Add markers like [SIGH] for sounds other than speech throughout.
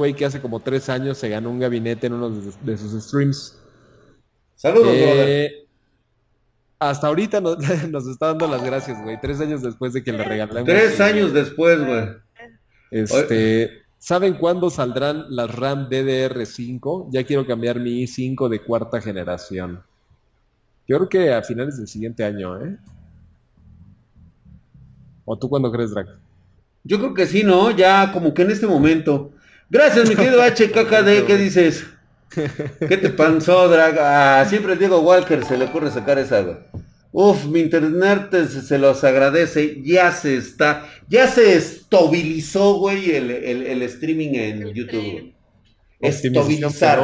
güey que hace como tres años se ganó un gabinete en uno de, de sus streams. Saludos, Eh, brother. hasta ahorita nos, [LAUGHS] nos está dando las gracias, güey. Tres años después de que le regalamos. Tres años después, güey. Este, ¿saben cuándo saldrán las RAM DDR5? Ya quiero cambiar mi i5 de cuarta generación. Yo creo que a finales del siguiente año, ¿eh? ¿O tú cuándo crees, Drac? Yo creo que sí, ¿no? Ya como que en este momento. Gracias, mi querido HKKD, [LAUGHS] ¿qué dices? ¿Qué te pasó, Drag? Ah, siempre Diego Walker se le ocurre sacar esa. Uf, mi internet te- se, se los agradece. Ya se está, ya se estabilizó, güey, el, el- el streaming en El YouTube. Estabilizar.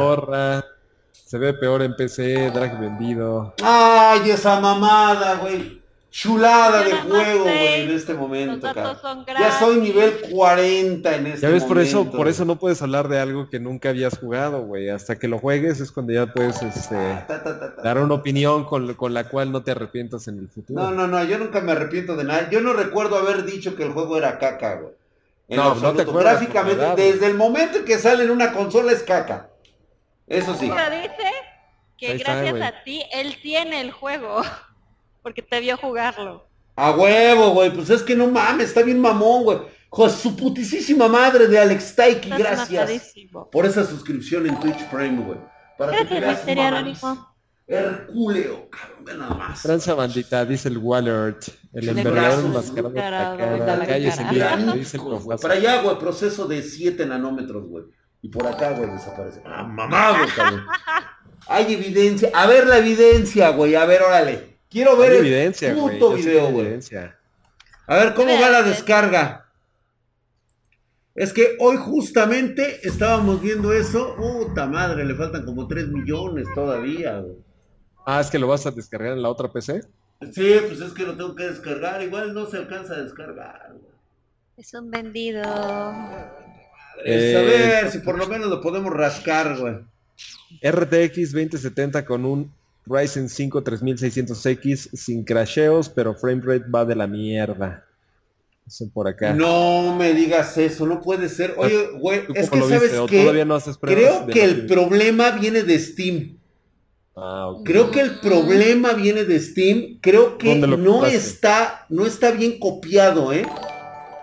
Se ve peor en PC, Drag vendido. Ay, esa mamada, güey. Chulada de juego, güey, en este momento, cabrón. Ya soy nivel 40 en este Ya ves, por eso, momento, por eso no puedes hablar de algo que nunca habías jugado, güey. Hasta que lo juegues es cuando ya puedes este, Ta, ta, ta, ta. dar una opinión con, con la cual no te arrepientas en el futuro. No, no, no, yo nunca me arrepiento de nada. Yo no recuerdo haber dicho que el juego era caca, güey. En No, no te acuerdas, Gráficamente, verdad, desde el momento en que sale en una consola es caca. Eso sí. Pero dice que Ahí gracias a ti él tiene el juego. Porque te vio jugarlo. A huevo, güey. Pues es que no mames, está bien mamón, güey. Joder, su putisísima madre de Alex Taiki, gracias. matadísimo. Por esa suscripción en Twitch Prime, güey. Para que te Gracias, veas. Anónimo. Herculeo, cabrón, ve nada más. Tranza bandita, dice el Wallert. El brazos enmascarado de güey. Para allá, güey, proceso de 7 nanómetros, güey. Y por acá, güey, desaparece. Ah, mamado, cabrón. [LAUGHS] Hay evidencia. A ver la evidencia, güey. A ver, órale. Quiero ver Hay el evidencia, puto video, güey. A ver, ¿cómo va la descarga? Es que hoy justamente estábamos viendo eso. Puta madre, le faltan como 3 millones todavía, güey. Ah, es que lo vas a descargar en la otra PC. Sí, pues es que lo tengo que descargar. Igual no se alcanza a descargar, güey. Es un vendido. Es a Eh, ver si por lo menos lo podemos rascar, güey. RTX 2070 con un Ryzen 5 3600X sin crasheos, pero frame rate va de la mierda. Eso por acá. No me digas eso, no puede ser. Oye, güey, ¿Tú es que sabes ¿O qué? todavía no haces pruebas Creo que el problema viene de Steam. Ah, ok. Creo que el problema viene de Steam. Creo que ¿Dónde lo no compraste? está, no está bien copiado, ¿eh?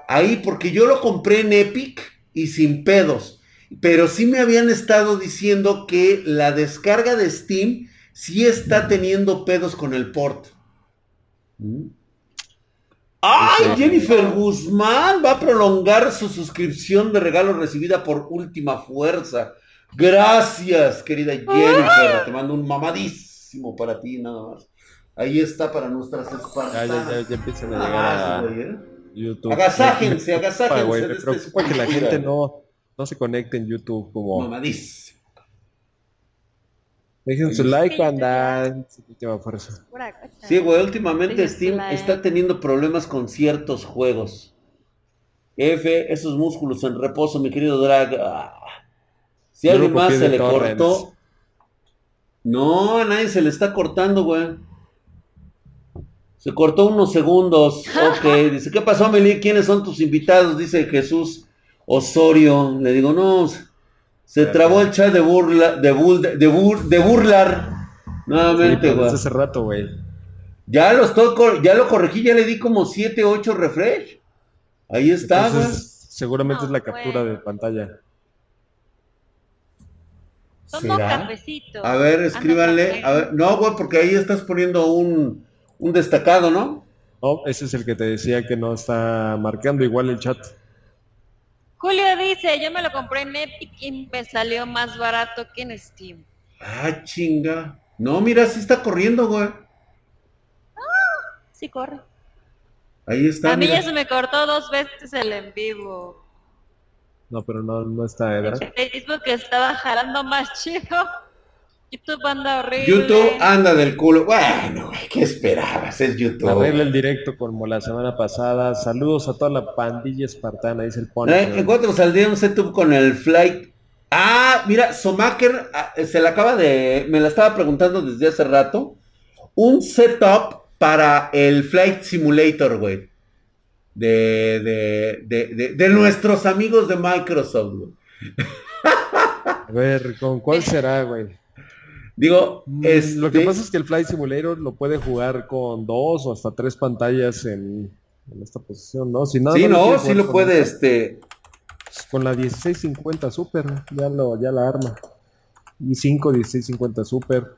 Ahí, porque yo lo compré en Epic y sin pedos. Pero sí me habían estado diciendo que la descarga de Steam sí está teniendo pedos con el port. ¿Mm? ¡Ay. Jennifer Guzmán va a prolongar su suscripción de regalo recibida por última fuerza! Gracias, querida Jennifer. Te mando un mamadísimo para ti, nada más. Ahí está para nuestras Ya, espartanas. ya, ya, ya empiezan a llegar a güey, ¿eh? YouTube. Agasájense, [LAUGHS] agasájense preocupa que la gente no, no se conecte en YouTube como... Mamadísimo. Dejen su like, banda. Sí, güey, últimamente Steam está teniendo problemas con ciertos juegos. F, esos músculos en reposo, mi querido Drag. Ah. Si alguien más se le cortó. No, a nadie se le está cortando, güey. Se cortó unos segundos. Ok, [LAUGHS] dice, ¿qué pasó, Meli? ¿Quiénes son tus invitados? Dice Jesús Osorio. Le digo, no, se trabó el chat de burla, de, bul- de, bur- de burlar. Nuevamente, güey. hace rato, güey. Ya lo estoy, ya lo corregí, ya le di como 7, 8 refresh. Ahí está, güey. Seguramente No, es la captura de pantalla. Tomo ¿Será? cafecito. A ver, escríbanle. A ver, no, güey, porque ahí estás poniendo un, un destacado, ¿no? No, ese es el que te decía que no está marcando igual el chat. Julio dice, yo me lo compré en Epic y me salió más barato que en Steam. Ah, chinga. No, mira, sí está corriendo, güey. Sí, corre. Ahí está. a mí mira. ya se me cortó dos veces el en vivo. No, pero no, no está Edra. Facebook estaba jalando más chido. YouTube anda horrible. YouTube anda del culo. Bueno, güey, ¿qué esperabas? Es YouTube. Arregla el directo como la semana pasada. Saludos a toda la pandilla espartana, dice el Pony. Eh, En cuanto saldría un setup con el Flight. Ah, mira, Somaker ah, se la acaba de. Me la estaba preguntando desde hace rato. Un setup para el Flight Simulator, güey. De, de, de, de, de nuestros amigos de Microsoft, güey. A ver, ¿con cuál [LAUGHS] será, güey? Digo, Mm, este... Lo que pasa es que el Flight Simulator lo puede jugar con dos o hasta tres pantallas en, en esta posición, ¿no? Si nada Sí, no, sí lo con puede, esta, este... Con la 1650 Super, ya, lo, ya la arma. Y 5 1650 Super.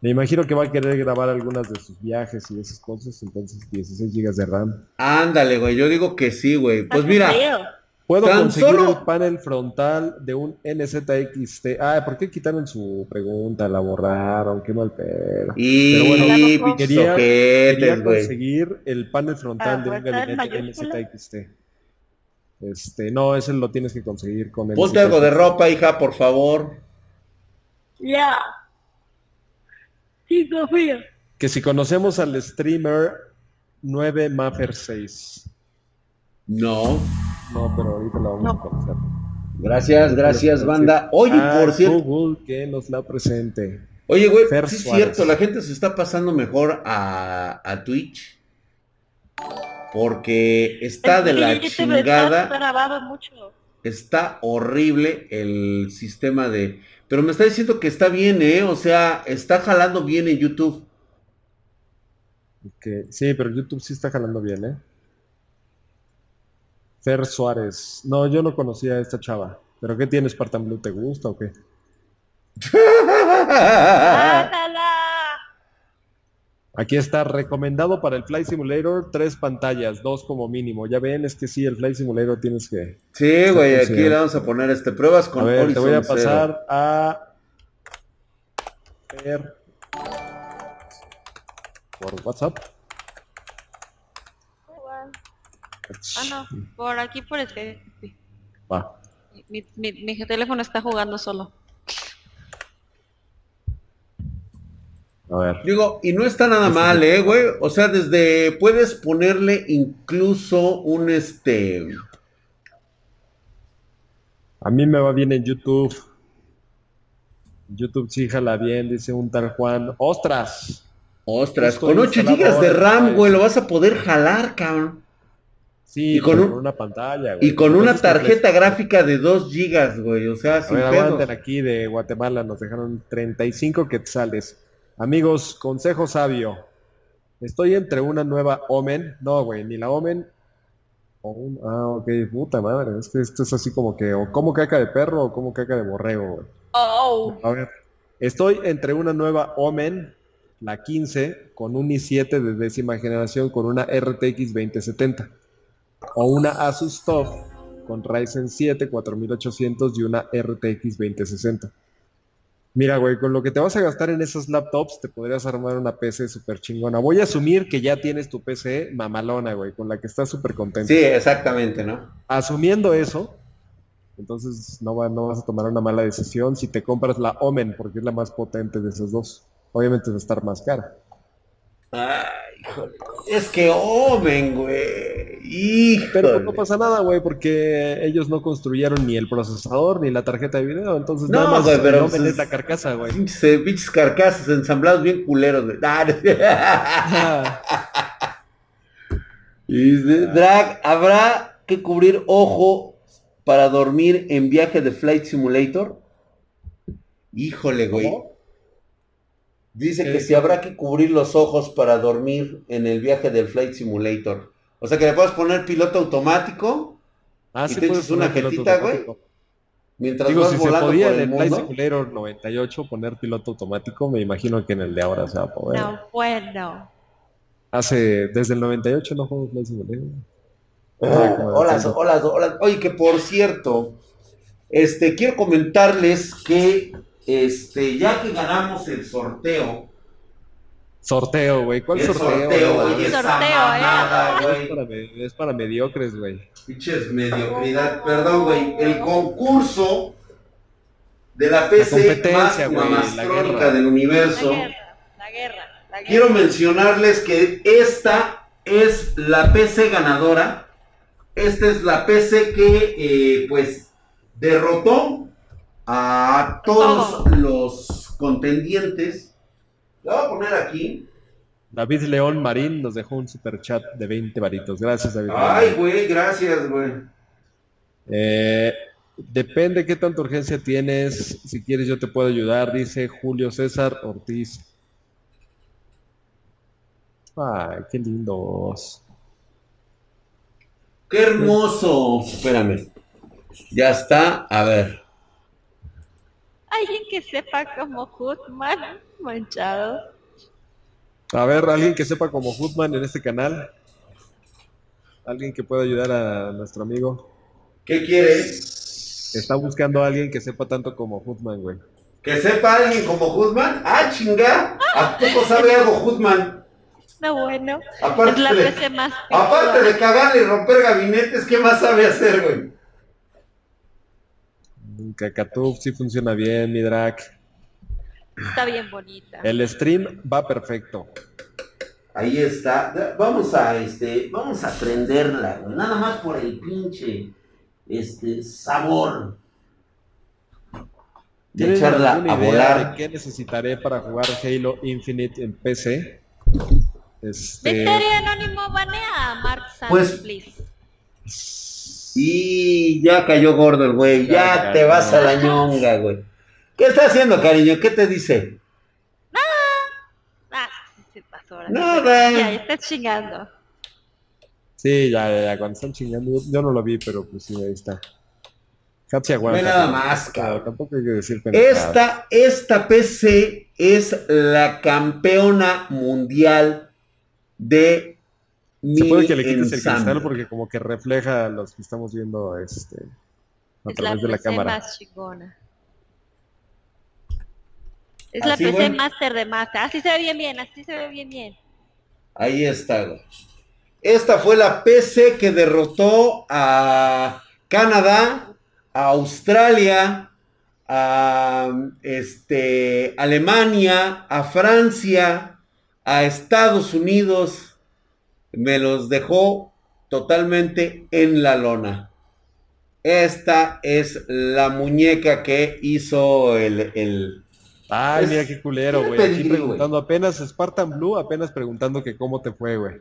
Me imagino que va a querer grabar algunas de sus viajes y esas cosas, entonces 16 GB de RAM. Ándale, güey, yo digo que sí, güey. Pues mira. Puedo Tan conseguir solo- el panel frontal de un NZXT. Ah, ¿por qué quitaron su pregunta? La borraron, qué mal pedo. y Pero bueno, quería- güey. conseguir el panel frontal de un ¿Para guardar gabinete? NZXT. Este, no, ese lo tienes que conseguir con el Ponte algo de ropa, hija, por favor. Ya. Sí, Sofía. Que si conocemos al streamer 9 Maffer 6. No. No, pero ahorita lo vamos No. a conocer. Gracias, gracias, banda. Oye, Ah, por cierto, Google que nos la presente. oye, güey, Fer sí es cierto, la gente se está pasando mejor a, a Twitch. Porque está de la Está chingada. mucho. Está horrible el sistema de... Pero me está diciendo que está bien, ¿eh? O sea, está jalando bien en YouTube. Que, sí, pero YouTube sí está jalando bien, ¿eh? Fer Suárez. No, yo no conocía a esta chava. ¿Pero qué tienes, Spartan Blue? ¿Te gusta o qué? Aquí está, recomendado para el Flight Simulator, tres pantallas, dos como mínimo. Ya ven, es que sí, el Flight Simulator tienes que... Sí, güey, aquí le vamos a poner este pruebas con A ver, te voy a Horizon Zero. pasar a... Fer... Por WhatsApp. Ah, no, por aquí por este. Va. Mi, mi, mi teléfono está jugando solo. A ver. Digo, y no está nada mal, eh, güey. O sea, desde puedes ponerle incluso un este. A mí me va bien en YouTube. YouTube sí jala bien, dice un tal Juan. ¡Ostras! Ostras, con 8 instalado GB de RAM, güey. güey, lo vas a poder jalar, cabrón. Sí, Y con con un- una pantalla, güey. Y con una Entonces, tarjeta gráfica de 2 GB, güey. O sea, A sin ver, pedos. aguanten aquí de Guatemala, nos dejaron 35 quetzales. Amigos, consejo sabio. Estoy entre una nueva Omen. No, güey, ni la Omen. o un- Ah, ok, puta madre. Es que esto es así como que, o como caca de perro o como caca de borrego, güey. Oh, A ver, estoy entre una nueva Omen, la 15, con un i7 de décima generación con una RTX 2070, o una Asus TUF con Ryzen 7 4800 y una RTX 2060. Mira, güey, con lo que te vas a gastar en esas laptops, te podrías armar una PC súper chingona. Voy a asumir que ya tienes tu PC mamalona, güey, con la que estás súper contento. Sí, exactamente, ¿no? Asumiendo eso, entonces no, va- no vas a tomar una mala decisión si te compras la Omen, porque es la más potente de esas dos. Obviamente va a estar más cara. Ay, híjole. Es que Omen, güey. Híjole. Pero pues, no pasa nada, güey, porque ellos no construyeron ni el procesador ni la tarjeta de video, entonces No, nada más güey, pero Omen pues es la carcasa, güey. Pinches, eh, pinches carcasas ensamblados bien culeros, güey. [LAUGHS] Ah, y dice, Drag, ¿habrá que cubrir ojo para dormir en viaje de Flight Simulator? Híjole, güey. ¿Cómo? Dice ¿Qué que si habrá que cubrir los ojos para dormir en el viaje del Flight Simulator. O sea que le puedes poner piloto automático Ah, ¿Y sí te echas una jetita, güey? mientras Digo, vas si se volando podía por en el el Flight. Simulator 98 poner piloto automático, me imagino que en el de ahora se va a poder. no, bueno. Hace, desde el 98 no juego Flight Simulator. Ah, hola, hola, hola. Oye, que por cierto, este, quiero comentarles que, este, ya que ganamos el sorteo, Sorteo, güey. ¿Cuál el sorteo? sorteo, esa Sorteo, ¿eh? mamada, es, güey. para, me- es para mediocres, güey. Pinches mediocridad, perdón, güey. El concurso de la PC competencia, más güey, la mamastrónica guerra. del La universo. guerra, la guerra, la guerra. Quiero mencionarles que esta es la PC ganadora. Esta es la PC que, eh, pues, derrotó a todos los contendientes. La voy a poner aquí. David León Marín nos dejó un super chat de 20 varitos. Gracias, David. Ay, güey, gracias, güey. Eh, Depende qué tanta urgencia tienes. Si quieres, yo te puedo ayudar, dice Julio César Ortiz. Ay, qué lindos. ¡Qué hermoso! Espérame. Ya está. A ver. Alguien que sepa como Hoodman manchado. A ver, alguien que sepa como Hoodman en este canal. Alguien que pueda ayudar a nuestro amigo. ¿Qué quieres? Está buscando a alguien que sepa tanto como Hoodman, güey. ¿Que sepa alguien como Hoodman? ¡Ah, chinga! ¿A poco sabe algo Hoodman? No, bueno. Aparte es la de- más Aparte de cagar y romper gabinetes, ¿qué más sabe hacer, güey? Cacatuf sí funciona bien, mi drag. Está bien bonita. El stream va perfecto. Ahí está. Vamos a este, vamos a prenderla. Nada más por el pinche este sabor de ¿Tienen echarla a idea volar. de qué necesitaré para jugar Halo Infinite en PC? Este, Misterio Anónimo banea a Mark Sands, Pues- please. Y ya cayó gordo el güey. Ya Ya te cayó. vas a la ñonga, güey. ¿Qué está haciendo, cariño? ¿Qué te dice? Ah, se pasó ahora. Nada. Ya, estás chingando. Sí, ya, ya, ya, cuando están chingando, yo, yo no lo vi, pero pues sí, ahí está. Hatsi aguanta. Ve nada más, cabrón. Tampoco hay que decir. Esta, esta PC es la campeona mundial de Se puede que le quites el cristal porque como que refleja a los que estamos viendo este, a Es la través de la PC cámara. más chingona. Es la PC. Master de Master. Así se ve bien, bien. Así se ve bien, bien. Ahí está. Esta fue la PC que derrotó a Canadá, a Australia, a este, Alemania, a Francia, a Estados Unidos. Me los dejó totalmente en la lona. Esta es la muñeca que hizo el, el- Ay, Es- mira qué culero, güey. Aquí preguntando apenas Spartan Blue, apenas preguntando que cómo te fue, güey.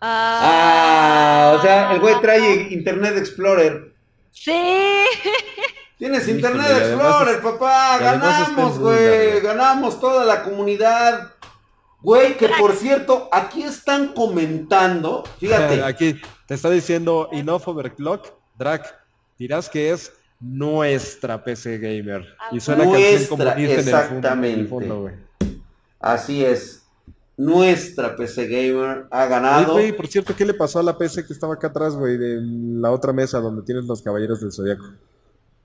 Ah, o sea, el güey trae Internet Explorer. Sí. Tienes Internet Explorer, papá. Ganamos, güey. Ganamos toda la comunidad. Güey, que por cierto, aquí están comentando. Fíjate. [LAUGHS] Aquí te está diciendo Enough Overclock, Drac. Dirás que es nuestra PC Gamer. Y suena canción como Nuestra, el fondo, en el exactamente. fondo, güey. Así es. Nuestra PC Gamer ha Oye, ganado. güey, por cierto, ¿qué le pasó a la PC que estaba acá atrás, güey, de la otra mesa donde tienes los caballeros del zodiaco?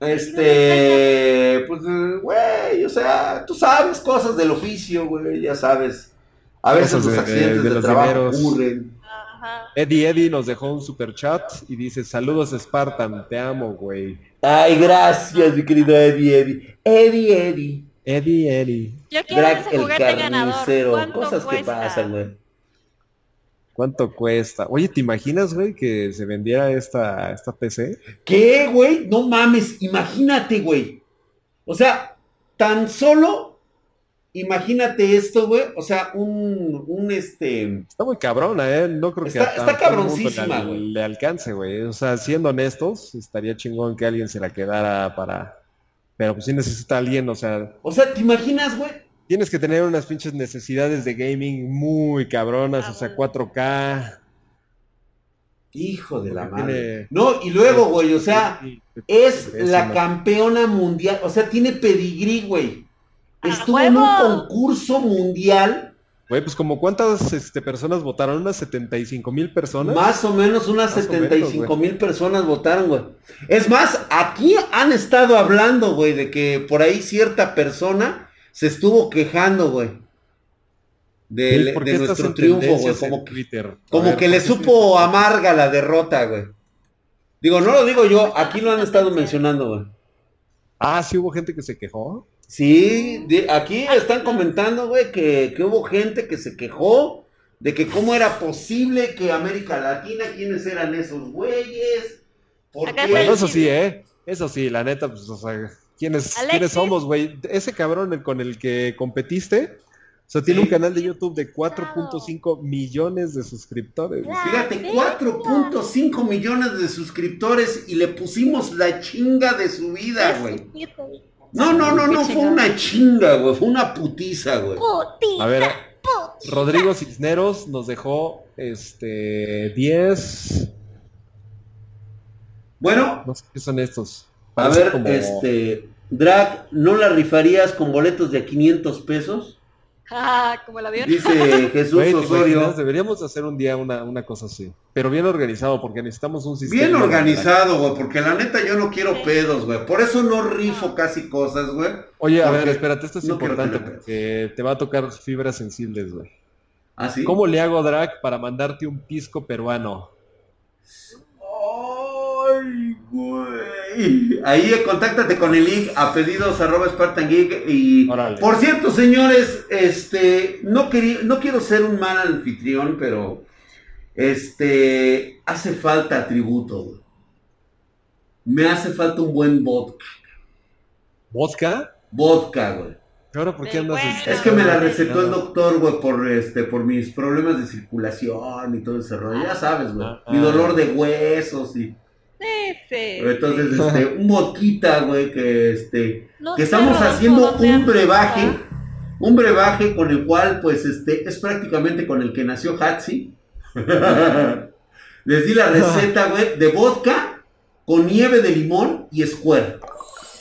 Este, pues, güey, o sea, tú sabes cosas del oficio, güey, ya sabes. A veces los de- accidentes de- de de, los trabajo dineros. ocurren. Ajá. Eddie Eddie nos dejó un super chat y dice, saludos Spartan, te amo, güey. Ay, gracias, mi querido Eddie, Eddie. Eddie, Eddie. Eddie Eddie. Yo quiero Drag ese el carnicero. ¿Cuánto Cosas que pasan, güey. ¿Cuánto cuesta? Oye, ¿te imaginas, güey, que se vendiera esta, esta PC? ¿Qué, güey? No mames, imagínate, güey. O sea, tan solo, imagínate esto, güey. O sea, un, un este... Está muy cabrona, ¿eh? No creo que Está- cabroncísima, le, güey. le alcance, güey. O sea, siendo honestos, estaría chingón que alguien se la quedara para... Pero pues sí necesita alguien, o sea, O sea, ¿te imaginas, güey? tienes que tener unas pinches necesidades de gaming muy cabronas, Ah, o sea, bueno. 4K. Hijo de la madre. tiene- No, y luego, güey, o sea, Sí, sí, es la campeona mundial. O sea, tiene pedigrí, güey. ¡A Estuvo en un concurso mundial, Güey, pues como cuántas este, personas votaron, unas 75 mil personas. más o menos unas Más o menos, 75 güey. mil personas votaron, güey. Es más, aquí han estado hablando, güey, de que por ahí cierta persona se estuvo quejando, güey. De, Güey, ¿por qué de estás nuestro triunfo, güey. Como, Twitter? A como ver, que ¿por le supo amarga la derrota, güey. Digo, no lo digo yo, aquí lo han estado mencionando, güey. Ah, sí hubo gente que se quejó. Sí, de- aquí están comentando, güey, que, que hubo gente que se quejó de que cómo era posible que América Latina, quiénes eran esos güeyes, por Acá qué- está Bueno, eso sí. ¿eh? Eso sí, la neta, pues, o sea, ¿quiénes. ¿quiénes somos, güey? Ese cabrón el- con el que competiste, O sea, tiene Sí. un canal de YouTube de 4.5 millones de suscriptores. güey. Fíjate, 4.5 millones de suscriptores y le pusimos la chinga de su vida, güey. No, no, no, no, fue una chinga, güey, fue una putiza, güey. A ver, Rodrigo Cisneros nos dejó este 10. Bueno, No sé qué son estos. a ver, como- este, Drag, ¿no la rifarías con boletos de 500 pesos? Ah, como avión. Dice [LAUGHS] Jesús Güey, ¿te Osorio. imaginas? Deberíamos hacer un día una, una cosa así. Pero bien organizado, porque necesitamos un sistema. Bien organizado, güey, porque la neta yo no quiero pedos, güey. Por eso no rifo casi cosas, güey. Oye, a ver, espérate, esto es no importante porque te va a tocar fibras sensibles, güey. ¿Ah, sí? ¿Cómo le hago drag para mandarte un pisco peruano? Ay, güey. Ahí eh, contáctate con el link a pedidos arroba Spartan Geek y por cierto, señores, este no quería, no quiero ser un mal anfitrión, pero este hace falta tributo. Me hace falta un buen vodka. ¿Vodka? Vodka, güey. ¿Y ahora por qué andas bueno. Es que me la recetó el doctor, güey, por este, por mis problemas de circulación y todo ese rollo. Ya sabes, güey. Ah. Mi dolor de huesos y. Sí. Entonces, este, un vodquita, güey, que este. No que estamos haciendo ¿dónde un brebaje. Un brebaje con el cual, pues, este, es prácticamente con el que nació Hatsi. [LAUGHS] Les di la receta, güey, de vodka con nieve de limón y square.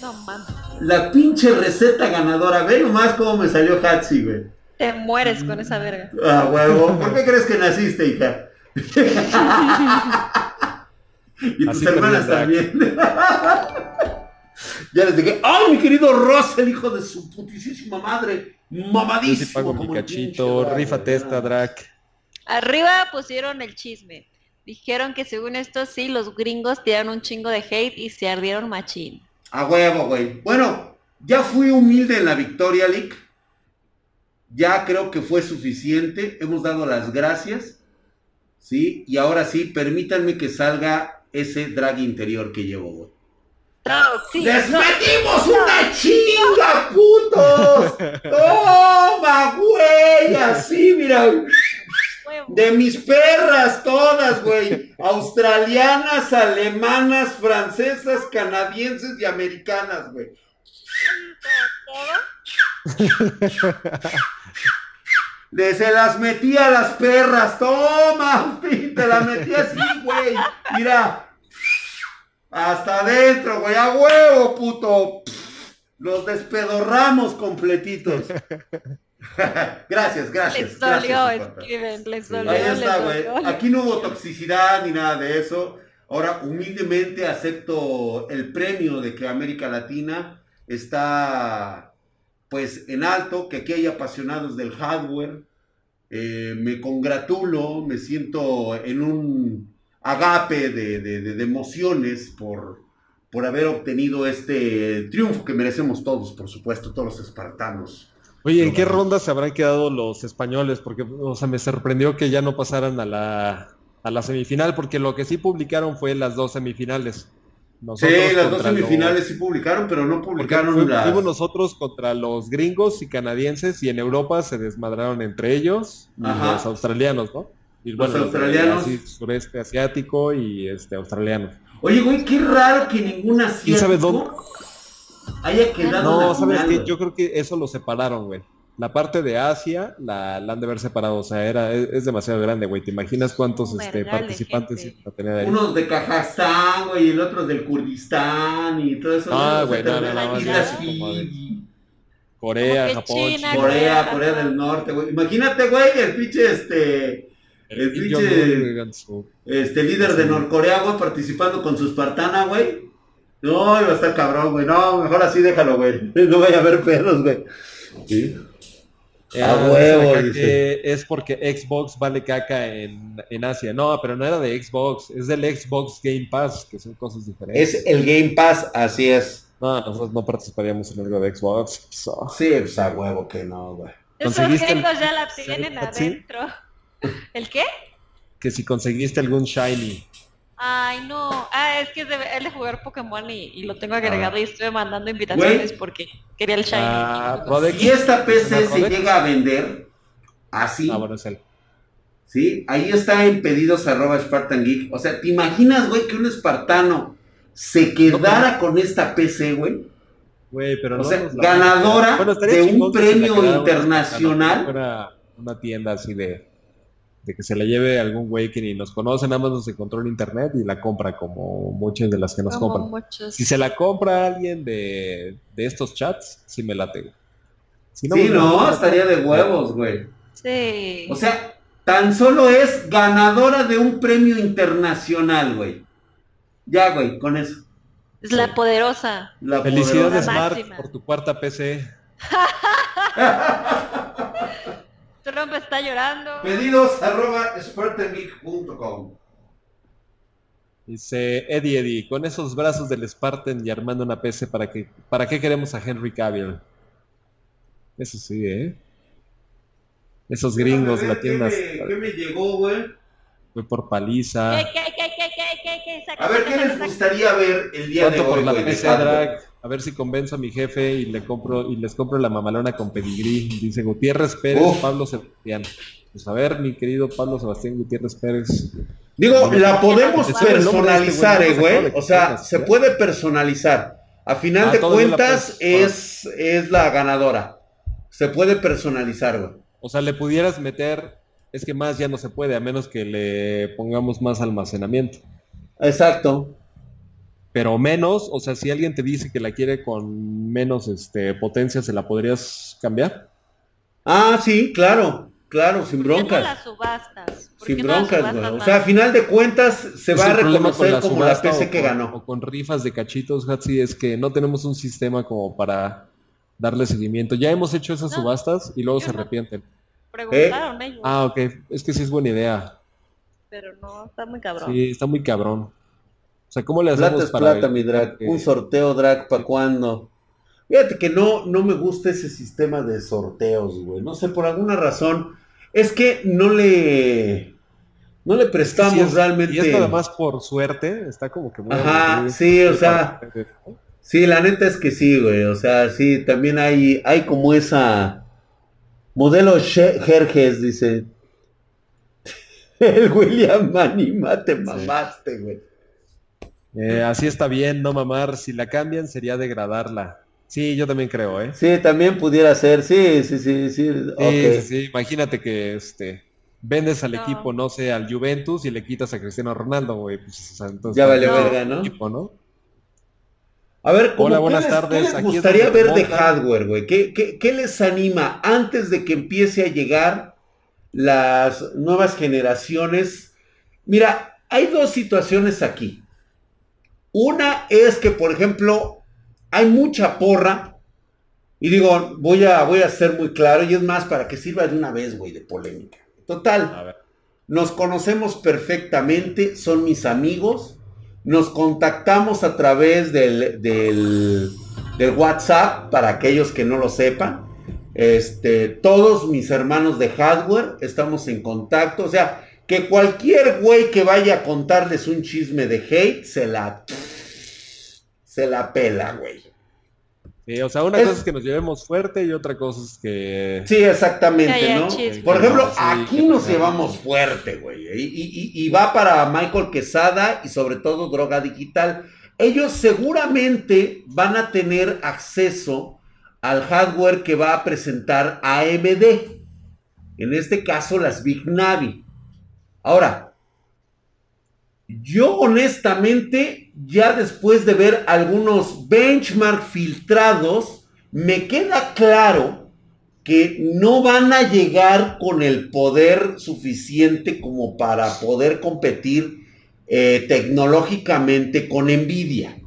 No mames. La pinche receta ganadora. Ve nomás cómo me salió Hatsi, güey. Te mueres con esa verga. Ah, huevo. ¿Por qué crees que naciste, hija? [LAUGHS] y tus Así hermanas también, también. [LAUGHS] ya les dije, ¡ay, mi querido Ross, el hijo de su putisísima madre! Yo Mamadísimo. sí pago mi como el cachito, pinche rífate drag, esta ¿no? drag. Arriba pusieron el chisme. Dijeron que según esto sí, los gringos tiraron un chingo de hate y se ardieron machín. A huevo, güey. Bueno, ya fui humilde en la Victoria League. Ya creo que fue suficiente. Hemos dado las gracias. ¿Sí? Y ahora sí, permítanme que salga ese drag interior que llevo, güey. Traducción. ¡Les metimos una chinga, putos! ¡Toma, güey! Así, mira. De mis perras todas, güey. Australianas, alemanas, francesas, canadienses y americanas, güey. [LAUGHS] De se las metí a las perras, toma, [LAUGHS] te las metí así, güey. Mira, hasta adentro, güey, a huevo, puto. Los despedorramos completitos. [LAUGHS] gracias, gracias. Les gracias, dolió, escriben, les dolió, Ahí está, güey. Aquí no hubo toxicidad ni nada de eso. Ahora, humildemente acepto el premio de que América Latina está, pues, en alto, que aquí hay apasionados del hardware. Eh, me congratulo, me siento en un agape de, de- de- de emociones por, por haber obtenido este triunfo que merecemos todos, por supuesto, todos los espartanos. Oye, ¿en qué ronda se habrán quedado los españoles? Porque, o sea, me sorprendió que ya no pasaran a la, a la semifinal, porque lo que sí publicaron fue las dos semifinales. Nosotros sí, las dos contra los- semifinales sí publicaron, pero no publicaron fue- las... fuimos nosotros contra los gringos y canadienses y en Europa se desmadraron entre ellos y los australianos, ¿no? Y Los australianos. así, sureste asiático y este australiano. Oye, güey, qué raro que ningún asiático sabe dónde? haya quedado en No, ¿sabes güey. Yo creo que eso lo separaron, güey. La parte de Asia la, la han de haber separado, o sea, era, es, es demasiado grande, güey. ¿Te imaginas cuántos este, participantes iban a tener ahí? Unos de Kazajstán, güey, y el otro del Kurdistán y todo eso. Ah, güey, no, no, no, Corea, que Japón, China, China, Corea. Corea del Norte, güey. Imagínate, güey, el pinche, este, el pinche- este líder de. Norcorea, güey, participando con su espartana, güey. No, iba a estar cabrón, güey. No, mejor así déjalo, güey. [LAUGHS] No vaya a haber pedos, güey. Sí. Eh, A dicen huevo, dice. es porque Xbox vale caca en, en Asia. No, pero no era de Xbox, es del Xbox Game Pass, que son cosas diferentes. Es el Game Pass, así es. No, nosotros no participaríamos en algo de Xbox. So, Sí, pues a huevo que no, güey. Esos ¿Conseguiste el- gringos ya la tienen ¿Sí? adentro. ¿El qué? que si conseguiste algún Shiny. Ay, no. Ah, es que es de, es de jugar Pokémon y, y lo tengo agregado y estuve mandando invitaciones porque quería el Shiny. Ah, Rodex. Si esta PC ¿Una se Rodex? llega a vender así, Ah, bueno, es él. ¿sí? Ahí está en pedidos arroba Spartan Geek. O sea, ¿te imaginas, güey, que un espartano se quedara con esta PC, güey? Güey, pero O no sea, ganadora Bueno, de un premio una internacional. una tienda así de, de que se la lleve algún güey que ni nos conoce, nada más nos encontró en internet y la compra como muchas de las que nos Como compran. muchos. Si se la compra alguien de, de estos chats, sí me late. Si Sí, no, estaría de huevos, güey. Sí. O sea, tan solo es ganadora de un premio internacional, güey. Ya, güey, con eso. es la poderosa. La Felicidades, La Mark, por tu cuarta PC. [LAUGHS] Trump está llorando. Pedidos arroba spartangeek.com. Dice Eddie Eddie, con esos brazos del Spartan y armando una PC, ¿para qué, ¿para qué queremos a Henry Cavill? Eso sí, ¿eh? Esos gringos la tienen hasta- ¿Qué me llegó, güey? fue por paliza. ¿Qué, qué, qué, qué, qué, qué, qué? A ver, ¿qué les gustaría ver el día de ¿Cuánto por hoy, la PC drag? A ver si convenzo a mi jefe y le compro y les compro la mamalona con pedigrí. Dice Gutiérrez Pérez, Uf. Pablo Sebastián. Pues a ver, mi querido Pablo Sebastián Gutiérrez Pérez. Digo, la podemos este personalizar, güey, eh, güey. O sea, se puede personalizar. A final Ah, de cuentas es, es la ganadora. Se puede personalizar, güey. O sea, le pudieras meter, es que más ya no se puede, a menos que le pongamos más almacenamiento. Exacto. Pero menos, o sea, si alguien te dice que la quiere con menos este, potencia, ¿se la podrías cambiar? Ah, sí, claro. Claro, sin ¿Por qué no broncas. las subastas? ¿Por Sin no broncas, subastas. O sea, a final de cuentas se va a el problema con reconocer la como la PC o que con- ganó. O con rifas de cachitos, Hatsi, es que no tenemos un sistema como para darle seguimiento. Ya hemos hecho esas No, subastas y luego se arrepienten. Preguntaron ellos, Ah, ok. Es que sí es buena idea. pero no, está muy cabrón. Sí, está muy cabrón. O sea, ¿cómo le Plata hacemos es para plata, mi drag. Un sorteo drag, ¿pa' cuándo? Fíjate que no, no me gusta ese sistema de sorteos, güey. No sé, por alguna razón. Es que no le. No le prestamos Sí, es- realmente. Y es nada más por suerte, está como que muy Ajá, sí, o sea, Sí, la neta es que sí, güey. O sea, sí, también hay, hay como esa. Modelo Jerjes, dice. [LAUGHS] El William Anima, te mamaste, güey. Eh, así está bien, no mamar. Si la cambian sería degradarla. Sí, yo también creo, ¿eh? Sí, también pudiera ser, sí, sí, sí, sí. Sí, ok. sí, sí. Imagínate que este vendes al No. equipo, no sé, al Juventus y le quitas a Cristiano Ronaldo, güey. Pues, o sea, entonces, Ya valió No. verga, ¿no? equipo, ¿no? A ver, ¿cómo Hola, qué buenas les- tardes. ¿qué les gustaría ver de hardware, güey? ¿Qué, qué, qué les anima antes de que empiece a llegar las nuevas generaciones? Mira, hay dos situaciones aquí. Una es que, por ejemplo, hay mucha porra. Y digo, voy a, voy a ser muy claro, y es más para que sirva de una vez, güey, de polémica. Total, A ver. nos conocemos perfectamente, son mis amigos. Nos contactamos a través del, del, del WhatsApp, para aquellos que no lo sepan. Este, todos mis hermanos de hardware estamos en contacto. O sea, que cualquier güey que vaya a contarles un chisme de hate, se la... Se la pela, güey. Sí, o sea, una Es- cosa es que nos llevemos fuerte y otra cosa es que... Sí, exactamente, ¿no? chisme. Por ejemplo, Sí, aquí nos llevamos fuerte, güey. Y, y- y- y va para Michael Quesada y sobre todo Droga Digital. Ellos seguramente van a tener acceso al hardware que va a presentar AMD. En este caso, las Big Navi. Ahora, yo honestamente, ya después de ver algunos benchmark filtrados, me queda claro que no van a llegar con el poder suficiente como para poder competir eh, tecnológicamente con Nvidia.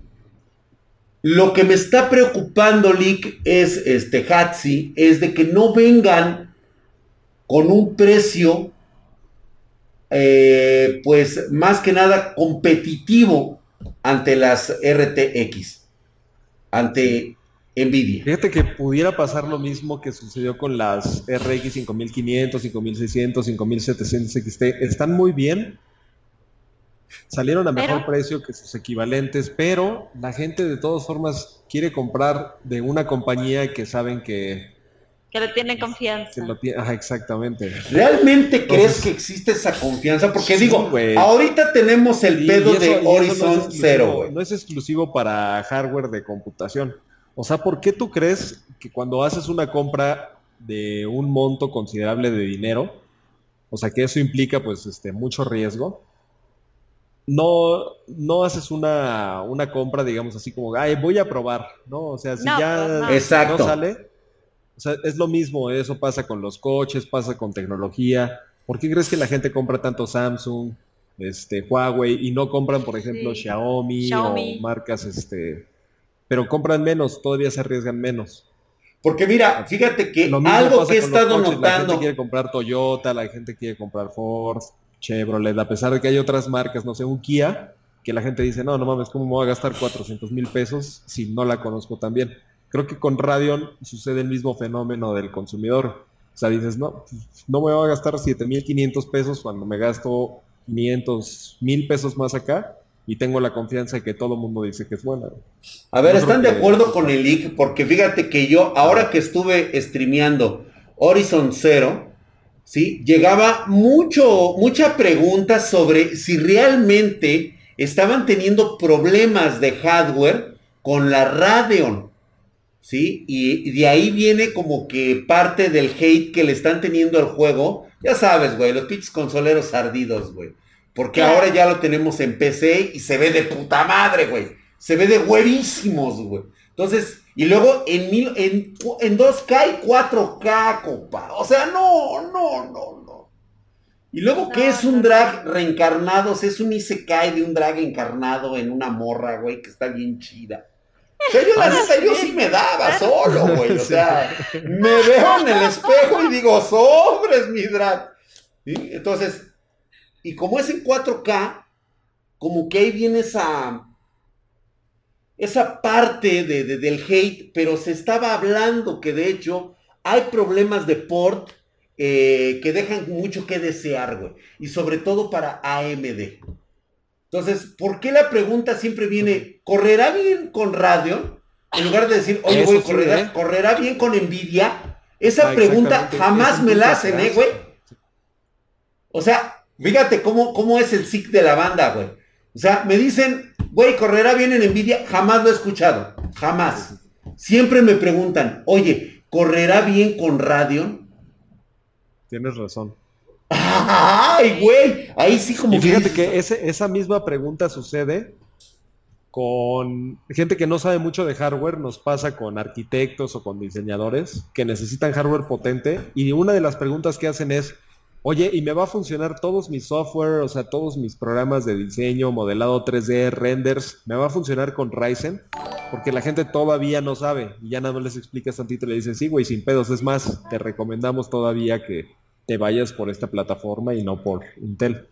Lo que me está preocupando, Lick, es este Hatsi, es de que no vengan con un precio eh, pues más que nada competitivo ante las RTX, ante Nvidia. Fíjate que pudiera pasar lo mismo que sucedió con las RX 5500, 5600, 5700 XT. Están muy bien, salieron a mejor Pero- precio que sus equivalentes, pero la gente de todas formas quiere comprar de una compañía que saben que, Que le tienen confianza. que lo tiene. Ajá, exactamente. ¿Realmente crees Entonces- que existe esa confianza? Porque Sí, digo, ahorita tenemos el Y- pedo y eso- y de no Horizon exclusivo- Zero, güey. No es exclusivo para hardware de computación. O sea, ¿por qué tú crees que cuando haces una compra de un monto considerable de dinero, o sea, que eso implica pues este mucho riesgo, no, no haces una, una compra, digamos así como, ay, voy a probar, ¿no? O sea, si No, ya pues, no. Exacto. no sale, o sea, es lo mismo, eso pasa con los coches, pasa con tecnología. ¿Por qué crees que la gente compra tanto Samsung, este, Huawei y no compran, por ejemplo, Sí. Xiaomi, Xiaomi. o marcas, este, pero compran menos, todavía se arriesgan menos? Porque mira, fíjate que Lo mismo algo pasa que he con los estado coches, La gente notando, quiere comprar Toyota, la gente quiere comprar Ford, Chevrolet, a pesar de que hay otras marcas, no sé, un Kia, que la gente dice, no, no mames, ¿cómo me voy a gastar 400 mil pesos si no la conozco tan bien? Creo que con Radeon sucede el mismo fenómeno del consumidor. O sea, dices, no, no me voy a gastar 7,500 pesos cuando me gasto 500 mil pesos más acá y tengo la confianza de que todo el mundo dice que es buena. a ver, ¿están de que- acuerdo con el leak? Porque fíjate que yo, ahora que estuve streameando Horizon Zero, ¿sí? Llegaba mucho, mucha pregunta sobre si realmente estaban teniendo problemas de hardware con la Radeon, ¿sí? Y, de ahí viene como que parte del hate que le están teniendo al juego. Ya sabes, güey, los pinches consoleros ardidos, güey. Porque Claro. ahora ya lo tenemos en PC y se ve de puta madre, güey. Se ve de huevísimos, güey. Entonces, y luego en, mil, en, en 2K y 4K, compa. O sea, no, no, no, no. Y luego, ¿qué No, es un drag reencarnado? O sea, es un Isekai de un drag encarnado en una morra, güey, que está bien chida. O sea, yo la neta, yo sí me daba solo, güey. O [LAUGHS] sea, me veo en el espejo y digo, sobres, mi drag. ¿Sí? Entonces, y como es en 4K, como que ahí viene esa, esa parte de, de- del hate, pero se estaba hablando que de hecho hay problemas de port eh, que dejan mucho que desear, güey. Y sobre todo para AMD. Entonces, ¿por qué la pregunta siempre viene, ¿correrá bien con Radeon? En lugar de decir, oye, güey, sí, ¿correrá, ¿eh? ¿correrá bien con Nvidia? Esa Ah, pregunta jamás me la hacen. ¿eh, güey? O sea, fíjate cómo, cómo es el SIC de la banda, güey. O sea, me dicen, güey, ¿correrá bien en Nvidia? Jamás lo he escuchado. Jamás. Siempre me preguntan, oye, ¿correrá bien con Radeon? Tienes razón. ¡Ay, güey! Ahí sí como Y fíjate que ese- esa misma pregunta sucede con gente que no sabe mucho de hardware, nos pasa con arquitectos o con diseñadores que necesitan hardware potente. Y una de las preguntas que hacen es, oye, ¿y me va a funcionar todos mis software, o sea, todos mis programas de diseño, modelado 3D, renders, me va a funcionar con Ryzen? Porque la gente todavía no sabe. Y ya nada más les explicas tantito y le dices, sí, güey, sin pedos, es más, te recomendamos todavía que te vayas por esta plataforma y no por Intel.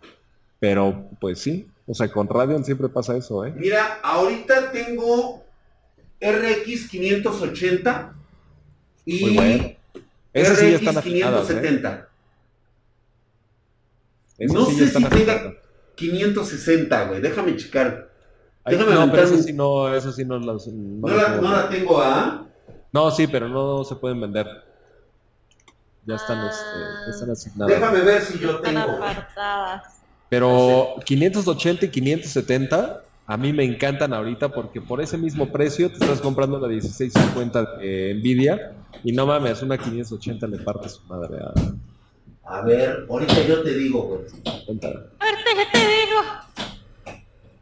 Pero, pues sí, o sea, con Radeon siempre pasa eso, ¿eh? Mira, ahorita tengo RX 580 y Muy bueno. Esas sí están RX afinadas, ¿eh? 570. Esas No sí sé están si tenga- afinadas. 560, güey. Déjame checar. Ay, déjame no, pero un- sí no, esas sí no las... No, la, no tengo, ¿ah? No, sí, pero no se pueden vender. Ya están, Ah. este, están asignadas. Déjame ver si yo Están tengo. apartadas. Pero 580 y 570 a mí me encantan ahorita porque por ese mismo precio te estás comprando la 1650 de Nvidia y no mames, una 580 le parte su madre a A ver, ahorita yo te digo, güey. Ahorita ya te digo.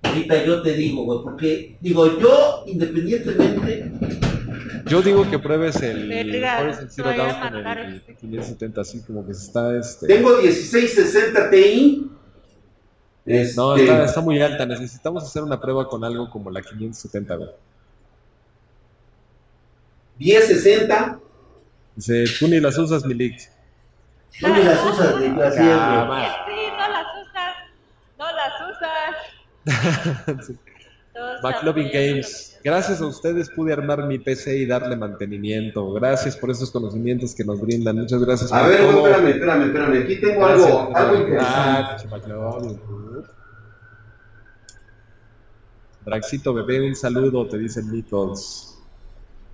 Ahorita yo te digo, güey. Porque, digo, yo, independientemente. Yo digo que pruebes el Verga, Horizon Zero Dawn con el este. 570 así como que se está este Tengo 1660 Ti. Este, No, está, está muy alta. Necesitamos hacer una prueba con algo como la 570, güey. 1060. Dice, tú ni las usas, Milik. No me las usas, güey. Así es, Ah, güey. va. Sí, no las usas. No las usas. Todos [LAUGHS] Apoyando Games. Gracias a ustedes pude armar mi PC y darle mantenimiento. Gracias por esos conocimientos que nos brindan. Muchas gracias A por ver, güey, todo. espérame, espérame, espérame. Aquí tengo Gracias, algo, algo Ah, interesante. Draxito bebé, un saludo, te dicen Nichols.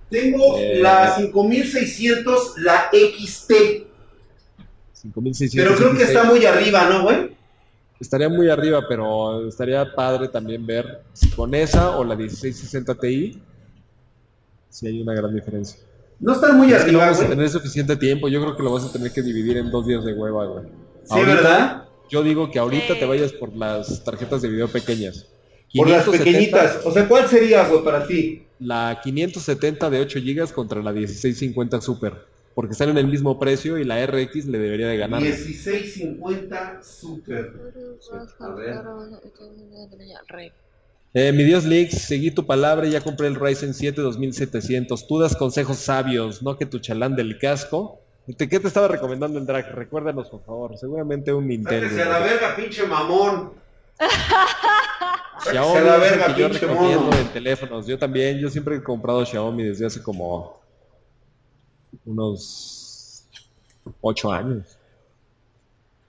Tengo Eh, la 5600, la XT. 5600. Pero creo que está muy arriba, ¿no, güey? Estaría muy arriba, pero estaría padre también ver si con esa o la 1660 Ti. Si hay una gran diferencia. No está muy Es que no arriba, vamos a tener suficiente tiempo. Yo creo que lo vas a tener que dividir en dos días de hueva, güey. Sí, Ahorita- ¿verdad? Yo digo que ahorita te vayas por las tarjetas de video pequeñas. Por las 570, pequeñitas. O sea, ¿cuál sería, güey, para ti? La 570 de 8 GB contra la 1650 Super. Porque están en el mismo precio y la RX le debería de ganar. 1650 Super. A ver. Re. Eh, mi Dios Leaks, seguí tu palabra y ya compré el Ryzen 7 2700. Tú das consejos sabios, no que tu chalán del casco. ¿Te- ¿Qué te estaba recomendando el drag? Recuérdanos, por favor. Seguramente un Nintendo. Sáquese a la verga, pinche mamón. Xiaomi la verga, yo pinche recomiendo mono. en teléfonos. Yo también, yo siempre he comprado Xiaomi desde hace como unos 8 años.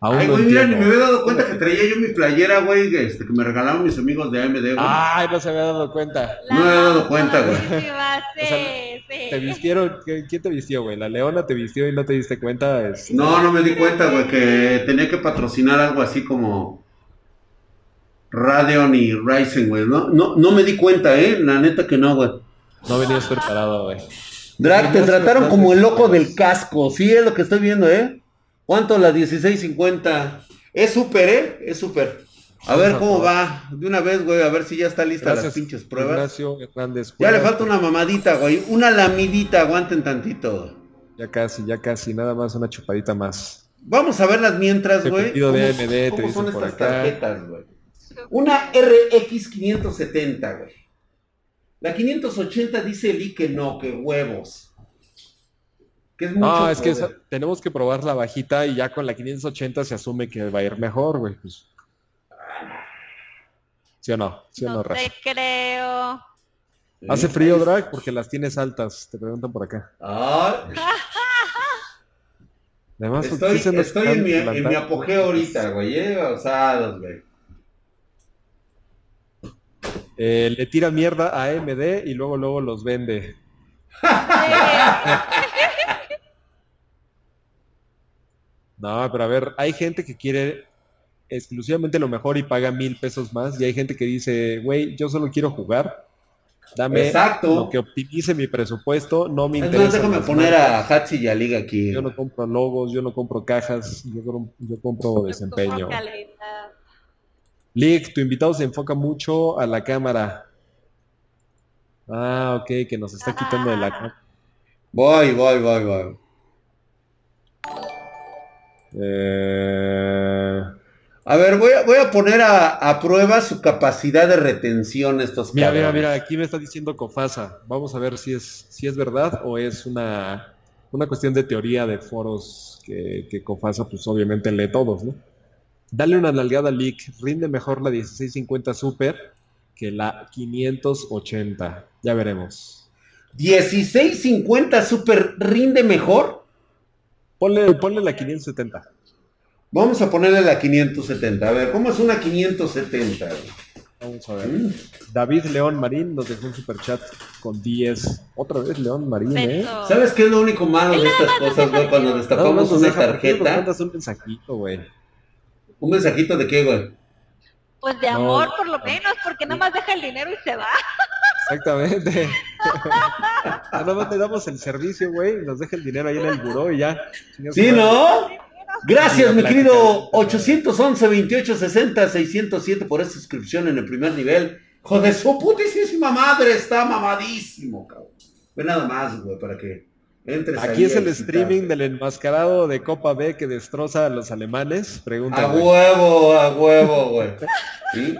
Aún Ay, no güey, mira, ni me había dado cuenta que traía yo mi playera, güey, este, que me regalaron mis amigos de AMD, güey. Ay, no se había dado cuenta. No me había dado cuenta, güey. famosísima, O sea, sí, sí. ¿Te vistieron? ¿Qué- ¿Quién te vistió, güey? ¿La leona te vistió y no te diste cuenta? Es- No, no me di cuenta, güey, que tenía que patrocinar algo así como Radeon y Ryzen, güey. No, no, no me di cuenta, eh, la neta que no, güey. No venías preparado, güey. Drag, te trataron como el loco del casco. Sí, es lo que estoy viendo, ¿eh? ¿Cuánto la 1650? Es súper, ¿eh? Es súper. A ver cómo va. De una vez, güey, a ver si ya está lista las pinches pruebas. Ignacio Hernández. Ya le falta una mamadita, güey. Una lamidita, aguanten tantito. Ya casi, ya casi. Nada más una chupadita más. Vamos a verlas mientras, güey. de ¿Cómo- AMD, te ¿Cómo son por estas acá. tarjetas, güey? Una RX 570, güey. La 580 dice Eli que no, que huevos. Que es mucho No, es que esa- tenemos que probar la bajita y ya con la 580 se asume que va a ir mejor, güey. pues. ¿Sí o no? ¿Sí o no, No te creo. ¿Hace frío, Drag? Porque las tienes altas, te preguntan por acá. Ah, Además, ¿por qué estoy estoy en, mi, en mi apogeo ahorita, güey. Eh, osados, güey. Eh, le tira mierda a AMD y luego luego los vende. [LAUGHS] No, pero a ver, hay gente que quiere exclusivamente lo mejor y paga mil pesos más. Y hay gente que dice, güey, yo solo quiero jugar. Dame Exacto. lo que optimice mi presupuesto. No me Es interesa. más, déjame poner marcas. a Hatsi y a Liga aquí. Yo no compro logos, yo no compro cajas, yo, compro- yo compro desempeño. Calidad. Lick, tu invitado se enfoca mucho a la cámara. Ah, ok, que nos está quitando de la cámara. Voy, voy, voy, voy. Eh, A ver, voy a, voy a poner a, a prueba su capacidad de retención estos Mira, mira, cabrones. mira, aquí me está diciendo Cofasa. Vamos a ver si es, si es verdad o es una, una cuestión de teoría de foros que, que Cofasa, pues obviamente lee todos, ¿no? Dale una nalgada Leak. Rinde mejor la 1650 Super que la 580. Ya veremos. 1650 Super rinde mejor. Ponle, ponle la 570. Vamos a ponerle la 570. A ver, ¿cómo es una 570? Vamos a ver. Mm. David León Marín nos dejó un superchat con 10. Otra vez León Marín, ¿eh? ¿Sabes qué es lo único malo de estas cosas, güey? Cuando No, no destapamos una deja, ¿por qué no nos tarjeta. mandas un mensajito, güey? ¿Un mensajito de qué, güey? Pues de No. amor, por lo menos, porque nada más deja el dinero y se va. Exactamente. [LAUGHS] Nada más te damos el servicio, güey, y nos deja el dinero ahí en el buró y ya. ¿Sí, no? Gracias, mi querido plática. 811 28 60 607 por esta suscripción en el primer nivel. Joder, su putísima madre está mamadísimo, cabrón. Ve nada más, güey, para que entres Aquí es el streaming del enmascarado de Copa B que destroza a los alemanes. Pregunta. A güey. huevo, a huevo, güey. ¿Sí?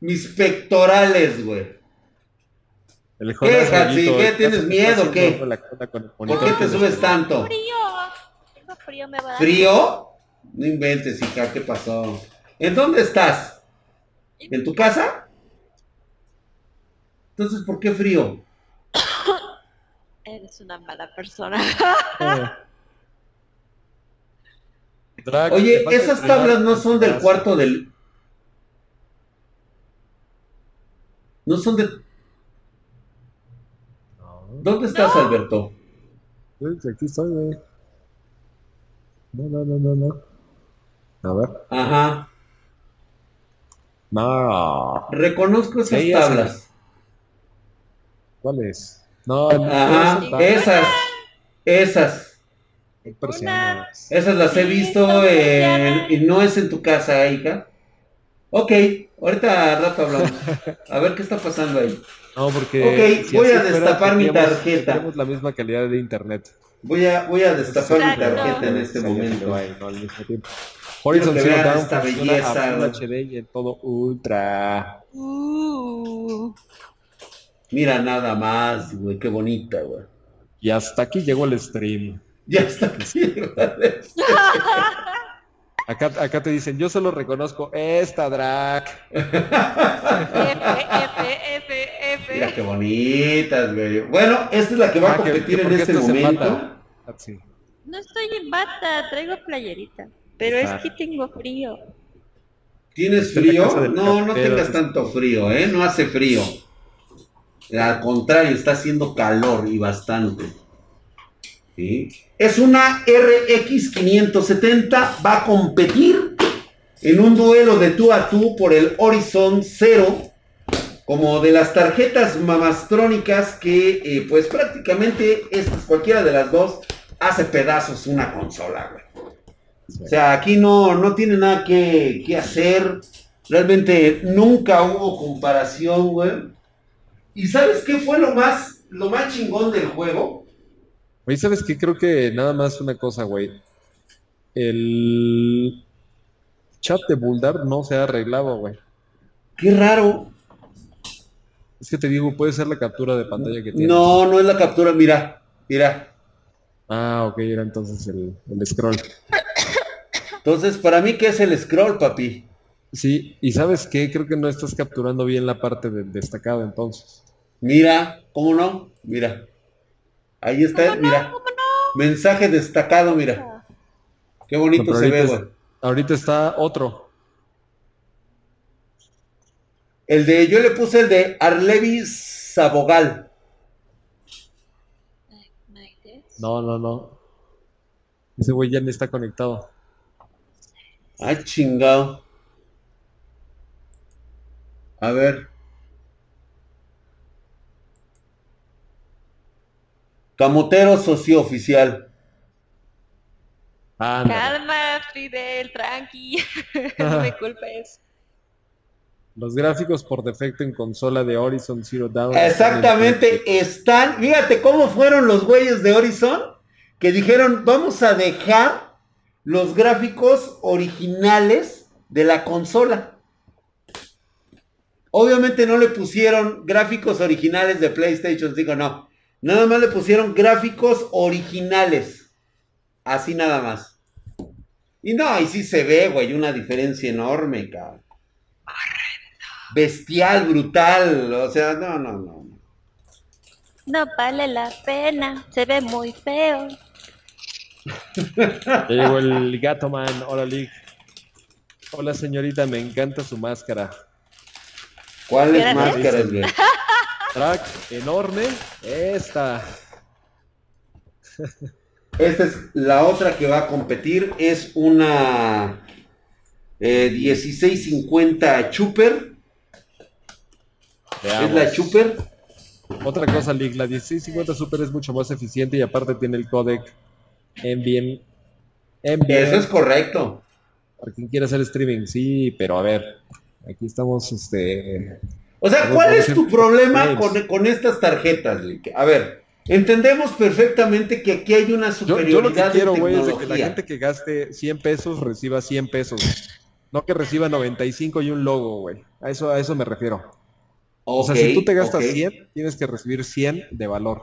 Mis pectorales, güey. El ¿Qué, Hatsi? ¿Qué? ¿Tienes miedo qué? con la cola con el ¿Por qué te subes tanto? Frío. Tengo frío, me va a dar. ¿Frío? No inventes, hija, ¿qué pasó? ¿En dónde estás? ¿En tu casa? Entonces, ¿por qué frío? Eres una mala persona. [LAUGHS] Drag, Oye, esas tablas no son del cuarto del... No son de... No. ¿Dónde estás, Alberto? Aquí estoy, güey. No, no, no, no, no. A ver. Ajá. No. Reconozco esas Sí, tablas. ¿Cuál es? No, no, Ajá, no, no, esas. Esas. Esas las he visto en- y no es en tu casa, hija. Ok, ahorita rato hablamos. A ver qué está pasando ahí. No, porque. Ok, voy a destapar mi tarjeta. tendríamos la misma calidad de internet. Voy a, voy a destapar mi tarjeta en este momento. guay, no, al mismo tiempo. Horizon Zero Dawn esta belleza, a Full. HD y en todo ultra. Uh. Mira nada más, güey, qué bonita, güey. Y hasta aquí llegó el stream. Ya está aquí. [LAUGHS] Acá, acá te dicen, yo solo reconozco esta drag. F, F, F, Mira F. qué bonitas, güey. Bueno, esta es la que va a Ah, competir que en este momento. Ah, sí. No estoy en bata, traigo playerita. Pero Ah. es que tengo frío. ¿Tienes frío? No, no tengas tanto frío, ¿eh? No hace frío. Al contrario, está haciendo calor y bastante. Es una RX 570, va a competir en un duelo de tú a tú por el Horizon Zero, como de las tarjetas mamastrónicas que, eh, pues prácticamente estas, cualquiera de las dos, hace pedazos una consola, güey. O sea, aquí no, no tiene nada que, que hacer. Realmente nunca hubo comparación, güey. ¿Y sabes qué fue lo más, lo más chingón del juego? Oye, ¿sabes qué? Creo que nada más una cosa, güey. El chat de Buldar no se ha arreglado, güey. Qué raro. Es que te digo, puede ser la captura de pantalla que tienes. No, no es la captura, mira, mira. Ah, ok, era entonces el, el scroll. Entonces, para mí, ¿qué es el scroll, papi? Sí, y ¿sabes qué? Creo que no estás capturando bien la parte del destacado entonces. Mira, ¿cómo no? Mira. Ahí está, ¿Cómo no? mira. ¿Cómo no? Mensaje destacado, mira. Qué bonito No, se ve, ahorita, güey. ahorita está otro. El de, yo le puse el de Arlevi Sabogal. No, no, no. Ese güey ya ni está conectado. Ay, chingado. A ver. Camotero sociooficial. Ándale. Calma, Fidel, tranqui. [LAUGHS] no me culpes. Los gráficos por defecto en consola de Horizon Zero Dawn. Exactamente, están. Fíjate cómo fueron los güeyes de Horizon que dijeron: Vamos a dejar los gráficos originales de la consola. Obviamente no le pusieron gráficos originales de PlayStation, digo no. Nada más le pusieron gráficos originales. Así nada más. Y no, ahí sí se ve, güey, una diferencia enorme, cabrón. Bestial, brutal. O sea, no, no, no. No vale la pena, se ve muy feo. [LAUGHS] Ya llegó el gato man. Hola, Lick. Hola, señorita, me encanta su máscara. ¿Cuáles máscaras, güey? [LAUGHS] Track enorme. Esta. Esta es la otra que va a competir. Es una eh, 1650 Chuper. Veamos. Es la Chuper. Otra cosa, Lick, la 1650 Super es mucho más eficiente y aparte tiene el codec NVMe. NVMe Eso es correcto. para quien quiera hacer streaming, sí, pero a ver, aquí estamos, este, O sea, ¿cuál es tu problema con, con estas tarjetas, Lick? A ver, entendemos perfectamente que aquí hay una yo, yo superioridad lo que quiero, de güey, es de que la gente que gaste 100 pesos reciba 100 pesos, no que reciba 95 y un logo, güey, a eso, a eso me refiero. O sea, si tú te gastas ok, 100, tienes que recibir 100 de valor.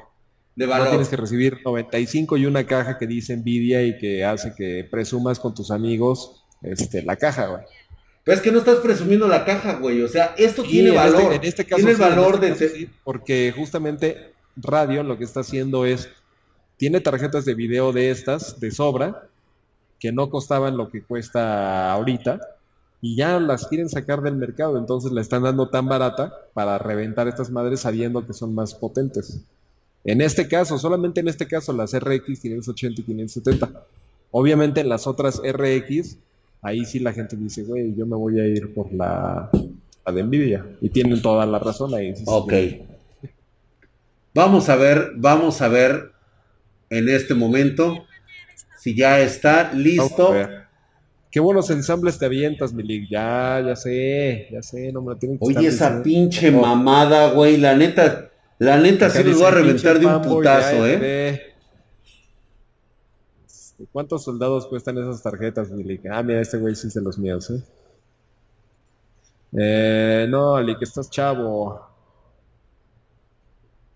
de No valor. tienes que recibir 95 y una caja que dice Nvidia y que hace que presumas con tus amigos este, la caja, güey. Pero es que no estás presumiendo la caja, güey. O sea, esto tiene en este- valor. en este caso tiene el sí, valor este de... caso sí, porque justamente Radeon lo que está haciendo es, tiene tarjetas de video de estas, de sobra, que no costaban lo que cuesta ahorita, y ya las quieren sacar del mercado, entonces la están dando tan barata para reventar estas madres sabiendo que son más potentes. En este caso, solamente en este caso, las RX 580 y 570. Obviamente en las otras RX, ahí sí la gente dice, güey, yo me voy a ir por la, de Nvidia. Y tienen toda la razón ahí. ok. Vamos a ver, vamos a ver en este momento si ya está listo. Qué buenos ensambles te avientas, Milik. Ya, ya sé, ya sé, no me lo tienen que Oye, esa pinche mamada, güey, la neta, la neta sí me voy a reventar de un putazo, ¿eh? ¿Cuántos soldados cuestan esas tarjetas, Milik? Ah, mira, este güey sí es de los míos, ¿eh? Eh, no, Ali, que estás chavo.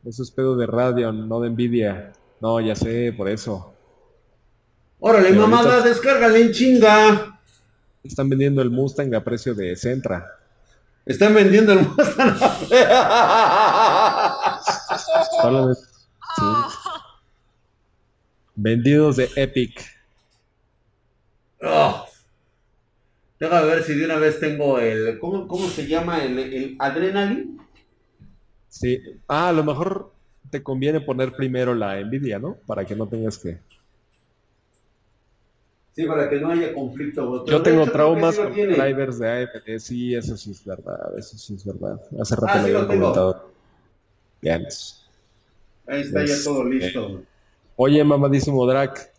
Eso es pedo de radio, no de envidia. No, ya sé, por eso. Órale, mamada, descárgale en chinga. Están vendiendo el Mustang a precio de Centra. Están vendiendo el Mustang. Vendidos de Epic. Oh. Déjame ver si de una vez tengo el. ¿Cómo, cómo se llama? El, el Adrenaline. Sí. Ah, a lo mejor te conviene poner primero la Nvidia, ¿no? Para que no tengas que. Sí, para que no haya conflicto. Yo tengo traumas con drivers de AMD, sí, eso sí es verdad, eso sí es verdad. Hace rato ah, lo había comentado. Bien. Ahí está ya todo listo. Oye, mamadísimo Drac.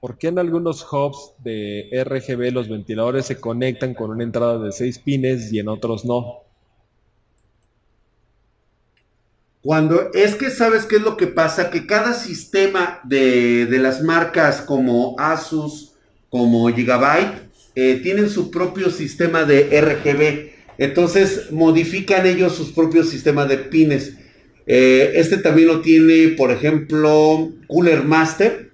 ¿Por qué en algunos hubs de RGB los ventiladores se conectan con una entrada de 6 pines y en otros no? Cuando es que sabes qué es lo que pasa, que cada sistema de, las marcas como Asus, como Gigabyte, eh, tienen su propio sistema de RGB. Entonces modifican ellos sus propios sistemas de pines. Eh, este también lo tiene, por ejemplo, Cooler Master.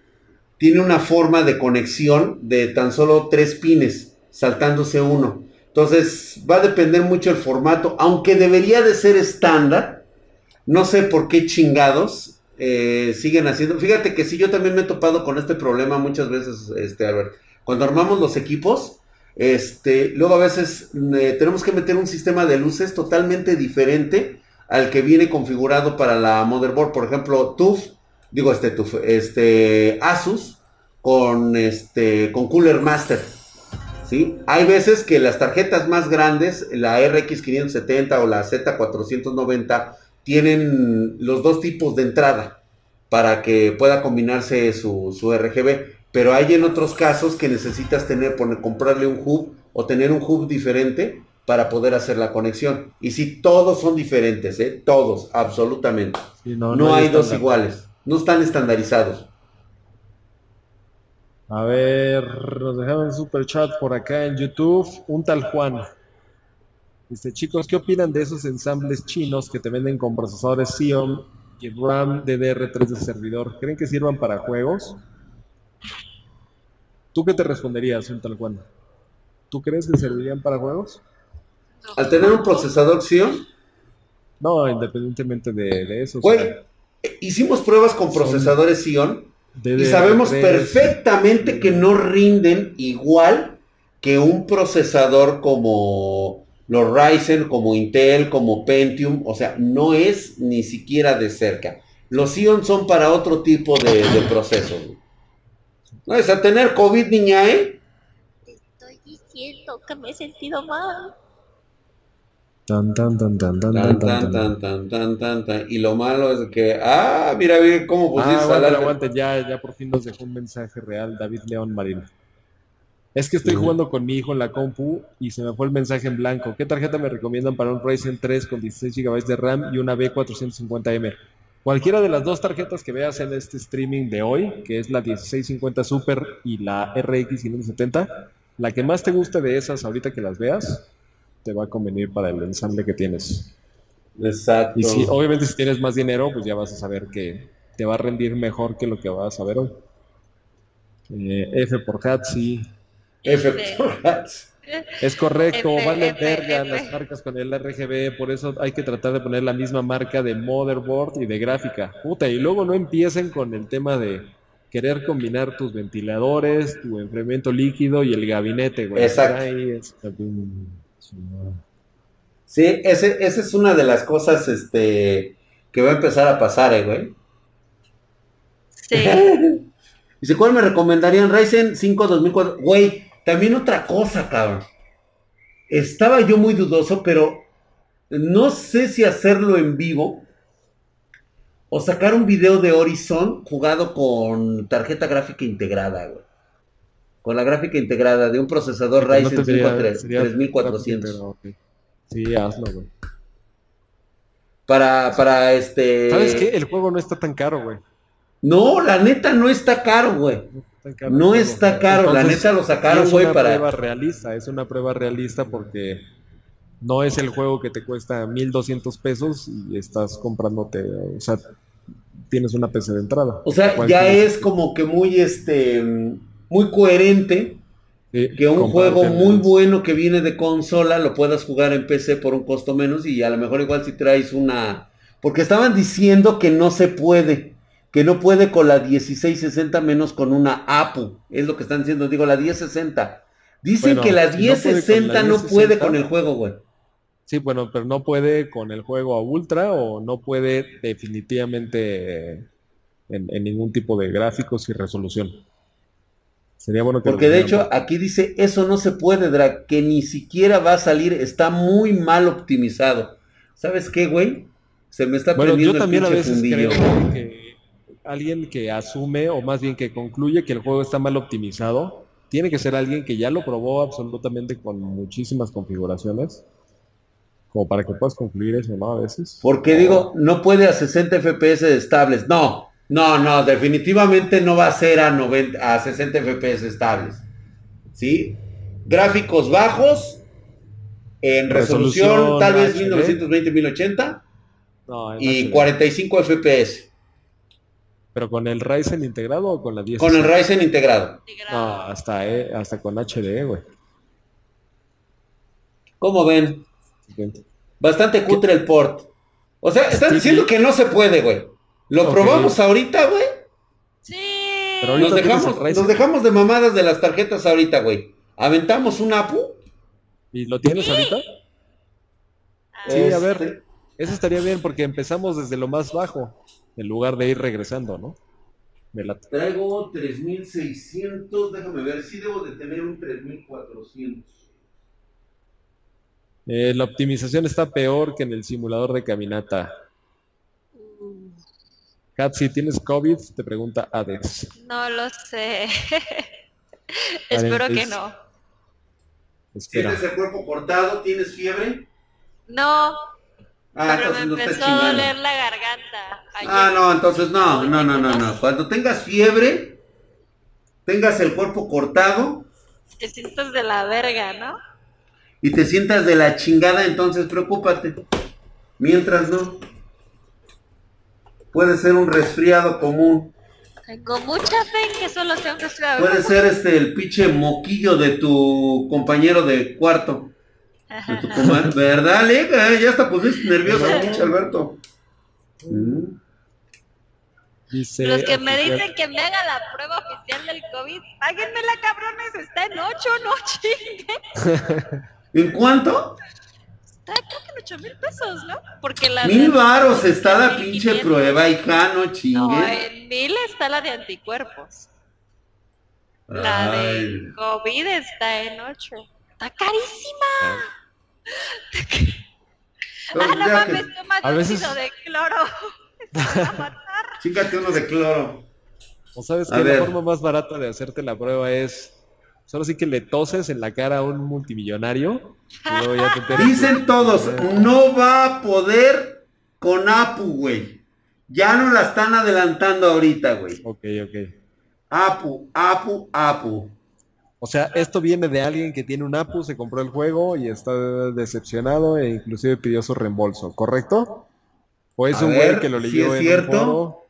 Tiene una forma de conexión de tan solo tres pines, saltándose uno. Entonces va a depender mucho el formato, aunque debería de ser estándar no sé por qué chingados eh, siguen haciendo. Fíjate que sí, yo también me he topado con este problema muchas veces, este, Albert. Cuando armamos los equipos, este, luego a veces eh, tenemos que meter un sistema de luces totalmente diferente al que viene configurado para la motherboard. Por ejemplo, TUF, digo este TUF, este Asus con este con Cooler Master. ¿Sí? Hay veces que las tarjetas más grandes, la RX 570 o la Z490, tienen los dos tipos de entrada para que pueda combinarse su, RGB. Pero hay en otros casos que necesitas tener, poner, comprarle un hub o tener un hub diferente para poder hacer la conexión. Y si todos son diferentes, ¿eh? todos, absolutamente. no, hay, dos iguales, no están estandarizados. A ver, nos dejaron un super chat por acá en YouTube. Un tal Juan. Dice, chicos, ¿qué opinan de esos ensambles chinos que te venden con procesadores Xeon y RAM DDR3 de servidor? ¿Creen que sirvan para juegos? ¿Tú qué te responderías, un tal cual? ¿Tú crees que servirían para juegos? Al tener un procesador Xeon. No, independientemente de, eso. hicimos pruebas con procesadores Xeon y sabemos perfectamente que no rinden igual que un procesador como los Ryzen, como Intel, como Pentium, o sea, no es ni siquiera de cerca. Los Xeon son para otro tipo de, procesos. No es a tener COVID, niña, ¿eh? Estoy diciendo que me he sentido mal. Tan tan tan tan tan tan tan tan tan tan. tan y lo malo es que ah mira bien cómo pusiste ah, aguante, aguante, ya ya por fin nos dejó un mensaje real David León Marino es que estoy jugando con mi hijo en la compu y se me fue el mensaje en blanco. ¿Qué tarjeta me recomiendan para un Ryzen 3 con 16 GB de RAM y una B450M? Cualquiera de las dos tarjetas que veas en este streaming de hoy, que es la 1650 Super y la RX 570, la que más te guste de esas ahorita que las veas, te va a convenir para el ensamble que tienes. Exacto. Y si, obviamente si tienes más dinero, pues ya vas a saber que te va a rendir mejor que lo que vas a ver hoy. Eh, F por Hatsi, es correcto, vale verga las marcas con el RGB, por eso hay que tratar de poner la misma marca de motherboard y de gráfica. Puta, y luego no empiecen con el tema de querer combinar tus ventiladores, tu enfriamiento líquido y el gabinete, güey. Exacto. Ahí es- Sí, ese, esa es una de las cosas este, que va a empezar a pasar, eh, güey. Sí. [LAUGHS] Dice, ¿cuál me recomendarían? Ryzen 5 2004. Güey, también otra cosa, cabrón. Estaba yo muy dudoso, pero no sé si hacerlo en vivo o sacar un video de Horizon jugado con tarjeta gráfica integrada, güey. Con la gráfica integrada de un procesador No Ryzen 5 tre- sería 3400. pero, ok. Sí, hazlo, güey. Para, para este... ¿Sabes qué? El juego no está tan caro, güey. No, la neta no está caro, güey. No está tan caro No está caro, la neta lo sacaron, es güey, una para... prueba realista, es una prueba realista porque no es el juego que te cuesta 1200 pesos y estás comprándote, o sea, tienes una PC de entrada. O sea, ¿Cuál ya es como que muy, este, muy coherente Sí, que un juego muy bueno que viene de consola lo puedas jugar en PC por un costo menos y a lo mejor igual si traes una... Porque estaban diciendo que no se puede, que no puede con la 1660 menos con una APU, es lo que están diciendo, digo, la 1060. Dicen Bueno, que la si no puede 1060 no puede 1060, con el juego, güey. Sí, bueno, pero no puede con el juego a ultra o no puede definitivamente en, en ningún tipo de gráficos y resolución. Sería bueno que lo Porque de hecho aquí dice, eso no se puede, Drag, que ni siquiera va a salir, está muy mal optimizado. ¿Sabes qué, güey? Se me está Bueno, prendiendo yo el también a pinche veces fundillo. creo que alguien que asume o más bien que concluye que el juego está mal optimizado, tiene que ser alguien que ya lo probó absolutamente con muchísimas configuraciones, como para que puedas concluir eso, ¿no? A veces. Porque digo, no puede a 60 FPS estables. No, no, no, definitivamente no va a ser a, 90, a 60 FPS estables. ¿Sí? Gráficos bajos, en resolución, Resolución tal vez HD. 1920-1080 no, en y HD. 45 FPS. ¿Pero con el Ryzen integrado o con la 10? Con el Ryzen integrado. No, hasta, eh, hasta con HD, güey. ¿Cómo ven? Siguiente. Bastante cutre el port. O sea, están Sí, diciendo sí. que no se puede, güey. Lo probamos ahorita, güey. Sí. Pero ahorita Nos dejamos, nos dejamos de mamadas de las tarjetas ahorita, güey. Aventamos un APU. ¿Y lo tienes ahorita? Ah, Sí, a ver. Este, Eso estaría bien porque empezamos desde lo más bajo, en lugar de ir regresando, ¿no? Me late. Traigo 3600, déjame ver, sí debo de tener un 3400. Eh, la optimización está peor que en el simulador de caminata. Kat, si tienes COVID, te pregunta Hades. No lo sé. [LAUGHS] Espero que no. Espera. ¿Tienes el cuerpo cortado? ¿Tienes fiebre? No, Ah, pero me no empezó a doler la garganta. ayer. Ah, no, entonces no, no, no, no, no. Cuando tengas fiebre, tengas el cuerpo cortado Te sientes de la verga, ¿no? y te sientas de la chingada, entonces preocúpate. Mientras no. Puede ser un resfriado común. Tengo mucha fe en que solo sea un resfriado. Puede ser este el pinche moquillo de tu compañero de cuarto. De tu comadre. ¿Verdad, Lega? Ya hasta pusiste nervioso, pinche Alberto. Mm. Dice, Los que me oficial- dicen que me haga la prueba oficial del COVID, páguenmela, cabrones, está en 8, no chinguen. [LAUGHS] ¿En cuánto? Está creo que en 8 mil pesos, ¿no? Porque la Mil de- varos está la pinche 1500. prueba, hija, no No, chingue. en mil está la de anticuerpos. La Ay. de COVID está en 8. Está carísima. Ah, [LAUGHS] no Ya mames, que- toma a veces- de cloro. [LAUGHS] Chíngate uno de cloro. ¿O sabes A que ver. la forma más barata de hacerte la prueba es solo sí que le toses en la cara a un multimillonario y luego ya te enteras Dicen todos, no va a poder con Apu, güey. Ya no la están adelantando ahorita, güey. Ok, ok. Apu, Apu, Apu. O sea, esto viene de alguien que tiene un APU, se compró el juego y está decepcionado e inclusive pidió su reembolso, ¿correcto? ¿O es A un ver, güey que lo ¿sí leyó es en cierto? un foro?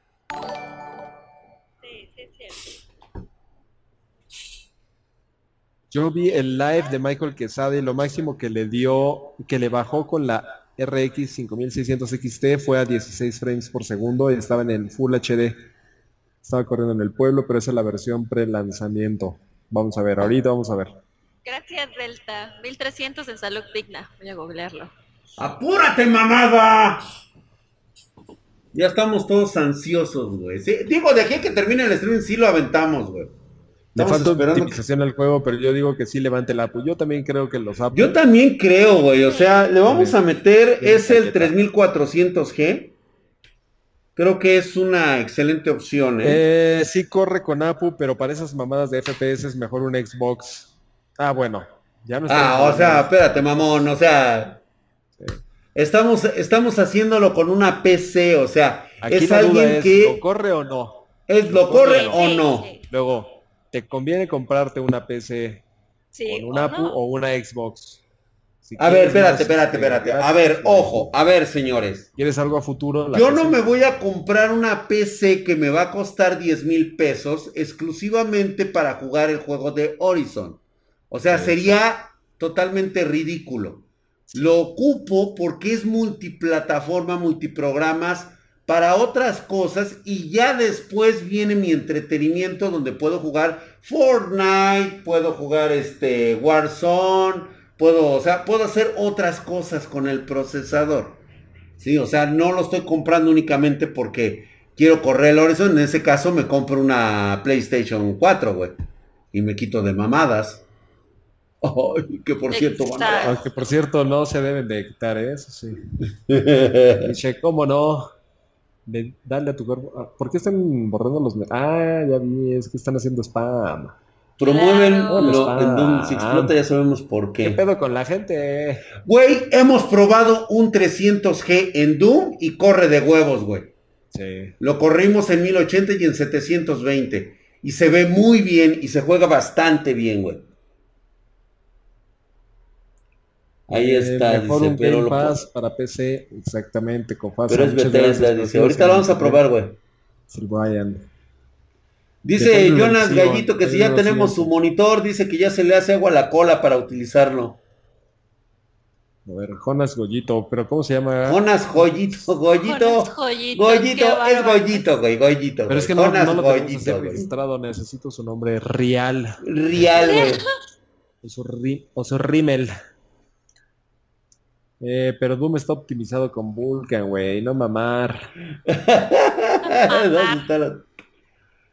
Yo vi el live de Michael Quesada y lo máximo que le dio, que le bajó con la RX 5600 XT fue a 16 frames por segundo y estaba en el Full HD. Estaba corriendo en el pueblo, pero esa es la versión pre-lanzamiento. Vamos a ver, ahorita vamos a ver. Gracias, Delta. 1300 en salud digna. Voy a googlearlo. ¡Apúrate, mamada! Ya estamos todos ansiosos, güey. Sí, digo, de aquí a que termine el stream, sí lo aventamos, güey. Le falta optimización al juego, pero yo digo que sí levante el APU. Yo también creo que los APU. Yo también creo, güey. O sea, le vamos a meter, es el tarjeta. 3400G. Creo que es una excelente opción, ¿eh? Eh, sí corre con APU, pero para esas mamadas de FPS es mejor un Xbox. Ah, bueno. Ya no Ah, o sea, espérate, mamón, o sea, Sí. estamos, estamos haciéndolo con una PC, o sea, Aquí es la alguien es, que ¿lo corre o no? es lo corre o no. Sí, Luego, ¿te conviene comprarte una PC sí, con o un APU no. o una Xbox? Si A ver, espérate, más, espérate, este, espérate. A ver, ojo, a ver, señores. ¿Quieres algo a futuro? La Yo PC. no me voy a comprar una PC que me va a costar 10 mil pesos exclusivamente para jugar el juego de Horizon. O sea, Sí. sería totalmente ridículo. Lo ocupo porque es multiplataforma, multiprogramas para otras cosas y ya después viene mi entretenimiento donde puedo jugar Fortnite, puedo jugar este Warzone, puedo, o sea, puedo hacer otras cosas con el procesador. Sí, o sea, no lo estoy comprando únicamente porque quiero correr el Horizon. En ese caso me compro una PlayStation 4, güey. Y me quito de mamadas. Ay, que por cierto, van a- Exacto. Aunque por cierto no se deben de quitar ¿eh? eso, sí. [LAUGHS] Dice, ¿cómo no? De- dale a tu cuerpo. Ah, ¿Por qué están borrando los... Ah, ya vi, es que están haciendo spam. Promueven Claro. lo, en Doom. Si explota ya sabemos por ¿Qué qué. pedo con la gente? Güey, hemos probado un 300G en Doom y corre de huevos, güey. Sí. Lo corrimos en 1080 y en 720. Y se ve muy bien y se juega bastante bien, güey. Ahí Eh, está, mejor dice, un pero Game lo Pass para PC, exactamente, con. Pero es Bethesda, dice. Ahorita lo vamos a probar, güey. Sir Brian. Dice Jonas versión, Gallito que si ya tenemos su monitor, dice que ya se le hace agua a la cola para utilizarlo. A ver, Jonas Goyito, pero ¿cómo se llama? Jonas Goyito, Goyito. Jonas qué es. Goyito, güey, Goyito. Pero güey. es que no, Jonas no lo registrado, necesito su nombre real. Real, güey. O su, ri- o su rímel. Eh, pero Doom está optimizado con Vulkan, güey, no mamar. [LAUGHS] ¿Dónde está la-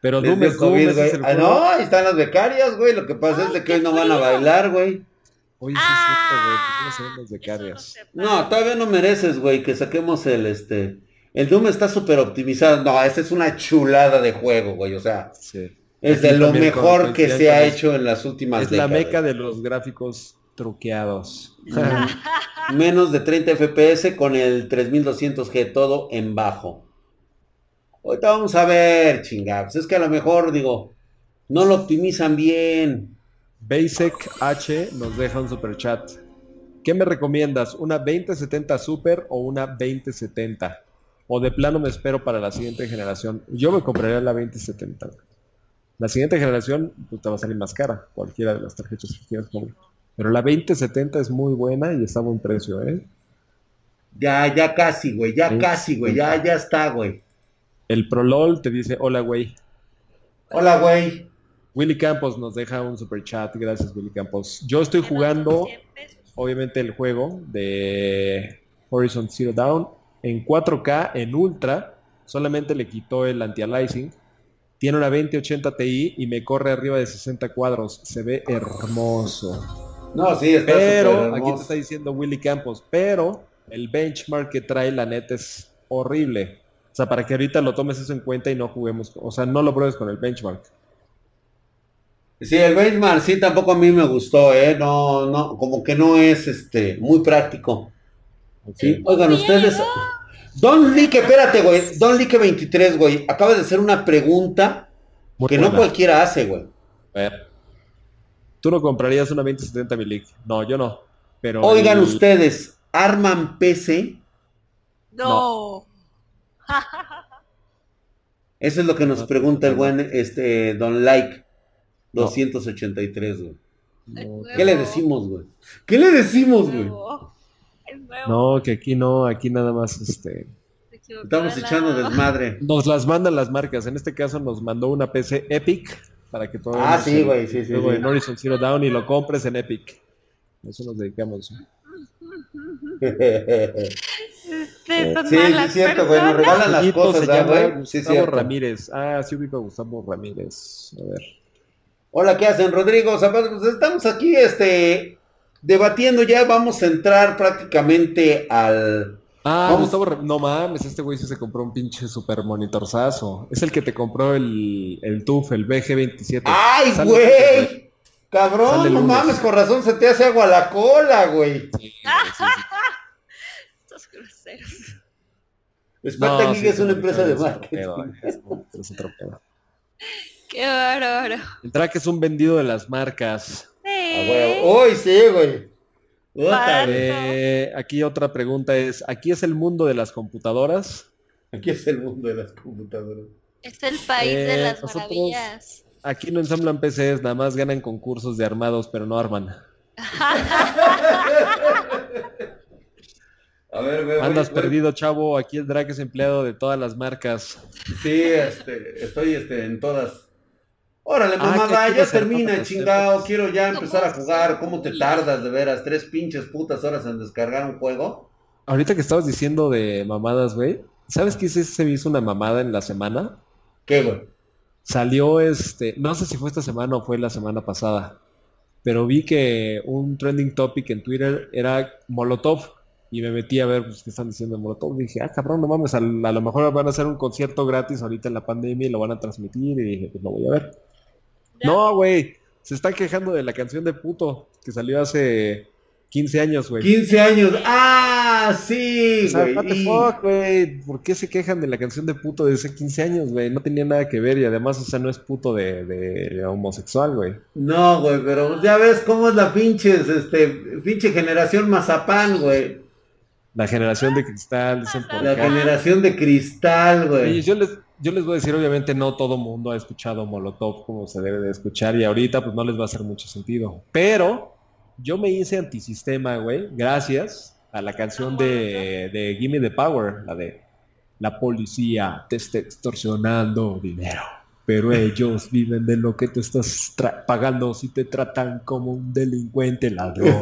Pero Doom es Doom, COVID, ese güey. es el Ah, no, ahí están las becarias, güey. Lo que pasa Ay, es de que hoy no van a bailar, güey. Oye, sí es cierto, güey, Ah, ¿por qué no todavía no mereces, güey, que saquemos el este. El Doom está súper optimizado. No, esta es una chulada de juego, güey. O sea, Sí. es Aquí de lo mejor que se ha hecho en las últimas Es la décadas. meca de los gráficos truqueados. [LAUGHS] Menos de 30 FPS con el 3200G, todo en bajo. Ahorita vamos a ver, chingados. Es que a lo mejor, digo, no lo optimizan bien. Basic H nos deja un super chat. ¿Qué me recomiendas? ¿Una 2070 Super o una 2070? O de plano me espero para la siguiente generación. Yo me compraría la 2070. La siguiente generación pues, te va a salir más cara, cualquiera de las tarjetas que quieras comprar. Pero la 2070 es muy buena y está a buen precio, ¿eh? Ya, ya casi, güey, ya Sí, casi, güey, ya, ya está, güey. El ProLol te dice, hola, güey. Hola, güey. Willy Campos nos deja un super chat. Gracias, Willy Campos. Yo estoy jugando, 100 pesos. obviamente, el juego de Horizon Zero Dawn en 4K, en Ultra. Solamente le quitó el anti-aliasing. Tiene una 2080 Ti y me corre arriba de 60 cuadros. Se ve hermoso. No, sí, está Pero, aquí te está diciendo Willy Campos, pero el benchmark que trae la neta es horrible. O sea, para que ahorita lo tomes eso en cuenta y no juguemos, o sea, no lo pruebes con el benchmark. Sí, el benchmark sí tampoco a mí me gustó, eh. No, no, como que no es este muy práctico. Sí, oigan, ustedes. Don Lique, espérate, güey. Don Lique 23, güey. Acaba de hacer una pregunta Muy que no cualquiera hace, güey. A ver. Tú no comprarías una 2070 Milik. No, yo no. Pero Oigan el- ustedes, ¿arman PC? No. [LAUGHS] Eso es lo que nos No, pregunta el buen este Don Like No. 283, güey. No, ¿Qué le decimos, güey? ¿Qué le decimos, güey? Nuevo. Es nuevo. no, que aquí no, aquí nada más este. Estamos echando desmadre. Nos las mandan las marcas. En este caso nos mandó una PC Epic para que todo Ah, sí, güey, sí, sí. Luego sí. en Horizon Zero Dawn y lo compres en Epic. A Eso nos dedicamos. Ustedes son Sí, sí, es cierto, güey. Nos regalan las Amiguito, cosas, se ¿verdad, llama güey? Sí, Gustavo cierto. Ramírez. Ah, sí ubico a Gustavo Ramírez. A ver. Hola, ¿qué hacen, Rodrigo? Zapato? Pues estamos aquí, este, debatiendo. Ya vamos a entrar prácticamente al. Ah, Vamos. Gustavo No mames, este güey sí se compró un pinche super monitorzazo. Es el que te compró el, el TUF, el BG27. ¡Ay, güey! Cabrón, no lunes. mames, con razón se te hace agua la cola, güey. Sí, sí, sí. Estos groseros. Spartan No, sí, es una empresa de es otro marketing. pedo, es otro- es pedo. Qué bárbaro. El track es un vendido de las marcas. A Sí. huevo. Uy, sí, güey. Eh, aquí otra pregunta es, ¿aquí es el mundo de las computadoras? Aquí es el mundo de las computadoras. Es el país de Eh, las nosotros- maravillas. Aquí no ensamblan PCs, nada más ganan concursos de armados, pero no arman. [LAUGHS] A ver, güey. Andas güey, güey. perdido, chavo. Aquí el drag es empleado de todas las marcas. Sí, este, estoy este, en todas. Órale, Ah, mamada, ya termina, hermanos chingado. ciertos. Quiero ya empezar a ¿Cómo jugar. ¿Cómo te tardas de veras? Tres pinches putas horas en descargar un juego. Ahorita que estabas diciendo de mamadas, güey. ¿Sabes qué se me hizo una mamada en la semana? ¿Qué, güey? Salió este, no sé si fue esta semana o fue la semana pasada, pero vi que un trending topic en Twitter era Molotov y me metí a ver pues, qué están diciendo de Molotov. Dije, ah, cabrón, no mames, a, a lo mejor van a hacer un concierto gratis ahorita en la pandemia y lo van a transmitir y dije, pues lo voy a ver. No, güey, se está quejando de la canción de puto que salió hace 15 años, güey. 15 años. ¡Ah, sí, O sea, güey! what the Y- fuck, güey. ¿Por qué se quejan de la canción de puto de hace 15 años, güey? No tenía nada que ver y además, o sea, no es puto de, de homosexual, güey. No, güey, pero ya ves cómo es la pinches, este, pinche generación mazapán, güey. La generación de cristal, dicen por La acá. generación de cristal, güey. yo les, yo les voy a decir, obviamente no todo mundo ha escuchado Molotov como se debe de escuchar y ahorita pues no les va a hacer mucho sentido. Pero yo me hice antisistema, güey, gracias a la canción de, de Gimme the Power, la de La policía te está extorsionando dinero, pero ellos viven de lo que tú estás pagando si te tratan como un delincuente ladrón. [LAUGHS]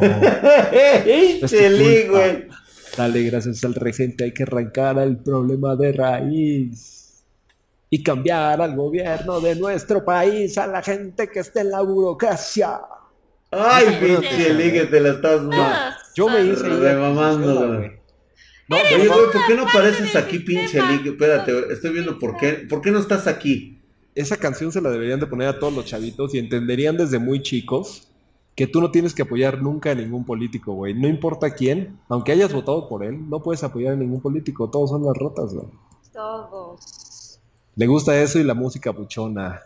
Dale, gracias al regente hay que arrancar el problema de raíz y cambiar al gobierno de nuestro país, a la gente que esté en la burocracia. Ay, pinche que te la estás ma- Todos Yo me hice güey. No, Oye, güey, ¿por qué no apareces aquí, pinche. Lee? Espérate, estoy viendo por qué. ¿Por qué no estás aquí? esa canción se la deberían de poner a todos los chavitos y entenderían desde muy chicos que tú no tienes que apoyar nunca a ningún político, güey. No importa quién, aunque hayas votado por él, no puedes apoyar a ningún político. Todos son las rotas, güey. Todos. Le gusta eso y la música buchona.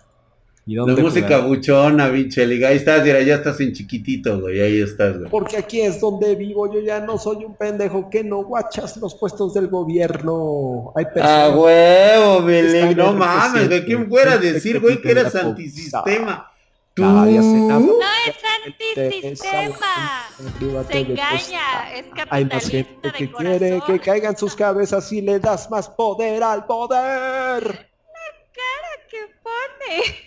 ¿Y La dónde música jugar? buchona, pinche Lee. Ahí estás, mira, ya estás en chiquitito, güey. Ahí estás, güey. Porque aquí es donde vivo, yo ya no soy un pendejo que no guachas los puestos del gobierno. Hay Ah, personas huevo, mi Lee. Están No mames, güey. ¿Quién fuera a Gente decir, que güey, que eras la antisistema? Tú. Hace nada. No es antisistema. Se engaña. Es Hay más gente que corazón. quiere que caigan sus cabezas y le das más poder al poder.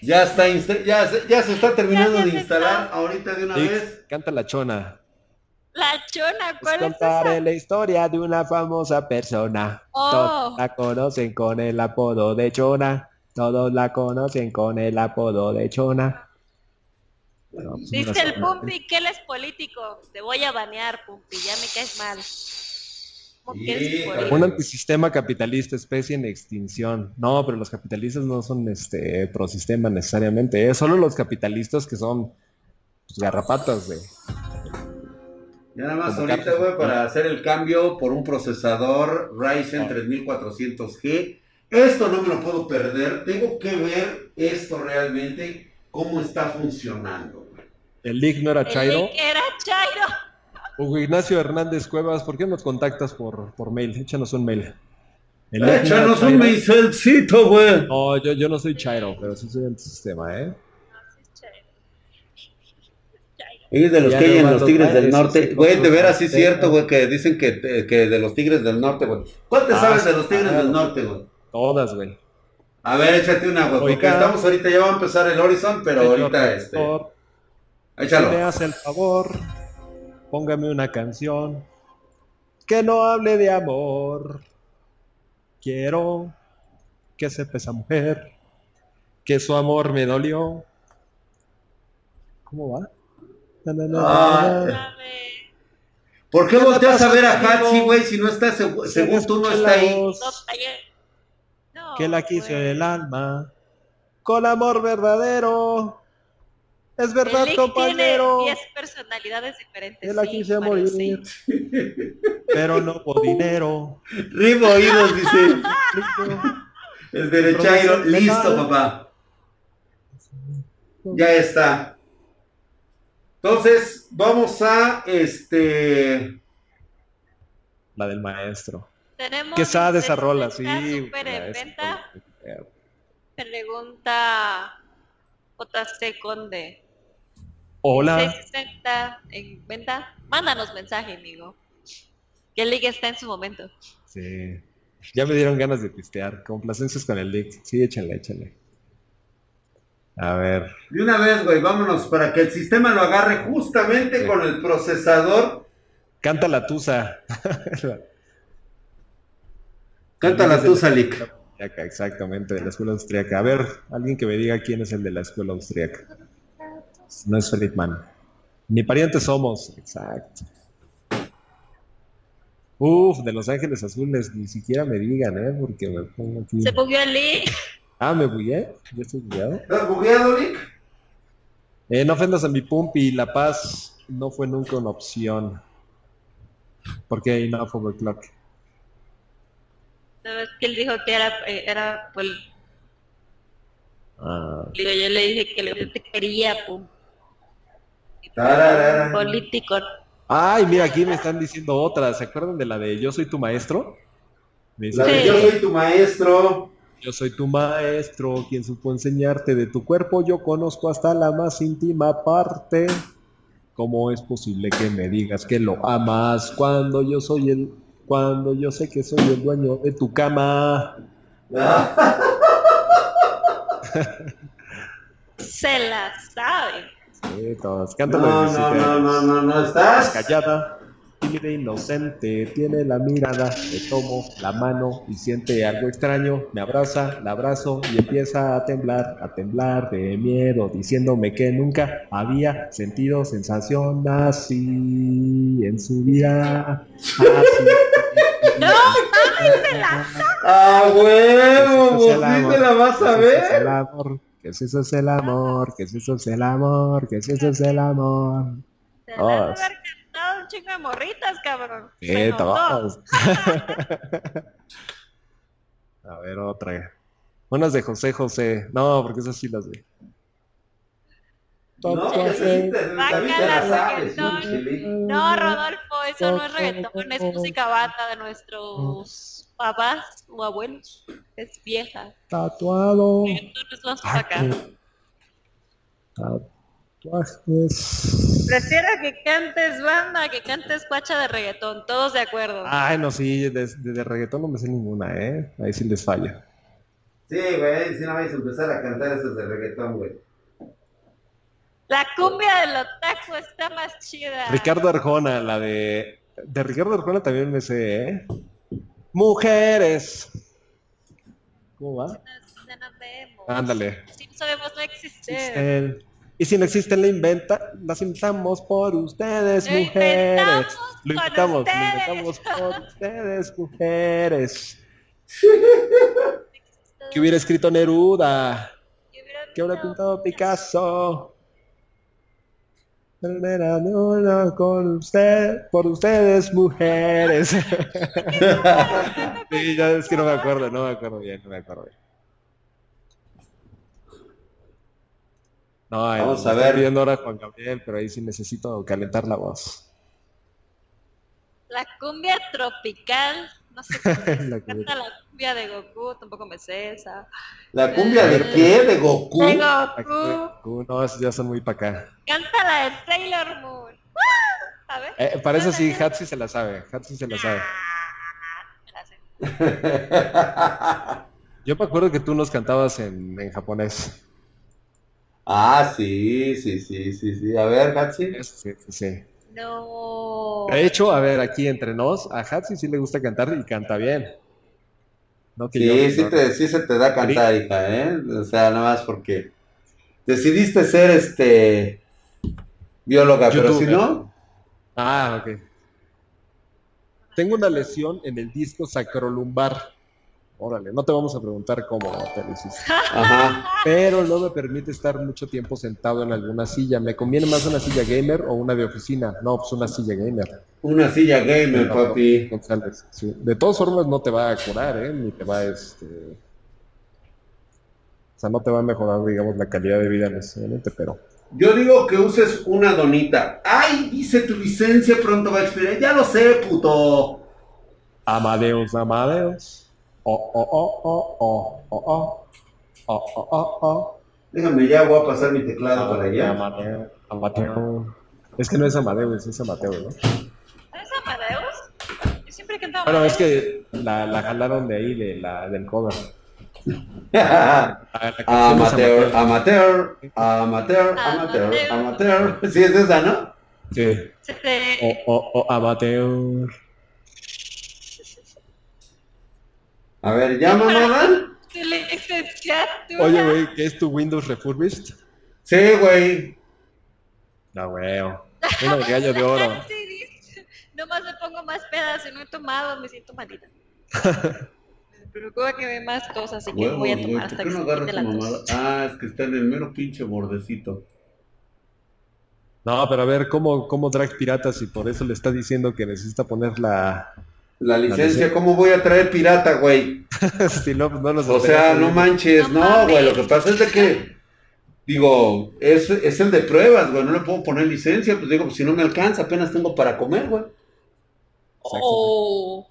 Ya está, ya, se- ya se está terminando de instalar está. ahorita de una Sí, vez. canta la chona. La chona, ¿cuál es contaré esa? la historia de una famosa persona. Oh. Todos la conocen con el apodo de chona. Todos la conocen con el apodo de chona. Pues, Dice el. Pumpi que él es político. Te voy a banear, Pumpi. Ya me caes mal. Un antisistema capitalista, especie en extinción. No, pero los capitalistas no son este prosistema necesariamente, ¿eh? Solo los capitalistas que son pues, garrapatas, güey. Ya nada más Como ahorita, güey, para hacer el cambio por un procesador Ryzen 3400G. Esto no me lo puedo perder. Tengo que ver esto realmente, cómo está funcionando. güey. El Lick no era El Chairo. Lick era Chairo. Hugo Ignacio Hernández Cuevas, ¿por qué no nos contactas por, por mail? Échanos un mail. Échanos un meiselcito, güey. No, yo, yo no soy Chairo, pero sí soy ¿eh? Es Chairo. Chairo. Ellos de los Ya que hay en los Tigres del Norte. Güey, de veras sí es cierto, güey, que dicen que, que de los Tigres del Norte, güey. ¿Cuál te Ah, sabes de los Tigres claro. del Norte, güey? Todas, güey. A ver, échate una, güey, porque Oiga. estamos ahorita, ya va a empezar el Horizon, pero ahorita, este... rector, Si me Échalo. hace el favor, póngame una canción que no hable de amor. Quiero que sepa esa mujer que su amor me dolió. ¿Cómo va? Na, na, na, Ah, ¿Por qué ¿Qué le volteas a ver a? Hatsi, güey, si no está, seg- Se según tú no está ahí? no. No, Que la quiso el alma con amor verdadero. Es verdad, El compañero. tiene 10 personalidades diferentes. Que la sí, Mario, morir, sí. [LAUGHS] pero no por dinero. Ribo oídos, dice. [LAUGHS] El derechairo, listo, papá. Ya está. Entonces, vamos a este. La del maestro. Tenemos Que sabe esa rola, 60 sí. Super en venta. Pregunta JC Conde. Hola. 660 en venta. Mándanos mensaje, amigo. Que el liga está en su momento. Sí. Ya me dieron ganas de pistear. Complacencias con el leak. Sí, échale, échale. A ver. De una vez, güey, vámonos para que el sistema lo agarre justamente Sí. con el procesador. Canta la tusa. [LAUGHS] Canta la tusa, Lick. Exactamente, de la escuela austriaca. A ver, alguien que me diga quién es el de la escuela austriaca. No es Friedman. Ni parientes somos. Exacto. Uf, de Los Ángeles Azules, ni siquiera me digan, ¿eh? Porque me pongo aquí. Se bugueó el Lick. Ah, me bugué. ¿Ya estoy bugueado? ¿Estás bugueado, Lick? Eh, no ofendas a mi Pumpi, La Paz no fue nunca una opción. Porque hay enough overclock. ¿Sabes que él dijo que era, eh, era pues, Ah, digo, yo le dije que le te quería, pum. Político. Ay, mira, aquí me están diciendo otra. ¿Se acuerdan de la de Yo soy tu maestro? La de Sí. yo soy tu maestro. Yo soy tu maestro, quien supo enseñarte de tu cuerpo. Yo conozco hasta la más íntima parte. ¿Cómo es posible que me digas que lo amas cuando yo soy el, cuando yo sé que soy el dueño de tu cama? [LAUGHS] Se la sabe. Sí, todos. No, Cántalo no, de no, Lucifer. no, no, no, estás. callada, tímida e inocente, tiene la mirada, le tomo la mano y siente algo extraño, me abraza, la abrazo y empieza a temblar, a temblar de miedo, diciéndome que nunca había sentido sensación así en su vida. Así. [LAUGHS] No, la sabe. ¡Ah, huevo! Pues sí te la vas a ver. Que si eso es el amor, que si eso es el amor, que si eso es el amor. Debe Oh. haber cantado un chingo de morritas, cabrón. Sí, todos. [LAUGHS] A ver, otra. Unas de José José. No, porque esas sí las de. No, que sí, David sabes. No, Rodolfo, eso no es reggaetón, es música banda de nuestros papás o abuelos. Es vieja. Tatuado. Tatuajes. Prefiero que cantes banda que cantes cuacha de reggaetón, todos de acuerdo. Ay, no, sí, de, de- de reggaetón no me sé ninguna, ¿eh? Ahí sí les falla. Sí, güey, si no vais a empezar a cantar esas de reggaetón, güey. La cumbia del otaku está más chida. Ricardo Arjona, la de. De Ricardo Arjona también me sé, ¿eh? Mujeres. ¿Cómo va? No, no vemos. Ándale. Si no sabemos, no existe. existen. Y si no existen, la inventa, las inventamos por ustedes, Lo mujeres. inventamos Lo inventamos, lo inventamos por ustedes, mujeres. [LAUGHS] Que hubiera escrito Neruda, Que hubiera pintado Picasso. Era una con usted, por ustedes, mujeres. sí, ya es que no me acuerdo, no me acuerdo bien, no me acuerdo bien. No, Vamos me a ver. pidiendo ahora Juan Gabriel, pero ahí sí necesito calentar la voz. La cumbia tropical no sé. La [LAUGHS] encanta la cumbia de Goku, tampoco me sé esa. ¿La cumbia de qué? ¿De Goku? De Goku. No, esos ya son muy para acá. Canta la de Sailor Moon. ¡Ah! A ver. Eh, para eso sí, Hatsi se la sabe. Hatsi se la sabe. Me la sé. [LAUGHS] Yo me acuerdo que tú nos cantabas en, en japonés. ah, sí, sí, sí, sí, sí. A ver, Hatsi. Sí, sí, sí. No. De hecho, a ver, aquí entre nos, a Hatsi sí le gusta cantar y canta bien. No que Sí, yo- sí, no, te, sí se te da cantar, hija, ¿eh? O sea, nada más porque decidiste ser, este, bióloga, pero si no, Ah, ok. Tengo una lesión en el disco sacrolumbar. Órale, no te vamos a preguntar cómo te lo hiciste. ajá. Pero no me permite estar mucho tiempo sentado en alguna silla. ¿Me conviene más una silla gamer o una de oficina? No, pues una silla gamer. Una silla gamer, papi. González, sí. De todas formas no te va a curar, ¿eh? Ni te va a, este... O sea, no te va a mejorar, digamos, la calidad de vida necesariamente, pero... Yo digo que uses una donita. Ay, dice tu licencia pronto va a expirar. Ya lo sé, puto. Amadeus, Amadeus. Oh, oh, oh, oh, oh, oh, oh. Oh, oh, oh, oh. Déjame ya, voy a pasar mi teclado para allá. Amadeus, Amadeus. Es que no es Amadeus, es Amateo, ¿no? ¿Es Amadeus? Yo siempre he cantado Bueno, es que la, la jalaron de ahí, de la, del cover. [LAUGHS] Ah, amateur, amateur, amateur, amateur, amateur. Sí, es esa, ¿no? Sí. Se te- Oh, oh, oh, Amateur. A ver, ¿ya, mamada? Oye, güey, ¿qué es tu Windows Refurbished? Sí, güey. No, güey. Una de gallo de oro. [LAUGHS] Nomás me pongo más pedas y no he tomado, me siento malita. [LAUGHS] me preocupa que ve más cosas y que voy a tomar ¿por hasta que no se la mamada? Ah, es que está en el mero pinche bordecito. No, pero a ver, ¿cómo, cómo drag piratas y por eso le está diciendo que necesita poner la... La licencia. ¿cómo voy a traer pirata, güey? [LAUGHS] si no, no nos O sea, no manches, No no, güey, lo que pasa es de que, digo, es, es el de pruebas, güey, no le puedo poner licencia, pues digo, pues si no me alcanza, apenas tengo para comer, güey. Oh.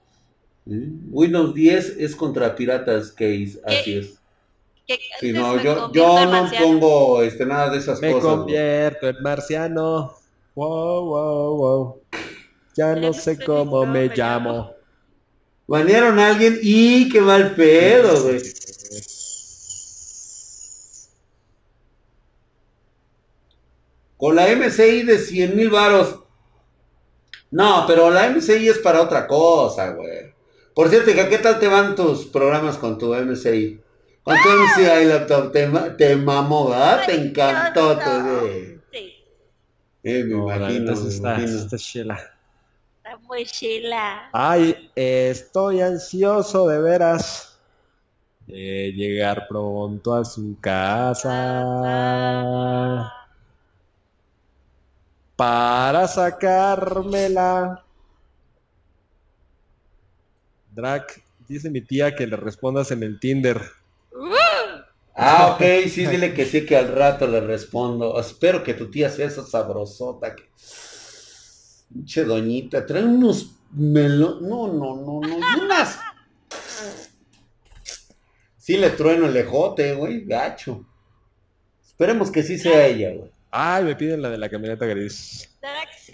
Windows 10 es contra piratas, case, así es. Si no, me yo, yo no pongo este, nada de esas Me cosas. güey. convierto en marciano. Wow, wow, wow. Ya no sé cómo me llamo. Banearon a alguien y qué mal pedo, güey. Con la MCI de 100 mil varos. No, pero la MCI es para otra cosa, güey. Por cierto, ¿qué tal te van tus programas con tu MCI? Con tu MCI laptop, te, te mamó, ¿verdad? Te encantó todo. eh. Sí, Eh, me No, imagino, me está, imagino. está chela. Está muy chila. Ay, estoy ansioso de veras de llegar pronto a su casa para sacármela. Drac, dice mi tía que le respondas en el Tinder. Ah, ok, sí, dile que sí, que al rato le respondo. Espero que tu tía sea esa sabrosota que... Pinche doñita, trae unos melones... No, no, no, no, y unas... Sí le trueno el ejote, güey, gacho. Esperemos que sí sea ella, güey. Ay, me piden la de la camioneta gris.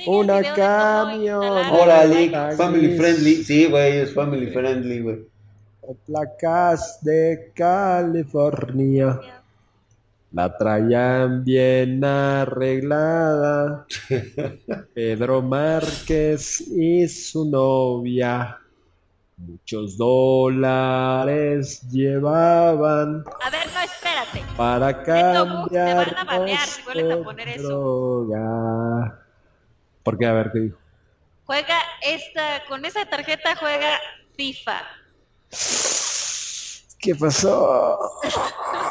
Una camión. Órale, family friendly. Sí, güey, es family friendly, güey. Placas de California. La traían bien arreglada. [LAUGHS] Pedro Márquez y su novia. Muchos dólares llevaban A ver, no, espérate. para Neto, te van a cambiar banear si vuelves a poner eso. droga. ¿Por qué? A ver qué dijo. Juega esta, con esa tarjeta juega FIFA. ¿Qué pasó?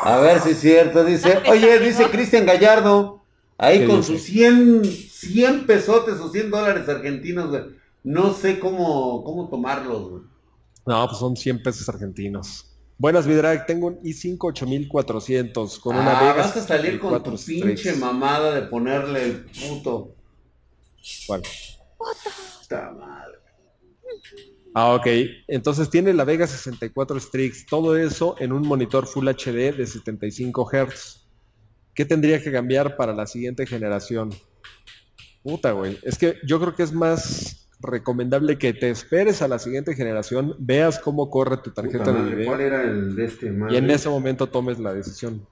A ver si es cierto, dice. Oye, dice Cristian Gallardo. Ahí ¿Qué con dice? sus 100, 100 pesotes o 100 dólares argentinos, güey. No sé cómo, cómo tomarlos, güey. No, pues son 100 pesos argentinos. Buenas, Vidrag. Tengo un i5 8400 con una ah, Vegas. vas a salir con tu 4 pinche Strix. mamada de ponerle el puto. ¿Cuál? Puta madre. Ah, ok. Entonces tiene la Vega 64 Strix, todo eso en un monitor Full HD de 75 Hz. ¿Qué tendría que cambiar para la siguiente generación? Puta, güey. Es que yo creo que es más recomendable que te esperes a la siguiente generación, veas cómo corre tu tarjeta Puta de video ¿Cuál era el de este y madre? en ese momento tomes la decisión.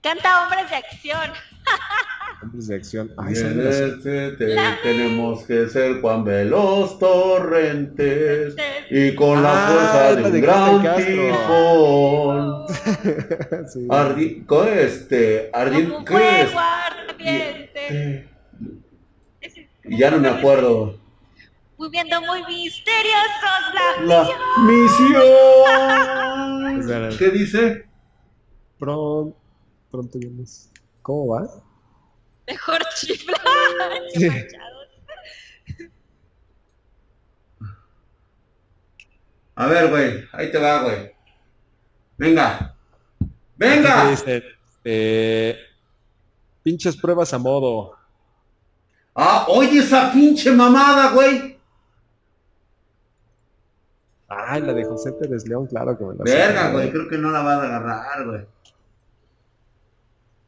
Canta hombres de acción. [LAUGHS] Hombres de acción. Y Ay, en salen las- este te- tenemos que ser Juan Veloz Torrentes y con la Ah, fuerza de un de gran tifón. [LAUGHS] Sí. Ardi, co- este, Como ardiente, un ¿qué es? fuego ardiente. Eh, Y ya no me acuerdo. Moviendo muy misteriosos la La misión. [LAUGHS] Espera. ¿Qué dice? Pronto, pronto vienes. ¿Cómo va? Mejor [LAUGHS] chifla. Sí. A ver, güey, ahí te va, güey. Venga. Venga. dice, eh, pinches pruebas a modo. Ah, oye esa pinche mamada, güey. Ay, la de José Pérez León, claro que me la sé. Verga, güey, creo que no la vas a agarrar, güey.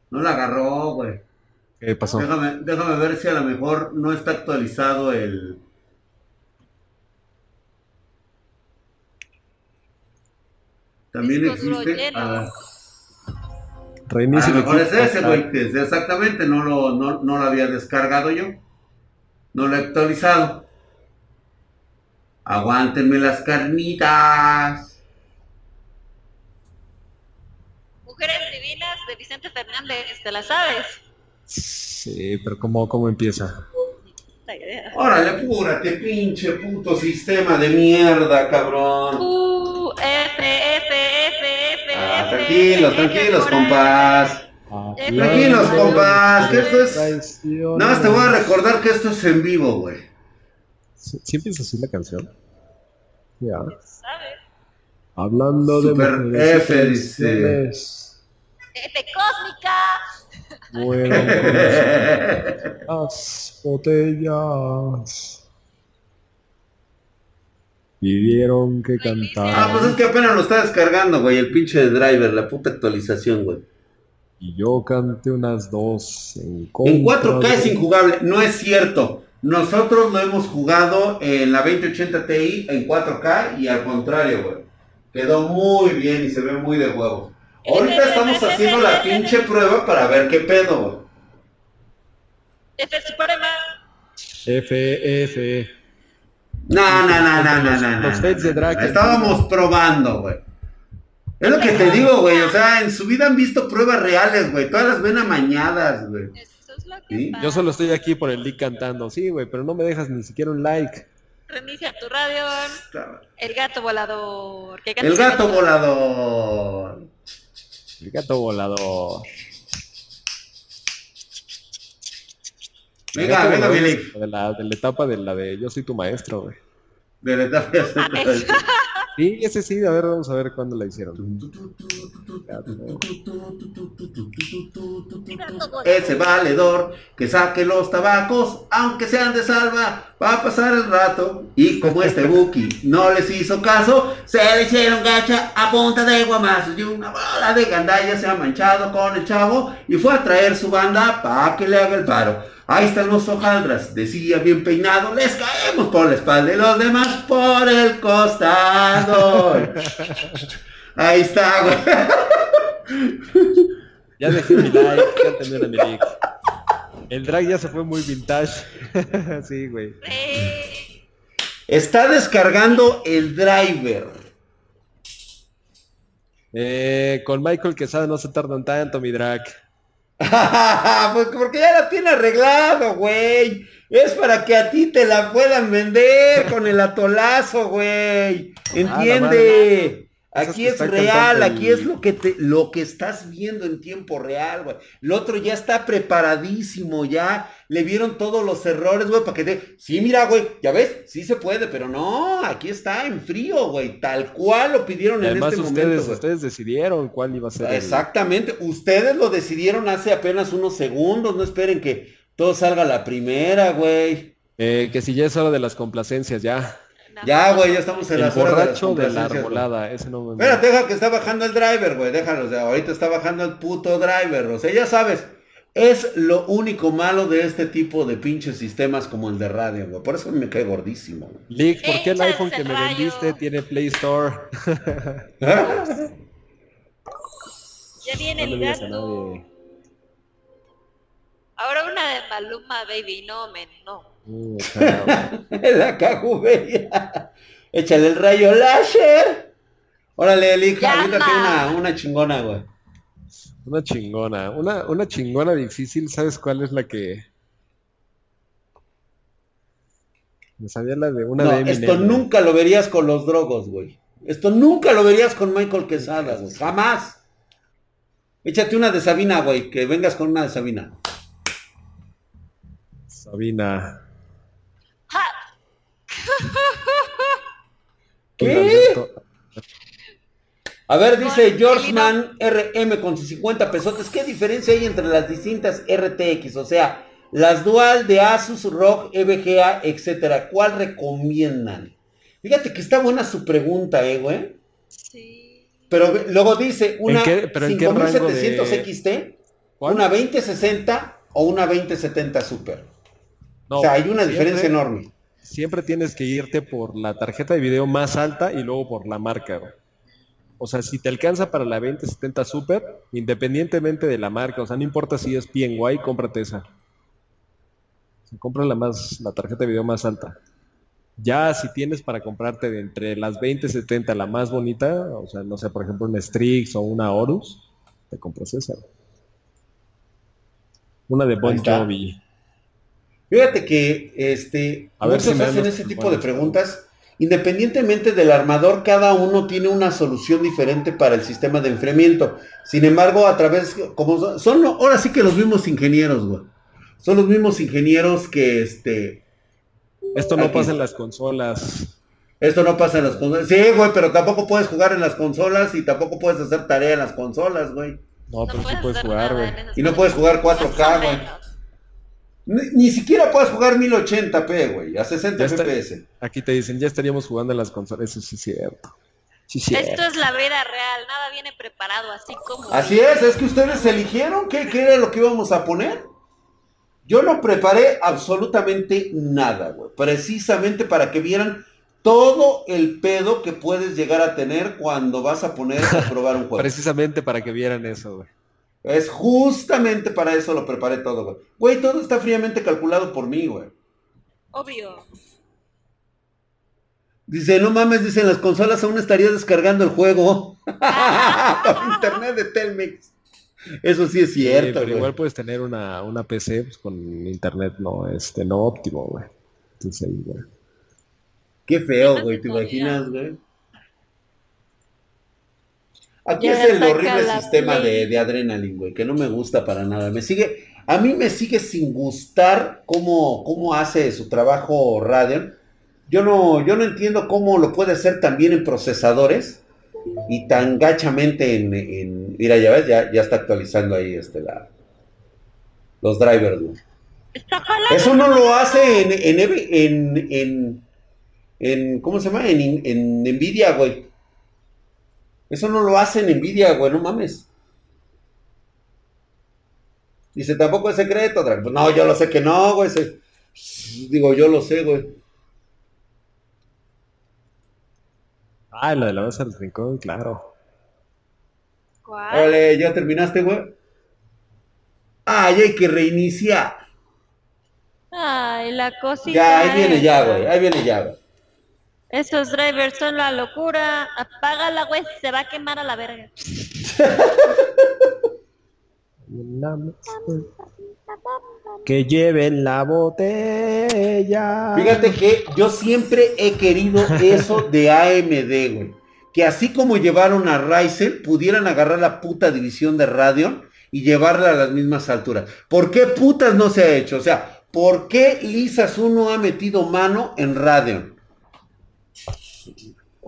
No la agarró, güey. ¿Qué pasó? Déjame, déjame ver si a lo mejor no está actualizado el. También existe. A, a Reinicia lo el mejor es equipo. ese, güey, que es exactamente, no lo, no, no lo había descargado yo. No lo he actualizado. Aguántenme las carnitas. Mujeres divinas de Vicente Fernández, ¿te la sabes? Sí, pero ¿cómo, cómo empieza? Órale, apúrate, pinche puto sistema de mierda, cabrón. U, F, F, F, F, Ah, F, tranquilos, F, tranquilos, compás. Tranquilos, no, compás, que esto es... Nada más te voy a recordar que esto es en vivo, güey. ¿Sí, sí empieza así la canción? Ya. Hablando Super de y F, dice. F cósmica. Con [LAUGHS] las botellas. Pidieron que Ah, cantara pues es que apenas lo está descargando, güey, el pinche driver, la puta actualización, güey. y yo canté unas dos en En 4K es injugable, no es cierto. Nosotros lo hemos jugado en la 2080 Ti en 4K y al contrario, güey. Quedó muy bien y se ve muy de huevo. Ahorita estamos haciendo la pinche prueba para ver qué pedo. F suprema. F, F. No, no, no, no, no, no, no. Los feds de drag. Estábamos probando, güey. Es lo que te digo, güey. O sea, en su vida han visto pruebas reales, güey. Todas las ven amañadas, güey. Eso es lo que Sí, pasa. Yo solo estoy aquí por el leak cantando. Sí, güey, pero no me dejas ni siquiera un like. Reinicia tu radio. El gato volador. ¿Qué El gato volador. El gato volador. Venga, gato venga, Billy. De la, de la etapa de la de Yo soy tu maestro, güey. De la etapa de Sí, ese sí, a ver, vamos a ver cuándo la hicieron. Ese valedor que saque los tabacos, aunque sean de salva, va a pasar el rato. Y como este Buki no les hizo caso, se le hicieron gacha a punta de guamazos y una bola de gandalla se ha manchado con el chavo y fue a traer su banda para que le haga el paro. Ahí están los hojaldras, decía bien peinado, les caemos por la espalda y los demás por el costado. [LAUGHS] Ahí está, güey. [LAUGHS] Ya dejé mi like, ya terminé mi like. El drag ya se fue muy vintage. [LAUGHS] sí, güey. Está descargando el driver. Eh, con Michael Quesada no se tardan tanto, mi drag. [LAUGHS] pues porque ya la tiene arreglado, güey. Es para que a ti te la puedan vender con el atolazo, güey. Entiende. Aquí es real, el- aquí es lo que te, lo que estás viendo en tiempo real, güey. El otro ya está preparadísimo, ya le vieron todos los errores, güey, para que te. Sí, mira, güey, ya ves, sí se puede, pero no, aquí está en frío, güey. Tal cual lo pidieron en este ustedes, momento. ustedes decidieron cuál iba a ser. el- Exactamente, ustedes lo decidieron hace apenas unos segundos, no esperen que todo salga a la primera, güey. Eh, que si ya es hora de las complacencias, ya. Ya, güey, ya estamos en El las horas de las borracho de la arbolada, ese no me Espera, deja que está bajando el driver, güey. Déjalo, o sea, ahorita está bajando el puto driver. O sea, ya sabes, es lo único malo de este tipo de pinches sistemas como el de radio, güey. Por eso me cae gordísimo. Lick, ¿por qué el iPhone que me rayo. vendiste tiene Play Store? [LAUGHS] Ya viene No el gato. Ahora una de Maluma, baby. No, men, no. Uh. [LAUGHS] La cajubeya. Échale el rayo láser. Órale, aviéntate una, una chingona, güey. Una chingona. Una, una chingona difícil, ¿sabes cuál es la que...? Me sabía la de una No, de esto nunca lo verías con los drogos, güey. Esto nunca lo verías con Michael Quesada, güey. Jamás. Échate una de Sabina, güey. Que vengas con una de Sabina. Sabina. ¿Qué? A ver, dice Georgeman RM con sus 50 pesotes. ¿Qué diferencia hay entre las distintas RTX? O sea, las dual de Asus, ROG, EVGA, etcétera. ¿Cuál recomiendan? Fíjate que está buena su pregunta, eh, güey. Sí. Pero luego dice una qué- pero en qué rango 5700 de- XT, ¿Cuál? una 2060 o una 2070 Super. No, o sea, hay una siempre- diferencia enorme. Siempre tienes que irte por la tarjeta de video más alta y luego por la marca. güey. O sea, si te alcanza para la 2070 Super, independientemente de la marca, o sea, no importa si es PNY, cómprate esa. O sea, compra la más, la tarjeta de video más alta. Ya si tienes para comprarte de entre las 2070 la más bonita, o sea, no sé, por ejemplo, una Strix o una Horus, te compras esa. güey. Una de Bon. Jovi. Fíjate que este, A ver muchos si me dan hacen ese tipo de preguntas. Independientemente del armador, cada uno tiene una solución diferente para el sistema de enfriamiento. Sin embargo, a través, como son, son ahora sí que los mismos ingenieros, güey. Son los mismos ingenieros que este, Esto no Aquí. pasa en las consolas. esto no pasa en las consolas. Sí, güey, pero tampoco puedes jugar en las consolas y tampoco puedes hacer tarea en las consolas, güey. No, pero sí puedes jugar, güey. Y no puedes jugar 4K, Más o güey. Ni, ni siquiera puedes jugar 1080p, güey, a 60 Ya está. FPS. Aquí te dicen, ya estaríamos jugando en las consolas. Eso sí es cierto. Sí. Esto es la vida real, nada viene preparado, así como. Así es, es que ustedes eligieron qué, qué era lo que íbamos a poner. Yo no preparé absolutamente nada, güey. Precisamente para que vieran todo el pedo que puedes llegar a tener cuando vas a poner a [LAUGHS] probar un juego. Precisamente para que vieran eso, güey. Es justamente para eso lo preparé todo, güey. Güey, todo está fríamente calculado por mí, güey. Obvio. Dice, no mames, dicen las consolas aún estaría descargando el juego. [LAUGHS] por internet de Telmex. Eso sí es Sí, cierto, pero güey. igual puedes tener una, una PC pues, con internet no, este, no óptimo, güey. Entonces ahí, güey. Qué feo, güey, ¿te imaginas, güey? Aquí es el horrible sistema de, de Adrenaline, güey, que no me gusta para nada. Me sigue, a mí me sigue sin gustar cómo, cómo hace su trabajo Radeon. Yo no, yo no entiendo cómo lo puede hacer tan bien en procesadores y tan gachamente en, en- mira, ya ves, ya, ya está actualizando ahí este la los drivers, güey. Eso no lo hace en, en, en, en, en- ¿cómo se llama? En, en Nvidia, güey. Eso no lo hace en Nvidia, güey, no mames. Dice, tampoco es secreto, Drag. Pues no, yo lo sé que no, güey. se- Digo, yo lo sé, güey. Ah, la de la base del rincón, claro. ¿Cuál? Órale, ¿ya terminaste, güey? Ah, ya hay que reiniciar. Ay, la cosita. Ya, ahí viene ya, güey. Ahí viene ya, güey. Esos drivers son la locura. Apágala, güey, se va a quemar a la verga. Que lleven la botella. Fíjate que yo siempre he querido eso de AMD, güey. Que así como llevaron a Ryzen, pudieran agarrar la puta división de Radeon y llevarla a las mismas alturas. ¿Por qué putas no se ha hecho? O sea, ¿por qué Lisas 1 ha metido mano en Radeon?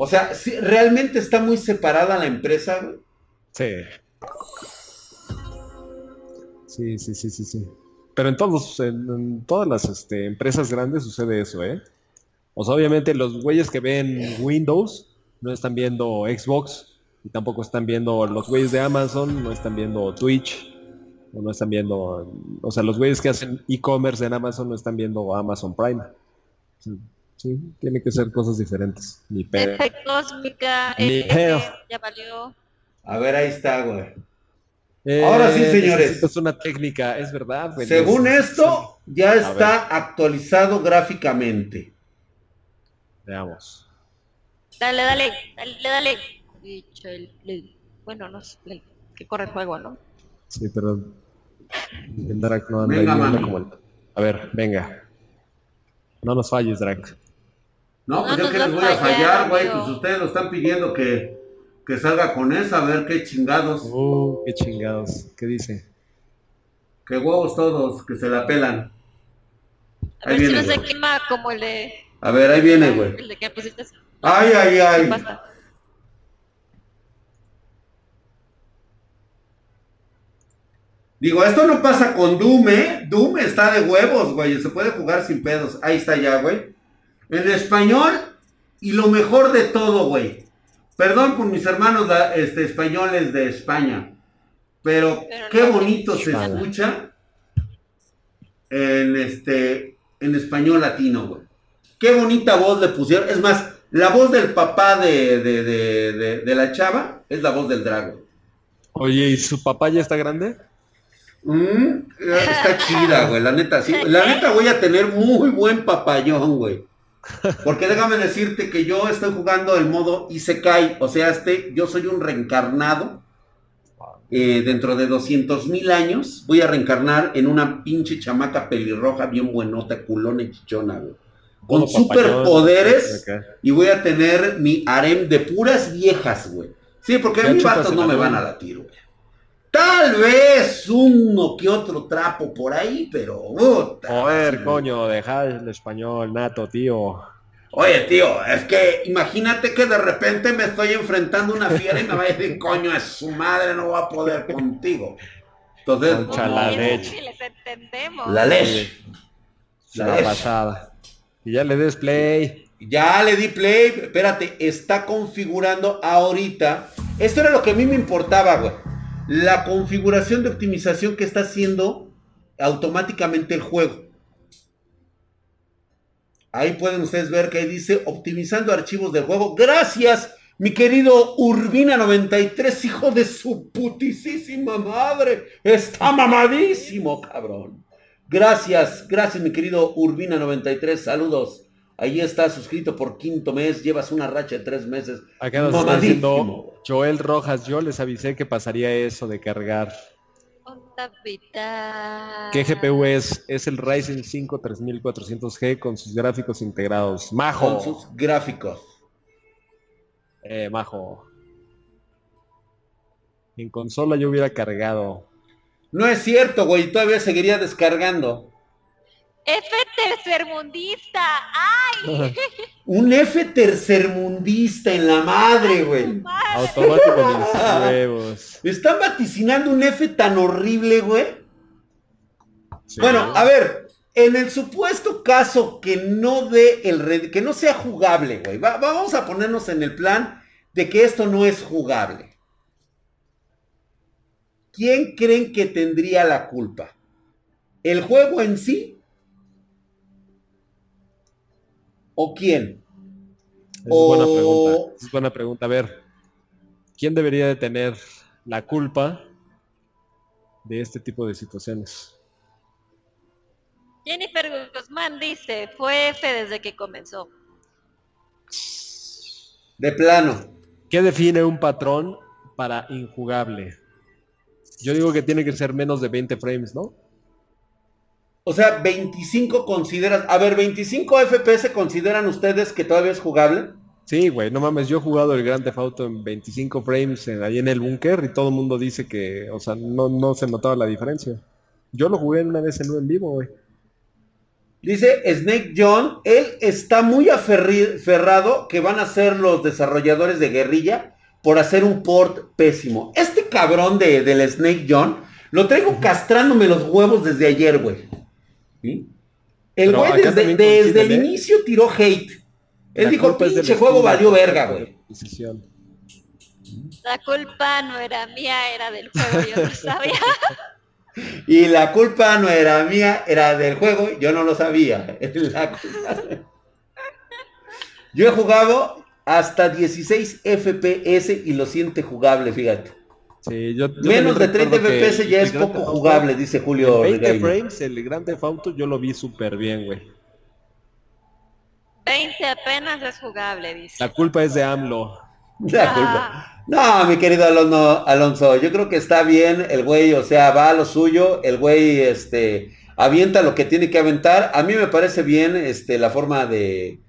O sea, sí, realmente está muy separada la empresa, güey. Sí. Sí, sí, sí, sí, sí. Pero en todos, en, en todas las este, empresas grandes sucede eso, ¿eh? O sea, obviamente los güeyes que ven Windows no están viendo Xbox y tampoco están viendo los güeyes de Amazon, no están viendo Twitch, o no están viendo, o sea, los güeyes que hacen e-commerce en Amazon no están viendo Amazon Prime. Sí, tiene que ser cosas diferentes. Ni pedo. Cósmica, Ni pedo. ya valió. A ver, ahí está, güey. Eh, Ahora sí, señores. necesitas una técnica, es verdad. güey. Según esto, ya está actualizado gráficamente. Veamos. Dale, dale, dale, dale. Bueno, no sé, que corre el juego, ¿no? Sí, pero el Drac no anda Venga, ahí, anda mami. como el- A ver, venga. No nos falles, Drac. No, pues No yo que les voy a fallar, güey. Pues ustedes lo están pidiendo que, que salga con esa, a ver qué chingados. Uh, qué chingados. ¿Qué dice? Que huevos todos, que se la pelan. A Ahí ver si no se quema como el de... A ver, ahí viene, güey. El de que pusiste. Ay, ay, ¿Qué ay. pasa? Digo, esto no pasa con Doom, ¿eh? Doom está de huevos, güey. Se puede jugar sin pedos. Ahí está ya, güey. En español y lo mejor de todo, güey. Perdón por mis hermanos este, españoles de España. Pero, Pero qué no, bonito se escucha en este en español latino, güey. Qué bonita voz le pusieron. Es más, la voz del papá de, de, de, de- de la chava es la voz del drago. Oye, ¿y su papá ya está grande? Mm, está chida, güey, la neta, sí. La neta voy a tener muy buen papayón, güey. Porque déjame decirte que yo estoy jugando el modo Isekai, o sea, este, yo soy un reencarnado. Eh, dentro de 200 mil años voy a reencarnar en una pinche chamaca pelirroja bien buenota, culona y chichona, güey. Con superpoderes Acá. y voy a tener mi harem de puras viejas, güey. Sí, porque a mí vatos no me van a latir, güey. Tal vez uno que otro trapo por ahí, pero... puta, Joder, coño, deja el español, nato, tío. Oye, tío, es que imagínate que de repente me estoy enfrentando a una fiera y me va a decir, [LAUGHS] coño, es su madre, no va a poder contigo. Entonces, Concha la leche. sí, les entendemos. la leche. La La leche. pasada. Y ya le des play. Ya le di play, espérate, está configurando ahorita. Esto era lo que a mí me importaba, güey. La configuración de optimización que está haciendo automáticamente el juego. Ahí pueden ustedes ver que ahí dice optimizando archivos del juego. Gracias, mi querido Urbina93, hijo de su putisísima madre. Está mamadísimo, cabrón. Gracias, gracias, mi querido Urbina93. Saludos. Ahí está suscrito por quinto mes. Llevas una racha de tres meses. Acá nos está diciendo Joel Rojas, yo les avisé que pasaría eso de cargar. Onda vital. ¿Qué GPU es? Es el Ryzen 5 3400G con sus gráficos integrados. Con Majo. sus gráficos. Eh, majo. En consola yo hubiera cargado. No es cierto, güey. Todavía seguiría descargando. F tercermundista. ¡Ay! [LAUGHS] Un F tercermundista en la madre, güey. Automático de mis huevos. [LAUGHS] Están vaticinando un F tan horrible, güey. Sí. Bueno, a ver, en el supuesto caso que no dé el red, que no sea jugable, güey. va- vamos a ponernos en el plan de que esto no es jugable. ¿Quién creen que tendría la culpa? ¿El juego en sí? ¿O quién? Es buena pregunta. Es buena pregunta. A ver, ¿quién debería de tener la culpa de este tipo de situaciones? Jennifer Guzmán dice, fue F desde que comenzó. De plano. ¿Qué define un patrón para injugable? Yo digo que tiene que ser menos de 20 frames, ¿no? O sea, 25 consideras... A ver, 25 FPS consideran ustedes que todavía es jugable? Sí, güey, no mames, yo he jugado el Grand Theft Auto en 25 frames en- ahí en el búnker y todo el mundo dice que, o sea, no, no se notaba la diferencia. Yo lo jugué una vez en, en vivo, güey. Dice Snake John, él está muy aferrado que van a ser los desarrolladores de guerrilla por hacer un port pésimo. Este cabrón de, del Snake John lo traigo castrándome los huevos desde ayer, güey. ¿Sí? El güey desde, el inicio tiró hate. Él La dijo, pinche juego valió verga, güey. La culpa no era mía, era del juego, yo no sabía. [LAUGHS] Y la culpa no era mía, era del juego, yo no lo sabía. [LAUGHS] La culpa- Yo he jugado hasta 16 FPS y lo siente jugable, fíjate. Sí, yo, yo Menos de también 30 recuerdo que FPS ya es poco Auto, jugable, dice Julio. en 20 Regaño. frames, el Grand Theft Auto yo lo vi súper bien, güey. 20 apenas es jugable, dice. La culpa es de AMLO. [LAUGHS] La culpa. No, mi querido Alonso, Alonso, yo creo que está bien el güey, o sea, va a lo suyo, el güey, este, avienta lo que tiene que aventar. A mí me parece bien, este, la forma de,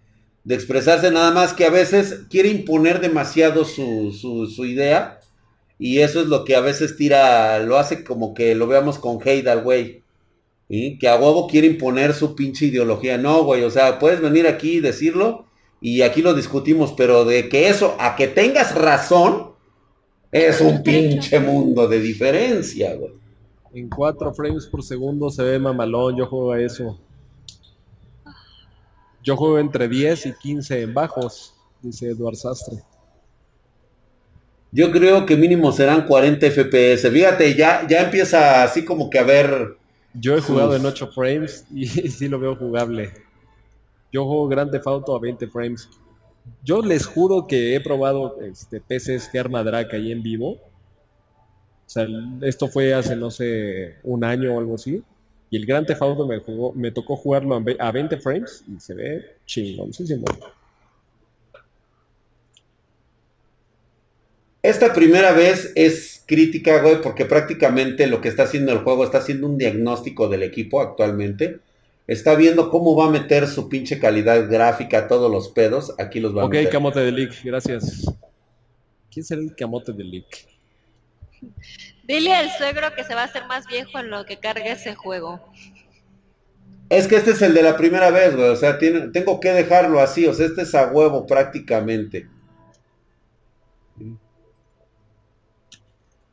de expresarse, nada más que a veces quiere imponer demasiado su, su, su idea y eso es lo que a veces tira, lo hace como que lo veamos con hate al güey. ¿sí? Que a huevo quiere imponer su pinche ideología. No, güey, o sea, puedes venir aquí y decirlo y aquí lo discutimos, pero de que eso, a que tengas razón, es un pinche mundo de diferencia, güey. En 4 frames por segundo se ve mamalón, yo juego a eso. Yo juego entre 10 y 15 en bajos, dice Eduard Sastre. Yo creo que mínimo serán 40 FPS. Fíjate, ya, ya empieza así como que a ver. Yo he jugado en 8 frames [LAUGHS] y sí lo veo jugable. Yo juego Grand Theft Auto a 20 frames. Yo les juro que he probado este, PCs que arma Drake ahí en vivo. O sea, esto fue hace, no sé, un año o algo así. Y el Grand Theft Auto me, jugó, me tocó jugarlo a 20 frames y se ve chingoncísimo. Esta primera vez es crítica, güey, porque prácticamente lo que está haciendo el juego está haciendo un diagnóstico del equipo actualmente. Está viendo cómo va a meter su pinche calidad gráfica a todos los pedos. Aquí los va a Ok, meter. camote de leak, gracias. ¿Quién será el camote de leak? Dile al suegro que se va a hacer más viejo en lo que cargue ese juego. Es que este es el de la primera vez, güey. O sea, tiene- tengo que dejarlo así. O sea, este es a huevo prácticamente.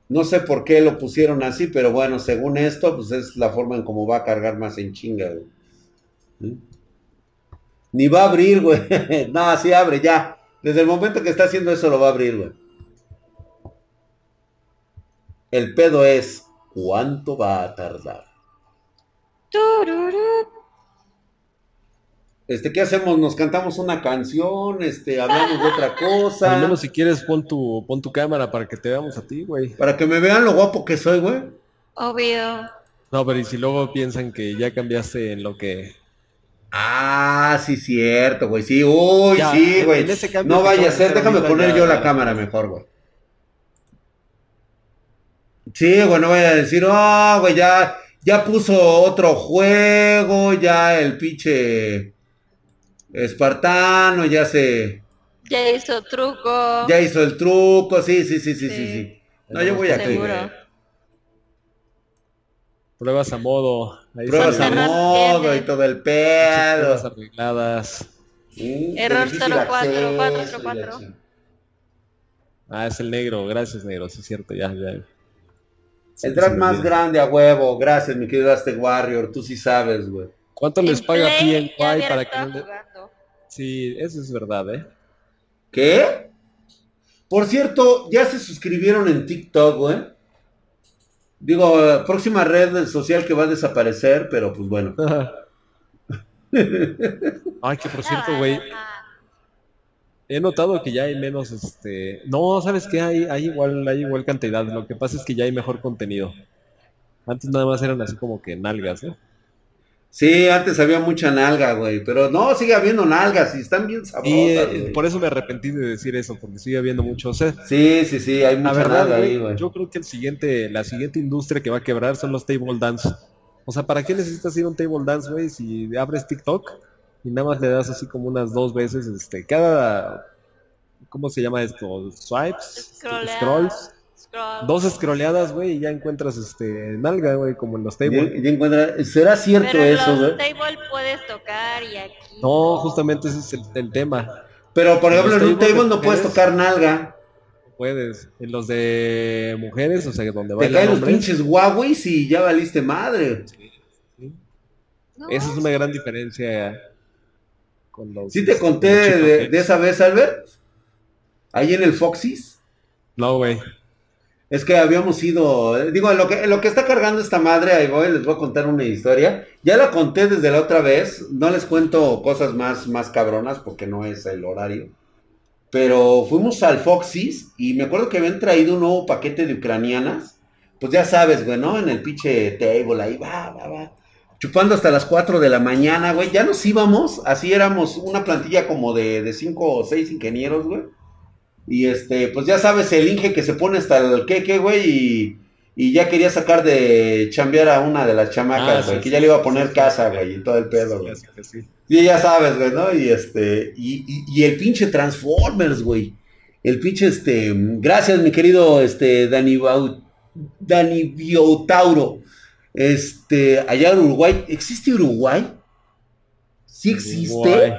No sé por qué lo pusieron así, pero bueno, según esto, pues es la forma en cómo va a cargar más en chinga, güey. ¿Mm? Ni va a abrir, güey. [LAUGHS] no, así abre ya. Desde el momento que está haciendo eso lo va a abrir, güey. El pedo es, ¿cuánto va a tardar? Este, ¿qué hacemos? ¿Nos cantamos una canción? Este, hablamos de otra cosa. Al menos si quieres pon tu, pon tu cámara para que te veamos a ti, güey. Para que me vean lo guapo que soy, güey. Obvio. No, pero y si luego piensan que ya cambiaste en lo que... Ah, sí, cierto, güey. Sí, uy, Ya, sí, güey. No vaya a ser, déjame poner yo la cámara mejor, güey. Sí, güey, no vaya a decir, oh, güey, ya, ya puso otro juego, ya el pinche espartano, ya se, Ya hizo truco. ya hizo el truco, sí, sí, sí, sí, sí, Sí. sí. No, yo voy aquí, Seguro. güey. Pruebas a modo. Ahí Pruebas a sale. ¿Cuántas modo y todo el Pruebas pedo. arregladas. Mm, Error de difícil 04, acceso y la 404. chingada. Ah, es el negro. Gracias, negro. Sí, es cierto. Ya, ya. El me más grande a huevo. Gracias, mi querido Aztec Warrior. Tú sí sabes, güey. ¿Cuánto les paga PNY para que no le-. Sí, eso es verdad, ¿eh? ¿Qué? Por cierto, ya se suscribieron en TikTok, güey. Digo, eh, próxima red social que va a desaparecer, pero pues bueno. [LAUGHS] Ay, que por cierto, güey, he notado que ya hay menos, este... No, ¿sabes qué? Hay, hay igual, hay igual cantidad. Lo que pasa es que ya hay mejor contenido. Antes nada más eran así como que nalgas, ¿eh? Sí, antes había mucha nalga, güey. Pero no, sigue habiendo nalgas y están bien sabrosas, Y eh, por eso me arrepentí de decir eso, porque sigue habiendo mucho. O sea, Sí, sí, sí, hay la mucha verdad, nalga ahí, güey. yo creo que el siguiente, la siguiente industria que va a quebrar son los table dance. O sea, ¿para qué necesitas ir a un table dance, güey? Si abres TikTok y nada más le das así como unas dos veces, este, cada, ¿cómo se llama esto? Swipes, scrolls, Scroll. dos scrolleadas, güey, y ya encuentras este nalga, güey, como en los table. Ya- ya encuentra- ¿Será cierto Pero en eso, table puedes tocar y aquí. No, justamente ese es el, el tema. Pero por en ejemplo, los en un table no puedes tocar nalga. Puedes. En los de mujeres, o sea, donde Te bailan caen los pinches Huawei y ya valiste madre. Sí, sí. No, Esa es una gran diferencia con los... ¿Sí te conté los chip de, de esa vez, Albert? Ahí en el Foxys. No, güey. Es que habíamos ido, eh, digo, lo que, lo que está cargando esta madre, ahí voy, les voy a contar una historia. Ya la conté desde la otra vez, no les cuento cosas más, más cabronas porque no es el horario. Pero fuimos al Foxys y me acuerdo que habían traído un nuevo paquete de ucranianas. Pues ya sabes, güey, ¿no? En el pinche table, ahí va, va, va. Chupando hasta las 4 de la mañana, güey. Ya nos íbamos, así éramos una plantilla como de, de 5 o 6 ingenieros, güey. Y este, pues ya sabes, el Inge que se pone hasta el queque, güey, y, y ya quería sacar de chambear a una de las Ah, chamacas, sí, güey, que sí, ya le iba a poner sí, casa, güey, y todo el pedo, güey. Y ya sabes, güey, ¿no? Y este, y, y- y el pinche Transformers, güey. El pinche, este, gracias, mi querido, este, Dani, Bau- Dani Biotauro. Este, allá en Uruguay, ¿existe Uruguay? ¿Sí existe? Uruguay.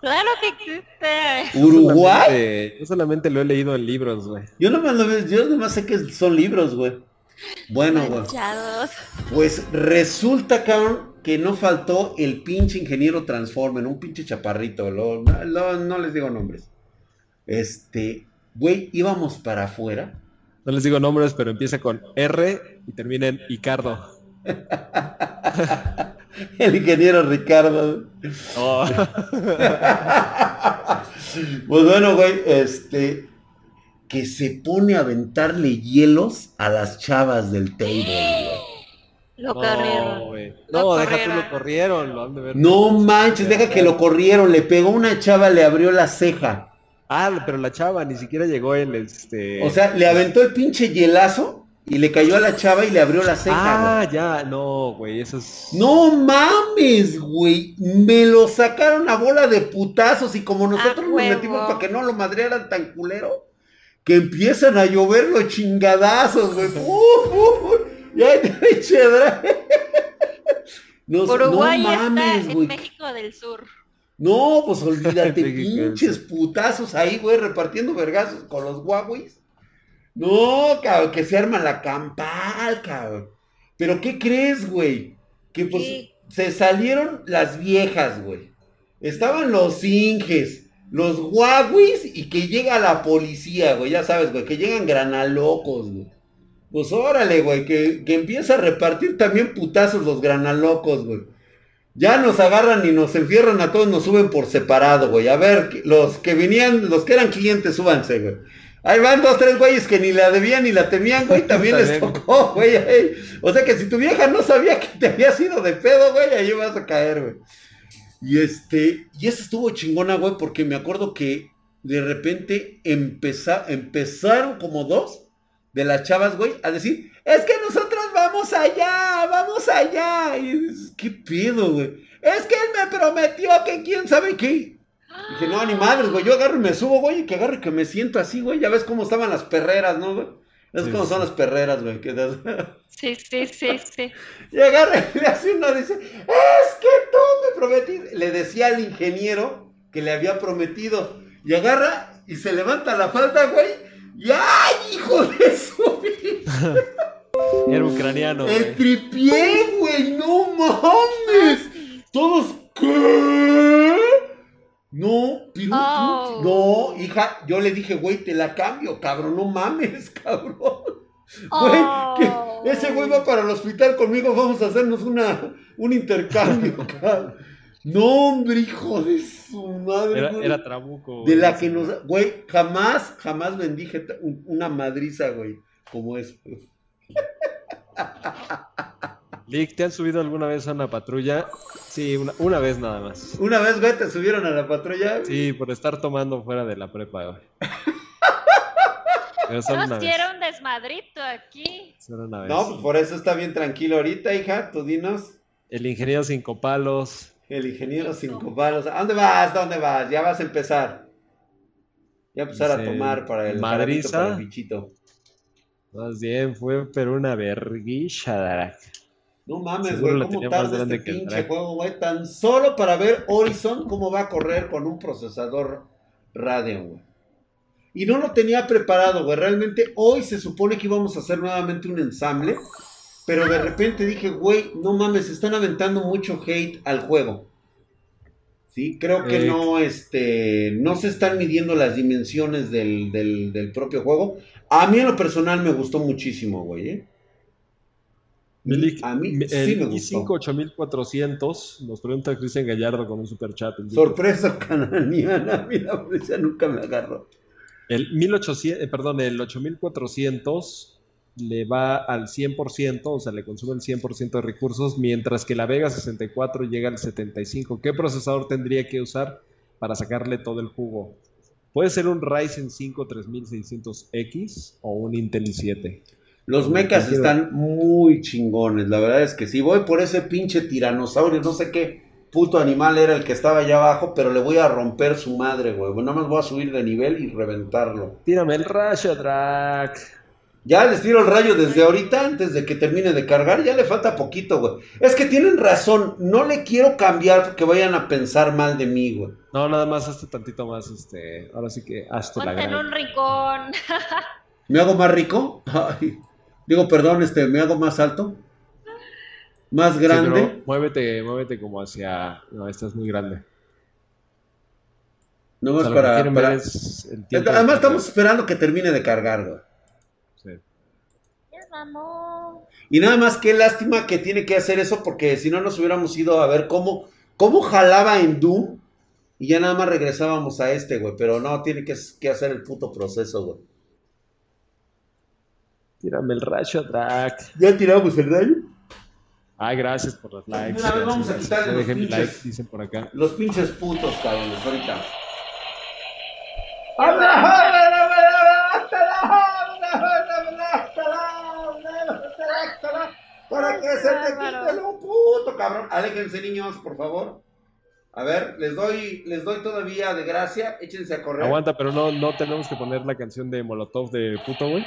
Claro que existe. ¿Uruguay? Solamente- Yo solamente lo he leído en libros, güey. Yo nomás, lo veo- yo nomás sé que son libros, güey. Bueno, güey. Pues resulta, cabrón, que no faltó el pinche ingeniero Transformer, un pinche chaparrito, lo- lo- no les digo nombres. Este, güey, íbamos para afuera. No les digo nombres, pero empieza con R y termina en Icardo. [LAUGHS] [LAUGHS] El ingeniero Ricardo. Oh. [LAUGHS] Pues bueno, güey, este, que se pone a aventarle hielos a las chavas del table, güey. Lo No, corrieron. Lo No, deja tú corrieron. lo corrieron. Lo han de ver. No manches, deja que lo corrieron, le pegó una chava, le abrió la ceja. Ah, pero la chava ni siquiera llegó el este. O sea, le aventó el pinche hielazo y le cayó a la chava y le abrió la ceja, Ah, güey. ya, no, güey, eso es. No mames, güey. Me lo sacaron a bola de putazos y como nosotros nos huevo. metimos para que no lo madrearan tan culero, que empiezan a llover los chingadazos, güey. Uh, uh, uh. Y ahí te Nos- Uruguay no mames, está en güey. México del Sur. No, pues olvídate, [LAUGHS] pinches putazos ahí, güey, repartiendo vergazos con los Huawei. No, cabrón, que se arma la campal, cabrón. Pero ¿qué crees, güey? Que pues Sí. se salieron las viejas, güey. Estaban los Inges, los Huawei y que llega la policía, güey, ya sabes, güey, que llegan granalocos, güey. Pues órale, güey, que, que empieza a repartir también putazos los granalocos, güey. Ya nos agarran y nos enfierran a todos, nos suben por separado, güey. A ver, los que venían, los que eran clientes, súbanse, güey. Ahí van dos, tres güeyes que ni la debían ni la temían, güey, [LAUGHS] también les tocó, güey. ahí. O sea que si tu vieja no sabía que te había sido de pedo, güey, ahí vas a caer, güey. Y este, y eso estuvo chingona, güey, porque me acuerdo que de repente empeza- empezaron como dos de las chavas, güey, a decir, es que nosotros vamos allá, vamos allá. Y dices, ¿qué pedo, güey? Es que él me prometió que quién sabe qué. Dije, no, ni madres, güey, yo agarro y me subo, güey, y que agarro y que me siento así, güey. Ya ves cómo estaban las perreras, ¿no, güey? Es Sí, como son las perreras, güey. que das- [LAUGHS] Sí, sí, sí, sí. Y agarra y le hace uno, dice, es que tú me prometiste. Le decía al ingeniero que le había prometido. Y agarra y se levanta la falda, güey. Y ¡ay, hijo de su vida! [LAUGHS] Era ucraniano, El güey. tripié, güey, no mames. Todos, ¿qué? No, pero Oh. no, hija, yo le dije, güey, te la cambio, cabrón, no mames, [LAUGHS] cabrón. Güey, Oh. que ese güey va para el hospital conmigo, vamos a hacernos una, un intercambio, [LAUGHS] cabrón. No, hombre, hijo de su madre, Era, güey. era trabuco. De güey, la ese, que nos, güey, jamás, jamás bendije una madriza, güey, como es. [LAUGHS] Lick, ¿te han subido alguna vez a una patrulla? Sí, una, una vez nada más. Una vez, güey, te subieron a la patrulla. Sí, por estar tomando fuera de la prepa, güey. [LAUGHS] Pero solo una Nos dieron desmadrito aquí. Solo una vez. No, pues por eso está bien tranquilo ahorita, hija, tú dinos. El ingeniero cinco palos. El ingeniero cinco palos. ¿A dónde vas? ¿Dónde vas? Ya vas a empezar. Ya empezar a tomar para el Madriza. para el bichito. Más bien, fue pero una verguilla, Darak. No mames, güey, ¿cómo tarda este pinche juego, güey? Tan solo para ver Horizon cómo va a correr con un procesador Radeon, güey. Y no lo tenía preparado, güey. Realmente hoy se supone que íbamos a hacer nuevamente un ensamble. pero de repente dije, güey, no mames, están aventando mucho hate al juego. Sí, creo que Eh. no, este, no se están midiendo las dimensiones del, del, del propio juego. A mí en lo personal me gustó muchísimo, güey, ¿eh? Milik, A mí el sí me i5 gustó. 8400 nos pregunta Cristian Gallardo con un super chat. Sorpresa cananiana, mira, esa nunca me agarró. El 1800, eh, perdón, el 8400 le va al 100%, o sea, le consume el 100% de recursos, mientras que la Vega 64 llega al 75. ¿Qué procesador tendría que usar para sacarle todo el jugo? Puede ser un Ryzen 5 3600X o un Intel i7. Los mechas Quiero- están muy chingones, la verdad es que si voy por ese pinche tiranosaurio, no sé qué puto animal era el que estaba allá abajo, pero le voy a romper su madre, güey. Nada más voy a subir de nivel y reventarlo. Tírame el rayo, Drac. Ya les tiro el rayo desde ahorita, antes de que termine de cargar, ya le falta poquito, güey. Es que tienen razón, no le quiero cambiar porque vayan a pensar mal de mí, güey. No, nada más hazte tantito más, este, ahora sí que hazte la Ponte en gran. un rincón. [LAUGHS] ¿Me hago más rico? Ay, digo, perdón, este, ¿me hago más alto? ¿Más Sí, grande? pero muévete, muévete como hacia. No, esta es muy grande. No O más sea, para... para- es el tiempo de Además estamos esperando que termine de cargar, güey. Sí. Y nada más qué lástima que tiene que hacer eso porque si no nos hubiéramos ido a ver cómo, cómo jalaba en Doom y ya nada más regresábamos a este, güey. Pero no, tiene que, que hacer el puto proceso, güey. Tírame el rayo, Drac. ¿Ya tiramos el rayo? Ay, gracias por los likes. Una vez vamos a Ya los pinches. like, dicen por acá. Los pinches putos, cabrones, ahorita. Para que se te quite lo puto, cabrón. Aléjense, niños, por favor. A ver, les doy, les doy todavía de gracia. Échense a correr. Aguanta, pero no, no tenemos que poner la canción de Molotov de puto, güey.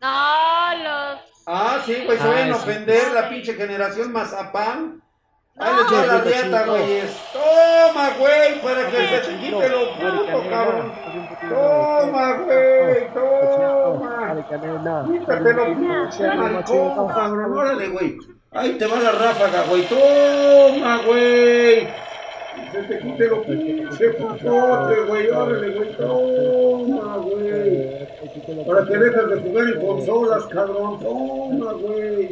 No, los. Ah, sí, güey, se Ah, vayan a sí. ofender la pinche generación mazapán. Ahí No. les va la chico. güey. Toma, güey, para que se te quite lo puto, cabrón. Toma, güey, toma. Quítatelo, pinche maricón, cabrón. Órale, güey. Ahí te va la ráfaga, güey. Toma, güey. Se te quite lo pinche putote, güey. Órale, güey. Toma, güey. Para que dejes de jugar en consolas, cabrón. Toma, güey.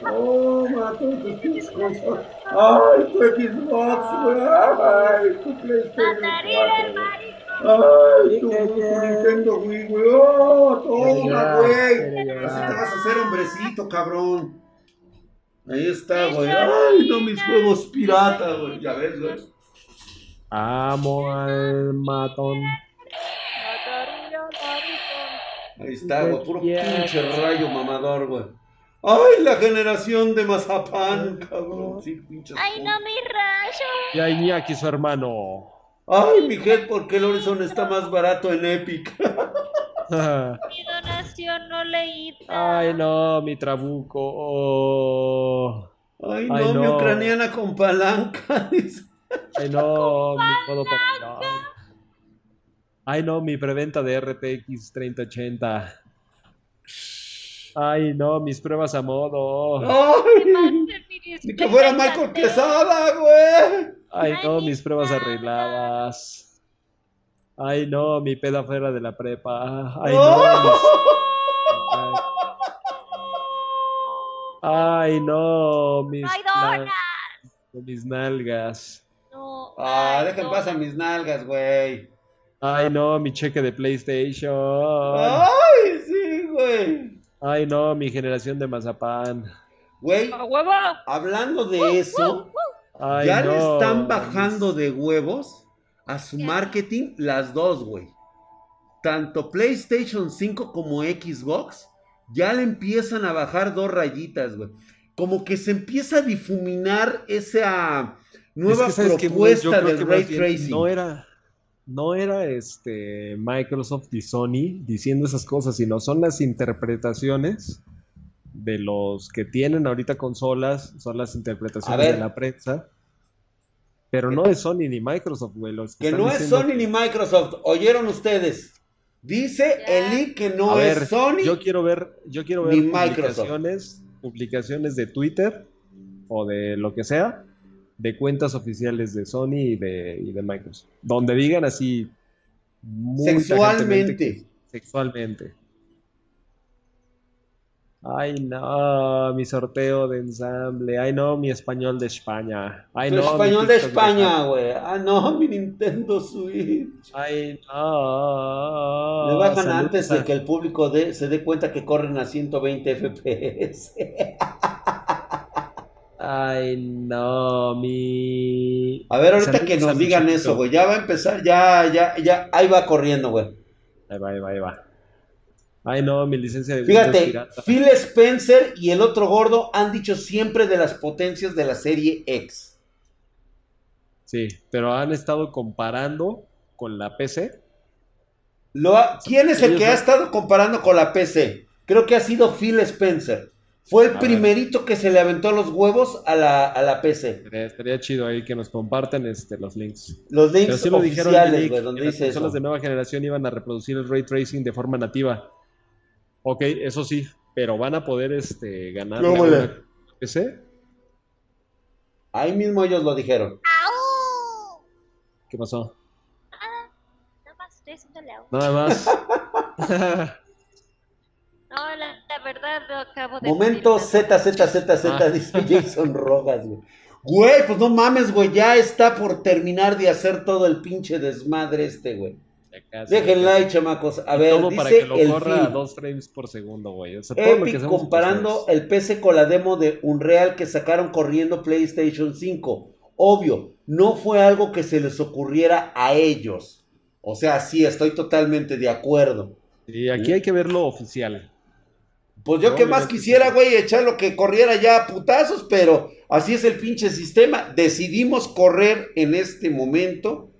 Toma, todos tus pinches consolas. Ay, tu Xbox, güey. Ay, tu PlayStation 4, güey. Ay, tu, tu Nintendo Wii, güey. Oh, toma, güey. Así te vas a hacer hombrecito, cabrón. Ahí está, güey. Ay, no, mis juegos pirata, güey. Ya ves, güey. Amo al matón. Ahí está, güey. Puro pinche rayo mamador, güey. Ay, la generación de Mazapán, cabrón. Sí. Ay, no, mi rayo. Y ahí Iñaki, su hermano. Ay, mi head, ¿por qué el Horizon está más barato en Epic? [LAUGHS] No leída. Ay, no, mi trabuco. Oh. Ay, no, Ay, mi ucraniana con palanca. Ay, no, mi no. [LAUGHS] Ay, no, mi preventa de RTX 3080. Ay, no, mis pruebas a modo. Ay, ni que fuera Michael Quesada, güey. Ay, no, mis pruebas arregladas. Ay, no, mi peda fuera de la prepa. Ay, Oh. no. mis- Ay, no, mis, Ay, na- mis nalgas. No. Ah, ay, dejen no. pasar mis nalgas, güey. Ay, no, mi cheque de PlayStation. Ay, sí, güey. Ay, no, mi generación de mazapán. Güey, hablando de eso, Ay, ya no. le están bajando de huevos a su marketing las dos, güey. Tanto PlayStation 5 como Xbox ya le empiezan a bajar dos rayitas, güey. Como que se empieza a difuminar esa nueva propuesta del ray tracing. No era, no era este Microsoft y Sony diciendo esas cosas, sino son las interpretaciones de los que tienen ahorita consolas, son las interpretaciones de la prensa. Pero no es Sony ni Microsoft, güey. los Que no es Sony ni Microsoft. ¿Oyeron ustedes? Dice. Eli que no A es ver, Sony. Yo quiero ver, yo quiero ver publicaciones publicaciones de Twitter o de lo que sea, de cuentas oficiales de Sony y de, y de Microsoft. Donde digan así. Sexualmente. que- Sexualmente. Ay, no, mi sorteo de ensamble. Ay, no, mi español de España. Ay, Tu no, mi español de España, güey. Ah, no, [LAUGHS] mi Nintendo Switch. Ay, no. Le bajan antes de que el público de- se dé cuenta que corren a 120 FPS. [LAUGHS] Ay, no, mi. A ver, ahorita que nos digan eso, güey. Ya va a empezar, ya, ya, ya. Ahí va corriendo, güey. Ahí va, ahí va, ahí va. Ay, no, mi licencia de Fíjate. Phil Spencer y el otro gordo han dicho siempre de las potencias de la serie X. Sí, pero han estado comparando con la PC. Lo ha- ¿Quién es el que no- ha estado comparando con la PC? Creo que ha sido Phil Spencer. Fue el A ver. primerito que se le aventó los huevos a la, a la PC. Estaría, chido ahí que nos comparten este, los links. Los Pero links sí lo dijeron oficiales, Nick, güey, donde las dice consolas eso. de nueva generación iban a reproducir el ray tracing de forma nativa. Ok, eso sí, pero van a poder este, ganar No, la PC. Ahí mismo ellos lo dijeron. ¡Au! ¿Qué pasó? Ah, nada más estoy haciéndole au. Nada más. [LAUGHS] [LAUGHS] No, la, la verdad lo acabo de Momento decir, ZZZZ, Ah. dice Jason Rojas, güey. Güey, pues no mames, güey, ya está por terminar de hacer todo el pinche desmadre este, güey. Acá sí. like, chamacos. A ver, todo para dice que lo el corra a dos frames por segundo, güey. O sea, todo lo que Epic comparando el PC con la demo de Unreal que sacaron corriendo PlayStation 5. Obvio, no fue algo que se les ocurriera a ellos. O sea, sí, estoy totalmente de acuerdo. Y aquí hay que ver lo oficial. Pues yo No, que más quisiera, güey, echar lo que corriera ya a putazos, pero así es el pinche sistema. Decidimos correr en este momento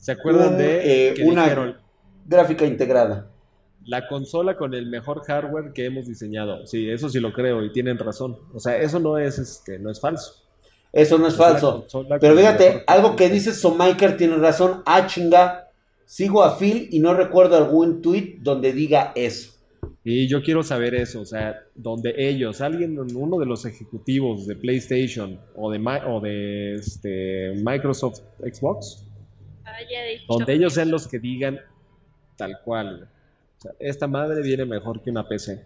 ¿Se acuerdan Un, de eh, que una- dijeron gráfica integrada. la consola con el mejor hardware que hemos diseñado? Sí, eso sí lo creo y tienen razón. O sea, eso no es, este, no es falso. Eso no es falso. Pero fíjate, algo que dice Somiker tiene razón. Ah, chinga. Sigo a Phil y no recuerdo algún tweet donde diga eso. Y yo quiero saber eso, o sea, donde ellos, alguien, uno de los ejecutivos de PlayStation o de, o de este, Microsoft Xbox, haya dicho donde ellos sean los que digan tal cual. güey. O sea, esta madre viene mejor que una PC.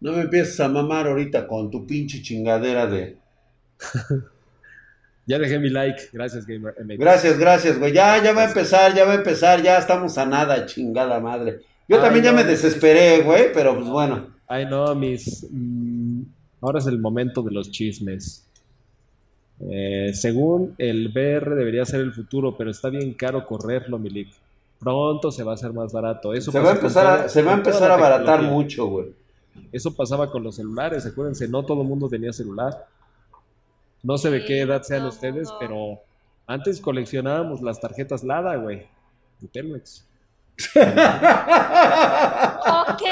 No me empieces a mamar ahorita con tu pinche chingadera de... [LAUGHS] Ya dejé mi like, gracias Gamer MX. Gracias, gracias, güey. Ya, ya va a empezar, ya va a empezar, ya estamos a nada, chingada madre. Yo Ay, también ya me desesperé, güey, pero pues bueno. Ay no, mis... mm, ahora es el momento de los chismes. Eh, según el VR debería ser el futuro, pero está bien caro correrlo, Milik. Pronto se va a hacer más barato. Eso Se va a empezar a, todo- se va a con toda empezar la a abaratar mucho, güey. Eso pasaba con los celulares, acuérdense, no todo el mundo tenía celular. No sé de Sí, qué edad sean ustedes, pero antes coleccionábamos las tarjetas LADA, güey, de Telmex. [LAUGHS] Ok.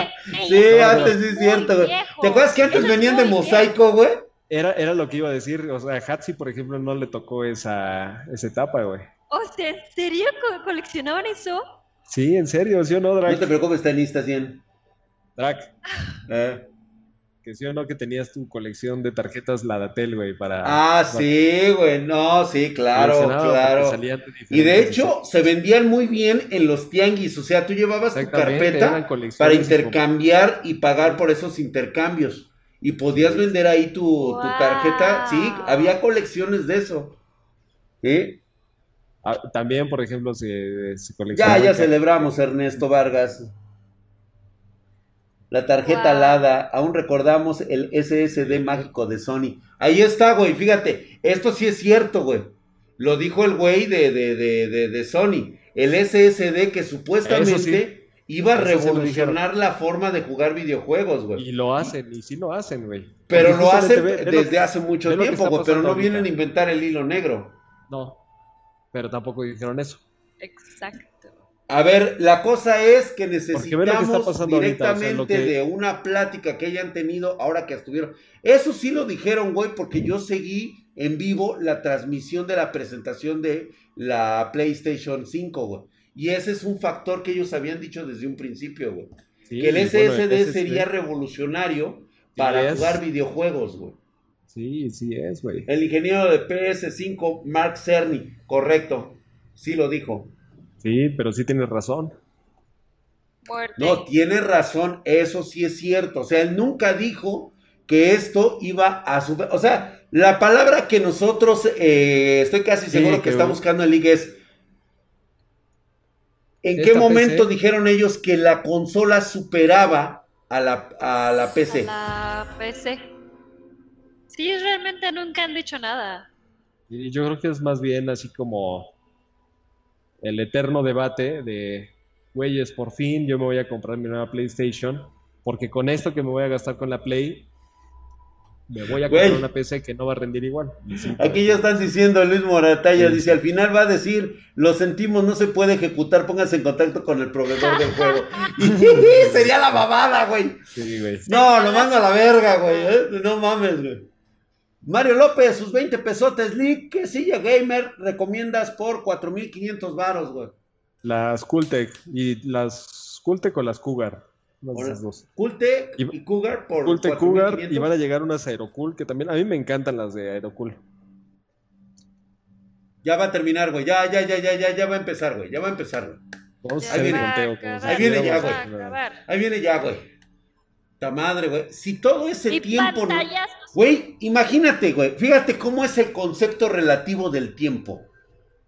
Sí, No, antes sí es cierto, güey. ¿Te acuerdas que antes venían de mosaico, güey? Era, era lo que iba a decir, o sea, a Hatsi, por ejemplo, no le tocó esa, esa etapa, güey. O sea, ¿en serio co- coleccionaban eso? Sí, en serio, ¿sí o no, No Drac? te preocupes, tenista 100. Drac, [LAUGHS] Eh. que sí o no que tenías tu colección de tarjetas Ladatel, güey, para... Ah, para- sí, güey, no, sí, claro, claro. Y de hecho, se vendían muy bien en los tianguis, o sea, tú llevabas tu carpeta para intercambiar y pagar por esos intercambios. Y podías vender ahí tu, tarjeta, sí, había colecciones de eso. ¿Sí? Ah, también, por ejemplo, se, se Ya, ya celebramos, Ernesto Vargas. La tarjeta Wow. LADA, aún recordamos el SSD mágico de Sony. Ahí está, güey, fíjate, esto sí es cierto, güey. Lo dijo el güey de, de, de, de, de Sony. El SSD que supuestamente Eso sí. Iba a revolucionar la forma de jugar videojuegos, güey. Y lo hacen, y sí lo hacen, güey. Pero Porque lo hacen ve- ve lo desde que- hace mucho tiempo, güey, pero no vienen a inventar el hilo negro. No, pero tampoco dijeron eso. Exacto. A ver, la cosa es que necesitamos pasando ahorita, o sea, directamente que- de una plática que hayan tenido ahora que estuvieron. Eso sí lo dijeron, güey, porque yo seguí en vivo la transmisión de la presentación de la PlayStation 5, güey. Y ese es un factor que ellos habían dicho desde un principio, güey. Sí, que el bueno, SSD SSD. sería revolucionario para jugar videojuegos, güey. Sí, sí es, güey. El ingeniero de PS5, Mark Cerny, correcto. Sí lo dijo. Sí, pero sí tienes razón. Muerte. No, tiene razón, eso sí es cierto. O sea, él nunca dijo que esto iba a subir. O sea, la palabra que nosotros, eh, estoy casi Sí, seguro que, que- está buscando el liga es. ¿En qué momento PC? dijeron ellos que la consola superaba a la, a la PC? A la PC. Sí, realmente nunca han dicho nada. Y yo creo que es más bien así como el eterno debate de, güeyes, por fin yo me voy a comprar mi nueva PlayStation, porque con esto que me voy a gastar con la Play, me voy a comprar una PC que no va a rendir igual. Aquí ya están diciendo Luis Moratalla, Sí, dice, al final va a decir, lo sentimos, no se puede ejecutar, pónganse en contacto con el proveedor del juego. [LAUGHS] Y [LAUGHS] sería la babada, güey. Sí, güey. No, lo mando a la verga, güey. ¿eh? No mames, güey. Mario López, sus 20 pesotes, League, que silla gamer recomiendas por 4500 varos, güey. Las Cooltech y las Cooltech o las Cougar. Ahora, dos. Cultec Y- y Cougar por Cooltech Cougar 4500. y van a llegar unas Aerocool que también a mí me encantan las de Aerocool. Ya va a terminar, güey. Ya, ya, ya, ya, ya, ya va a empezar, güey. Ya va a empezar, güey. Vamos a hacer el conteo. si Ahí viene ya, acabar. Ahí viene ya, güey. Ta madre, güey. Si todo ese Y tiempo. no-. Güey, imagínate, güey. Fíjate cómo es el concepto relativo del tiempo.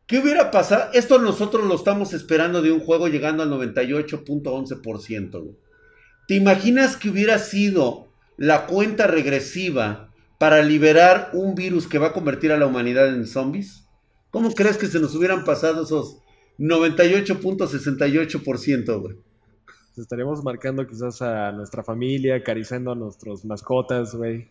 ¿Qué hubiera pasado? Esto nosotros lo estamos esperando de un juego llegando al 98.11%, güey. ¿Te imaginas que hubiera sido la cuenta regresiva para liberar un virus que va a convertir a la humanidad en zombies? ¿Cómo crees que se nos hubieran pasado esos 98.68%, güey? Estaríamos marcando quizás a nuestra familia, acariciando a nuestros mascotas, güey.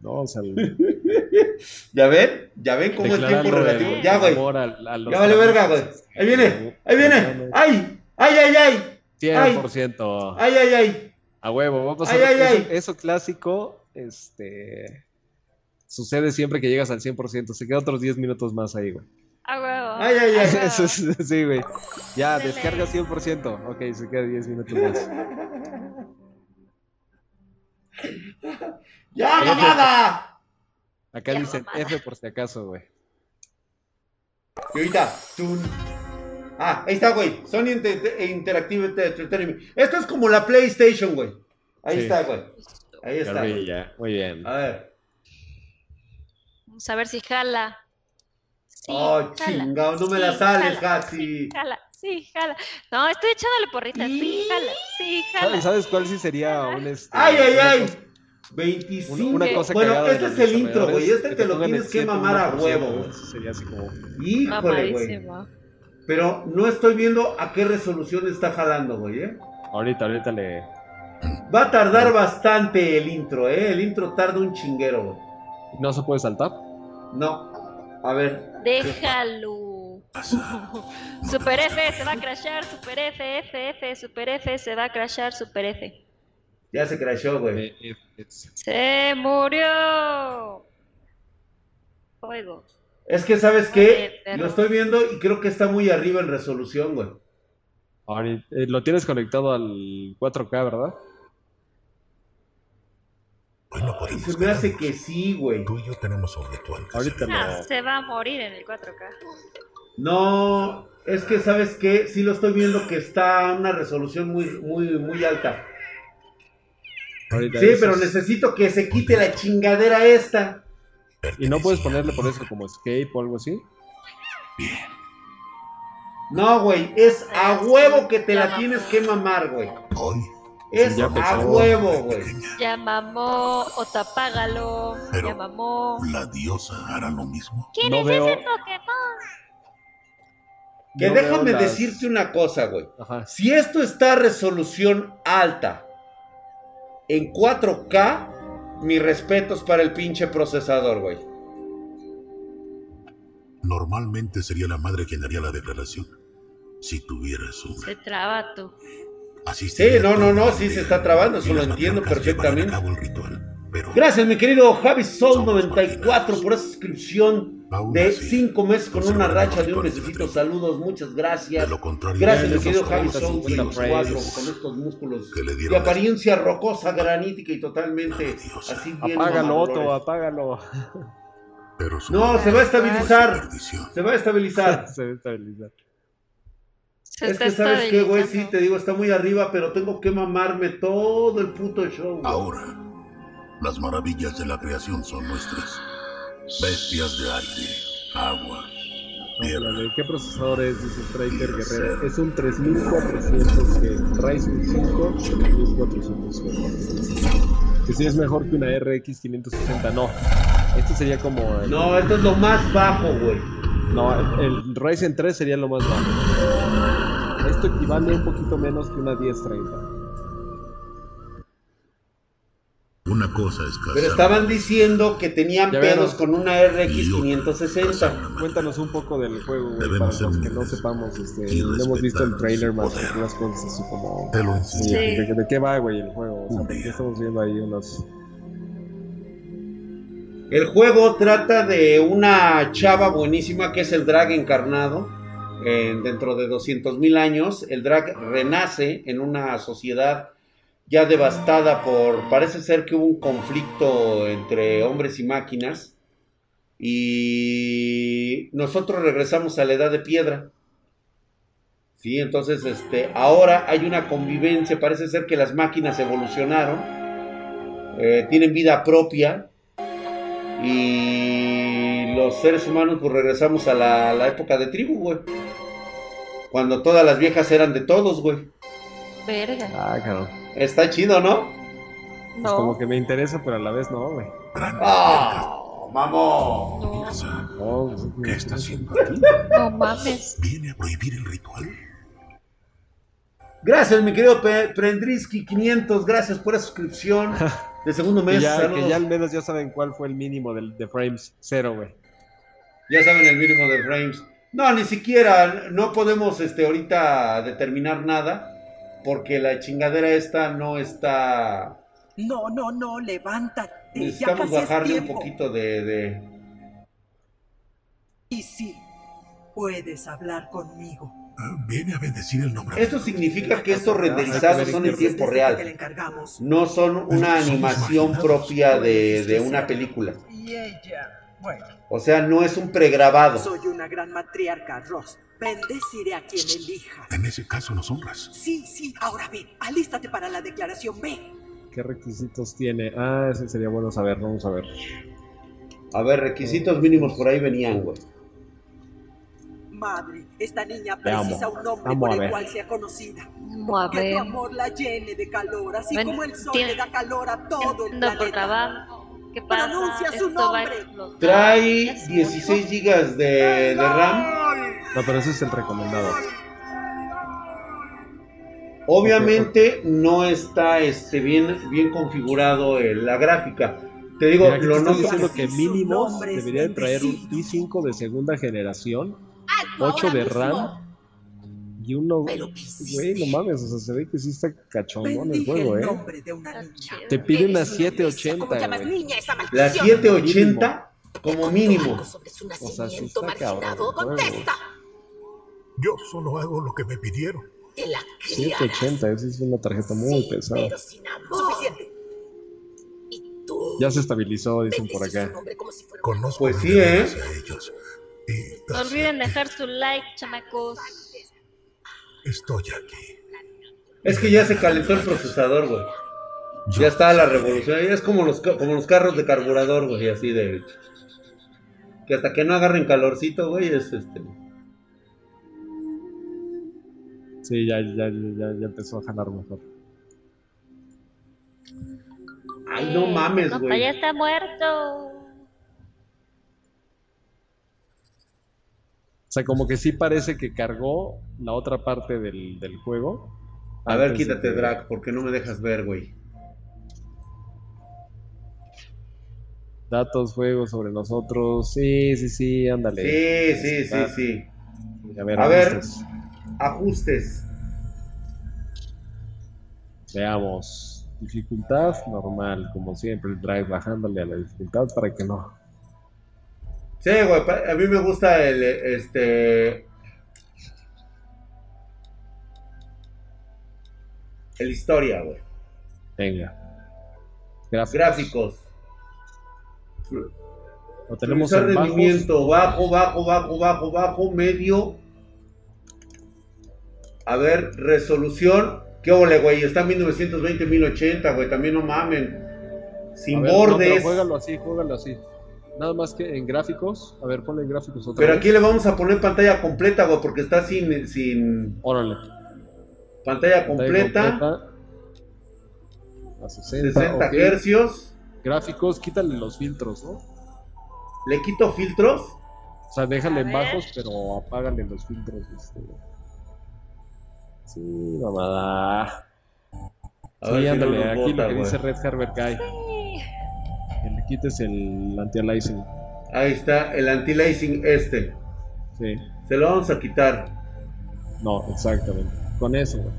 No, o sea, [LAUGHS] ¿Ya ven? ¿Ya ven cómo es tiempo relativo? el Ya, güey. a- a Ya vale verga, güey. Ahí viene, ahí viene. ¡Ay! ¡Ay, ay, ay! 100%. ¡Ay, ay, ay! A huevo, vamos a Ay, hacer ay, eso, ay. eso clásico, este sucede siempre que llegas al 100%, se queda otros 10 minutos más ahí, güey. A huevo. Ay, ay, ay. A. [LAUGHS] Eso es- sí, güey. Ya, Dele. descarga 100%. Ok, se queda 10 minutos más. [LAUGHS] ¡Ya, mamada! Acá Ya, dicen mamada. F por si acaso, güey. Y ahorita, tun. Ah, ahí está, güey. Sony Inter- Interactive Entertainment. Esto es como la PlayStation, güey. Ahí Sí. está, güey. Ahí está. güey. Muy bien. A ver. Vamos a ver si jala. Sí, oh, jala. chingado, no me la sales, Hatsi. Sí, jala, sí, jala. No, estoy echándole porritas. Sí, jala, sí, jala. ¿Sabes, cuál sí sería un este, ¡Ay, ay, ay! cosa- 25. Una, una cosa bueno, este es el intro, güey. Este te lo tienes que mamar a 100%, huevo, eso Sería así como. Híjole, güey. Pero no estoy viendo a qué resolución está jalando, güey, ¿eh? Ahorita, ahorita le. Va a tardar bastante el intro, ¿eh? El intro tarda un chinguero, güey. ¿No se puede saltar? No. A ver. Déjalo. [LAUGHS] Super F se va a crashar, Super F, F, F, Super F se va a crashar, Super F. Ya se crashó, güey. Se murió. Fuego. Es que, ¿sabes qué? Lo estoy viendo y creo que está muy arriba en resolución, güey. ahorita- eh, lo tienes conectado al 4K, ¿verdad? Hoy no podemos Se me hace que sí, güey. Tú y yo tenemos tu alcance. Ahorita Ah, lo. se va a morir en el 4K. No, es que, ¿sabes qué? Sí lo estoy viendo que está a una resolución muy, muy, muy alta. ahorita Sí, pero es- necesito que se quite la chingadera esta. ¿Y no puedes ponerle por eso como escape o algo así? No, güey, es a huevo que te la tienes que mamar, güey. Hoy, Es Ya a huevo, güey. Ya mamó, Otapágalo. Pero- Ya mamó. la diosa hará lo mismo. ¿Quién No es veo- ese Pokémon? Que No déjame las- decirte una cosa, güey. Ajá. Si esto está a resolución alta en 4K, mis respetos para el pinche procesador, güey. Normalmente sería la madre quien haría la declaración. Si tuvieras una. Se traba tú. Así Sí, no, no, no, sí se está trabando, eso lo entiendo perfectamente. A cabo el ritual, pero Gracias, mi querido Javi Soul 94 por esa suscripción de así, cinco meses con una racha de un frames. Saludos, muchas gracias. De lo contrario, Gracias, mi querido Javi 40, Soul 50 24, frames. con estos músculos Que le de apariencia rocosa, granítica y totalmente así bien. Apágalo. Otto, apágalo. pero No, [LAUGHS] se va a estabilizar. Se va a estabilizar. Se debe estabilizar. Se Es que sabes qué, güey, sí, te digo, está muy arriba, pero tengo que mamarme todo el puto show. Ahora, las maravillas de la creación son nuestras. Bestias de aire, agua, tierra. Órale, ¿Qué procesador es? Dice Striker Guerrero. Es un 3400G. Ryzen 5 3400G. Que si es mejor que una RX 560. No. Este sería como. el- No, esto es lo más bajo, güey. No, el, el Ryzen 3 sería lo más bajo. Esto equivale un poquito menos que una 1030. Una cosa es Pero estaban diciendo que tenían pedos con una RX 560. Cuéntanos un poco del juego, güey, Debemos para ser los que no sepamos. Este, no hemos visto el trailer más unas cosas así como. Te lo Oye, enseñaré. ¿de, de qué va, güey, el juego? O sea, Un porque día. estamos viendo ahí unos. El juego trata de una chava buenísima que es el drag encarnado. Eh, dentro de 200.000 años, el drag renace en una sociedad ya devastada por, parece ser que hubo un conflicto entre hombres y máquinas. Y nosotros regresamos a la edad de piedra. Sí, entonces este, ahora hay una convivencia, parece ser que las máquinas evolucionaron, eh, tienen vida propia y los seres humanos pues regresamos a la, la época de tribu, güey. Cuando todas las viejas eran de todos, güey. Verga. Ah, cabrón. Está chido, ¿no? Pues como que me interesa, pero a la vez no, güey. Gran ¡Ah! Fuerza. No, pues, ¿Qué está haciendo aquí? no mames. ¿Viene a prohibir el ritual? Gracias, mi querido Prendrisky 500. Gracias por la suscripción de segundo [LAUGHS] mes. ya, que ya al menos ya saben cuál fue el mínimo del, de frames. Cero, güey. Ya saben el mínimo de frames. No, ni siquiera, no podemos este, ahorita determinar nada. Porque la chingadera esta no está. No, no, no, levántate. ya Necesitamos es bajarle un poquito de, de- Y sí, puedes hablar conmigo. Ah, Viene a bendecir el nombre. Esto significa que estos que renderizados son en tiempo real. te le encargamos. No son una animación propia de, de una película. Y ella, bueno, O sea, no es un pregrabado. soy una gran matriarca, Ross. Bendeciré a quien elija. En ese caso nos honras. Sí, sí, ahora ve, alístate para la declaración, ve. ¿Qué requisitos tiene? Ah, ese sería bueno saber. Vamos a ver. A ver, requisitos mínimos por ahí venían, güey. Madre, esta niña precisa un hombre Amo a por el cual sea conocida. Vamos a Que tu amor la llene de calor, así Bueno, como el sol tiene- le da calor a todo el Entiendo por planeta. trabajo. ¿Qué pasa? Pronuncia su nombre. Trae Ya se 16 gigas de, de RAM. No, pero ese es el recomendado. Obviamente no está este, bien, bien configurado el- la gráfica. Te digo, Mira, lo noto. diciendo que mínimo debería de traer un bendecido. i5 de segunda generación, Alto 8 ahora de. RAM y uno. Güey, no mames, o sea, se ve que sí está cachondón el juego, ¿eh? Te pide una Eres una bestia, 780, ¿Cómo llamas güey. niña esa La maldición? 780 como mínimo. Su sea, sí está cabrón. Contesta. Yo solo hago lo que me pidieron. Te la criarás, 780, esa es una tarjeta muy sí, pesada. pero sin amor. Suficiente. Y tú Ya se estabilizó, dicen por acá. si Conozco Pues sí, ¿eh? hace a ellos. Y No olviden dejar su like, chamacos. Estoy aquí. Es que ya se calentó el procesador, güey. Ya está la revolución. Es como los, como los carros de carburador, güey, así de. Que hasta que no agarren calorcito, güey, es este. Sí, ya, ya, ya, ya empezó a jalar mejor. Ay, no Eh, mames, güey. ya está muerto. O sea, como que sí parece que cargó la otra parte del, del juego. A ver, de quítate, que- drag, porque no me dejas ver, güey. Datos, juegos sobre nosotros. Sí, sí, sí, ándale. Sí, sí, sí, sí. A ver, A ver. Ajustes. Veamos. Dificultad normal, como siempre, el drive bajándole a la dificultad para que no. Sí, güey, a mí me gusta el, este... El historia, güey. Venga. Gráficos. Gráficos. Lo tenemos en bajos. rendimiento, bajo, bajo, bajo, bajo, bajo, medio. A ver, resolución. ¿Qué ole, güey? Está en 1920, 1080, güey. También no mamen. Sin ver, no, pero bordes. juégalo así, juégalo así. Nada más que en gráficos. A ver, ponle en gráficos otra pero vez. aquí le vamos a poner pantalla completa, güey, porque está sin, sin Órale. pantalla Pantalla completa. completa. A 60, 60 ok. hercios. Gráficos, quítale los filtros, ¿no? Le quito filtros. O sea, déjale en bajos, pero apágale los filtros. Este. Sí, mamada. A Sí, ver si no ándale, nos aquí lo que dice Red Harbor Guy. Que le quites el anti-aliasing. Ahí está el anti-lacing este. Sí. Se lo vamos a quitar. No, exactamente. Con eso, güey.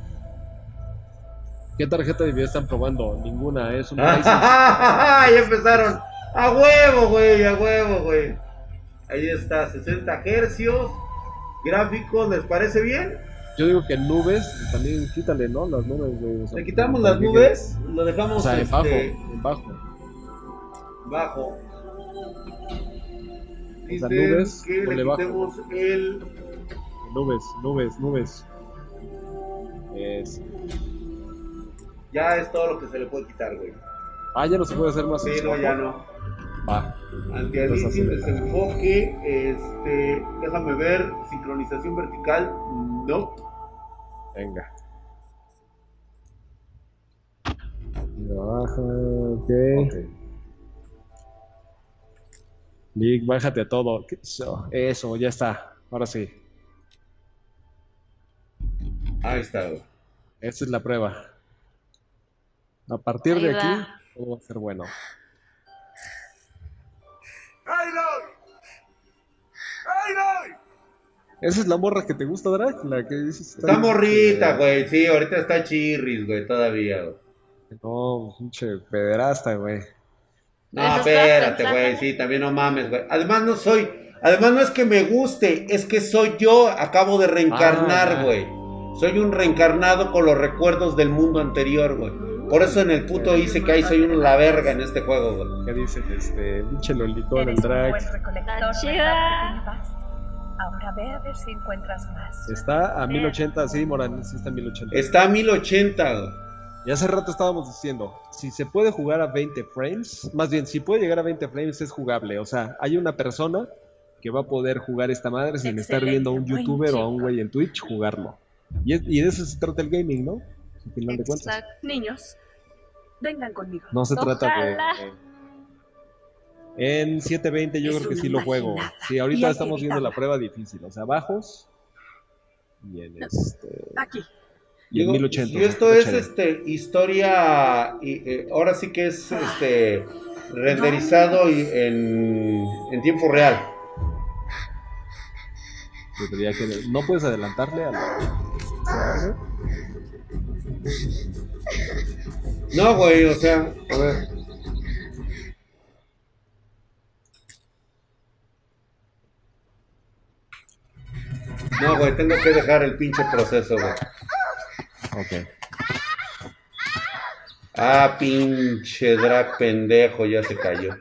¿Qué tarjeta de video están probando? Ninguna, es un [LAUGHS] Ryzen. [LAUGHS] ya empezaron. A huevo, güey, a huevo, güey. Ahí está, 60 hercios. Gráficos, ¿les parece bien? Yo digo que nubes, también quítale, ¿no? Las nubes, güey. o sea, Le quitamos las que nubes, lo dejamos O sea, en este, bajo, en bajo. bajo. sea, Dicen nubes, que le bajo. quitemos el. Nubes, nubes, nubes. Es... Ya es todo lo que se le puede quitar, güey. Ah, ya no se puede hacer más. Sí, no, ya no. Va. Entonces, desenfoque, este, déjame ver, sincronización vertical, no. Venga. Baja, ok. Lick, bájate a todo. ¿Qué- Eso, eso, ya está. Ahora sí. Ahí está. Esta es la prueba. A partir Ahí de va. aquí, todo va a ser bueno. Esa es la morra que te gusta, Drag, la que dices. Está morrita, güey, sí, ahorita está chirris, güey, todavía, güey. No, pinche pederasta, güey. No, espérate, güey, sí, también no mames, güey. Además no soy, además no es que me guste, es que soy yo, acabo de Ah, reencarnar, ya. güey. Soy un reencarnado con los recuerdos del mundo anterior, güey. Por eso en el puto hice que ahí soy un la verga en este juego, güey. ¿Qué dicen? Este, pinche lolito en el drag. Ahora ve a ver si encuentras más. Está a 1080, sí, Morán, sí está a 1080. Está a 1080, güey. Y hace rato estábamos diciendo, si se puede jugar a 20 frames, más bien, si puede llegar a 20 frames es jugable. O sea, hay una persona que va a poder jugar esta madre sin estar Excelente, viendo a un youtuber o a un chico. güey en Twitch jugarlo. Y, es- y de eso se trata el gaming, ¿no? Al final de cuentas. Exacto. Niños, vengan conmigo. No se trata de... Ojalá. de- En 720 yo Es creo que sí lo juego. imaginada, Sí, ahorita estamos viendo la prueba difícil. O sea, bajos y en este... Aquí. Y en Digo, 1080. Y esto es este historia y eh, ahora sí que es este renderizado y en, en tiempo real. Que- No puedes adelantarle a la... No, güey, o sea, a ver. No, güey, tengo que dejar el pinche proceso, güey. Ok. Ah, pinche drag pendejo, ya se cayó.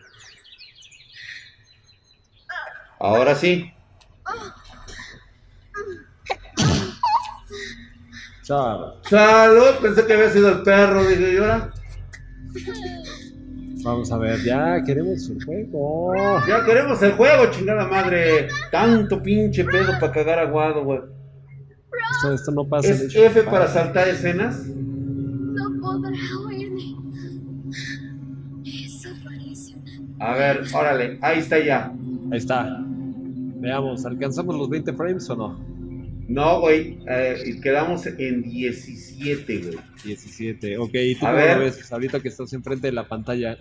Ahora sí. Chao. Salud, pensé que había sido el perro, dije yo. ahora. Vamos a ver, ya queremos el juego. Ya queremos el juego, chingada madre. Tanto pinche pedo para cagar aguado, güey. Esto, esto no pasa. ¿Es hecho. F para saltar escenas? No podrá oírme. Eso parece una... A ver, órale, ahí está ya. Ahí está. Veamos, ¿alcanzamos los 20 frames o no? No, güey, eh, quedamos en 17, güey. 17. Ok, ¿y tú A cómo ver. lo ves? Ahorita que estás enfrente de la pantalla.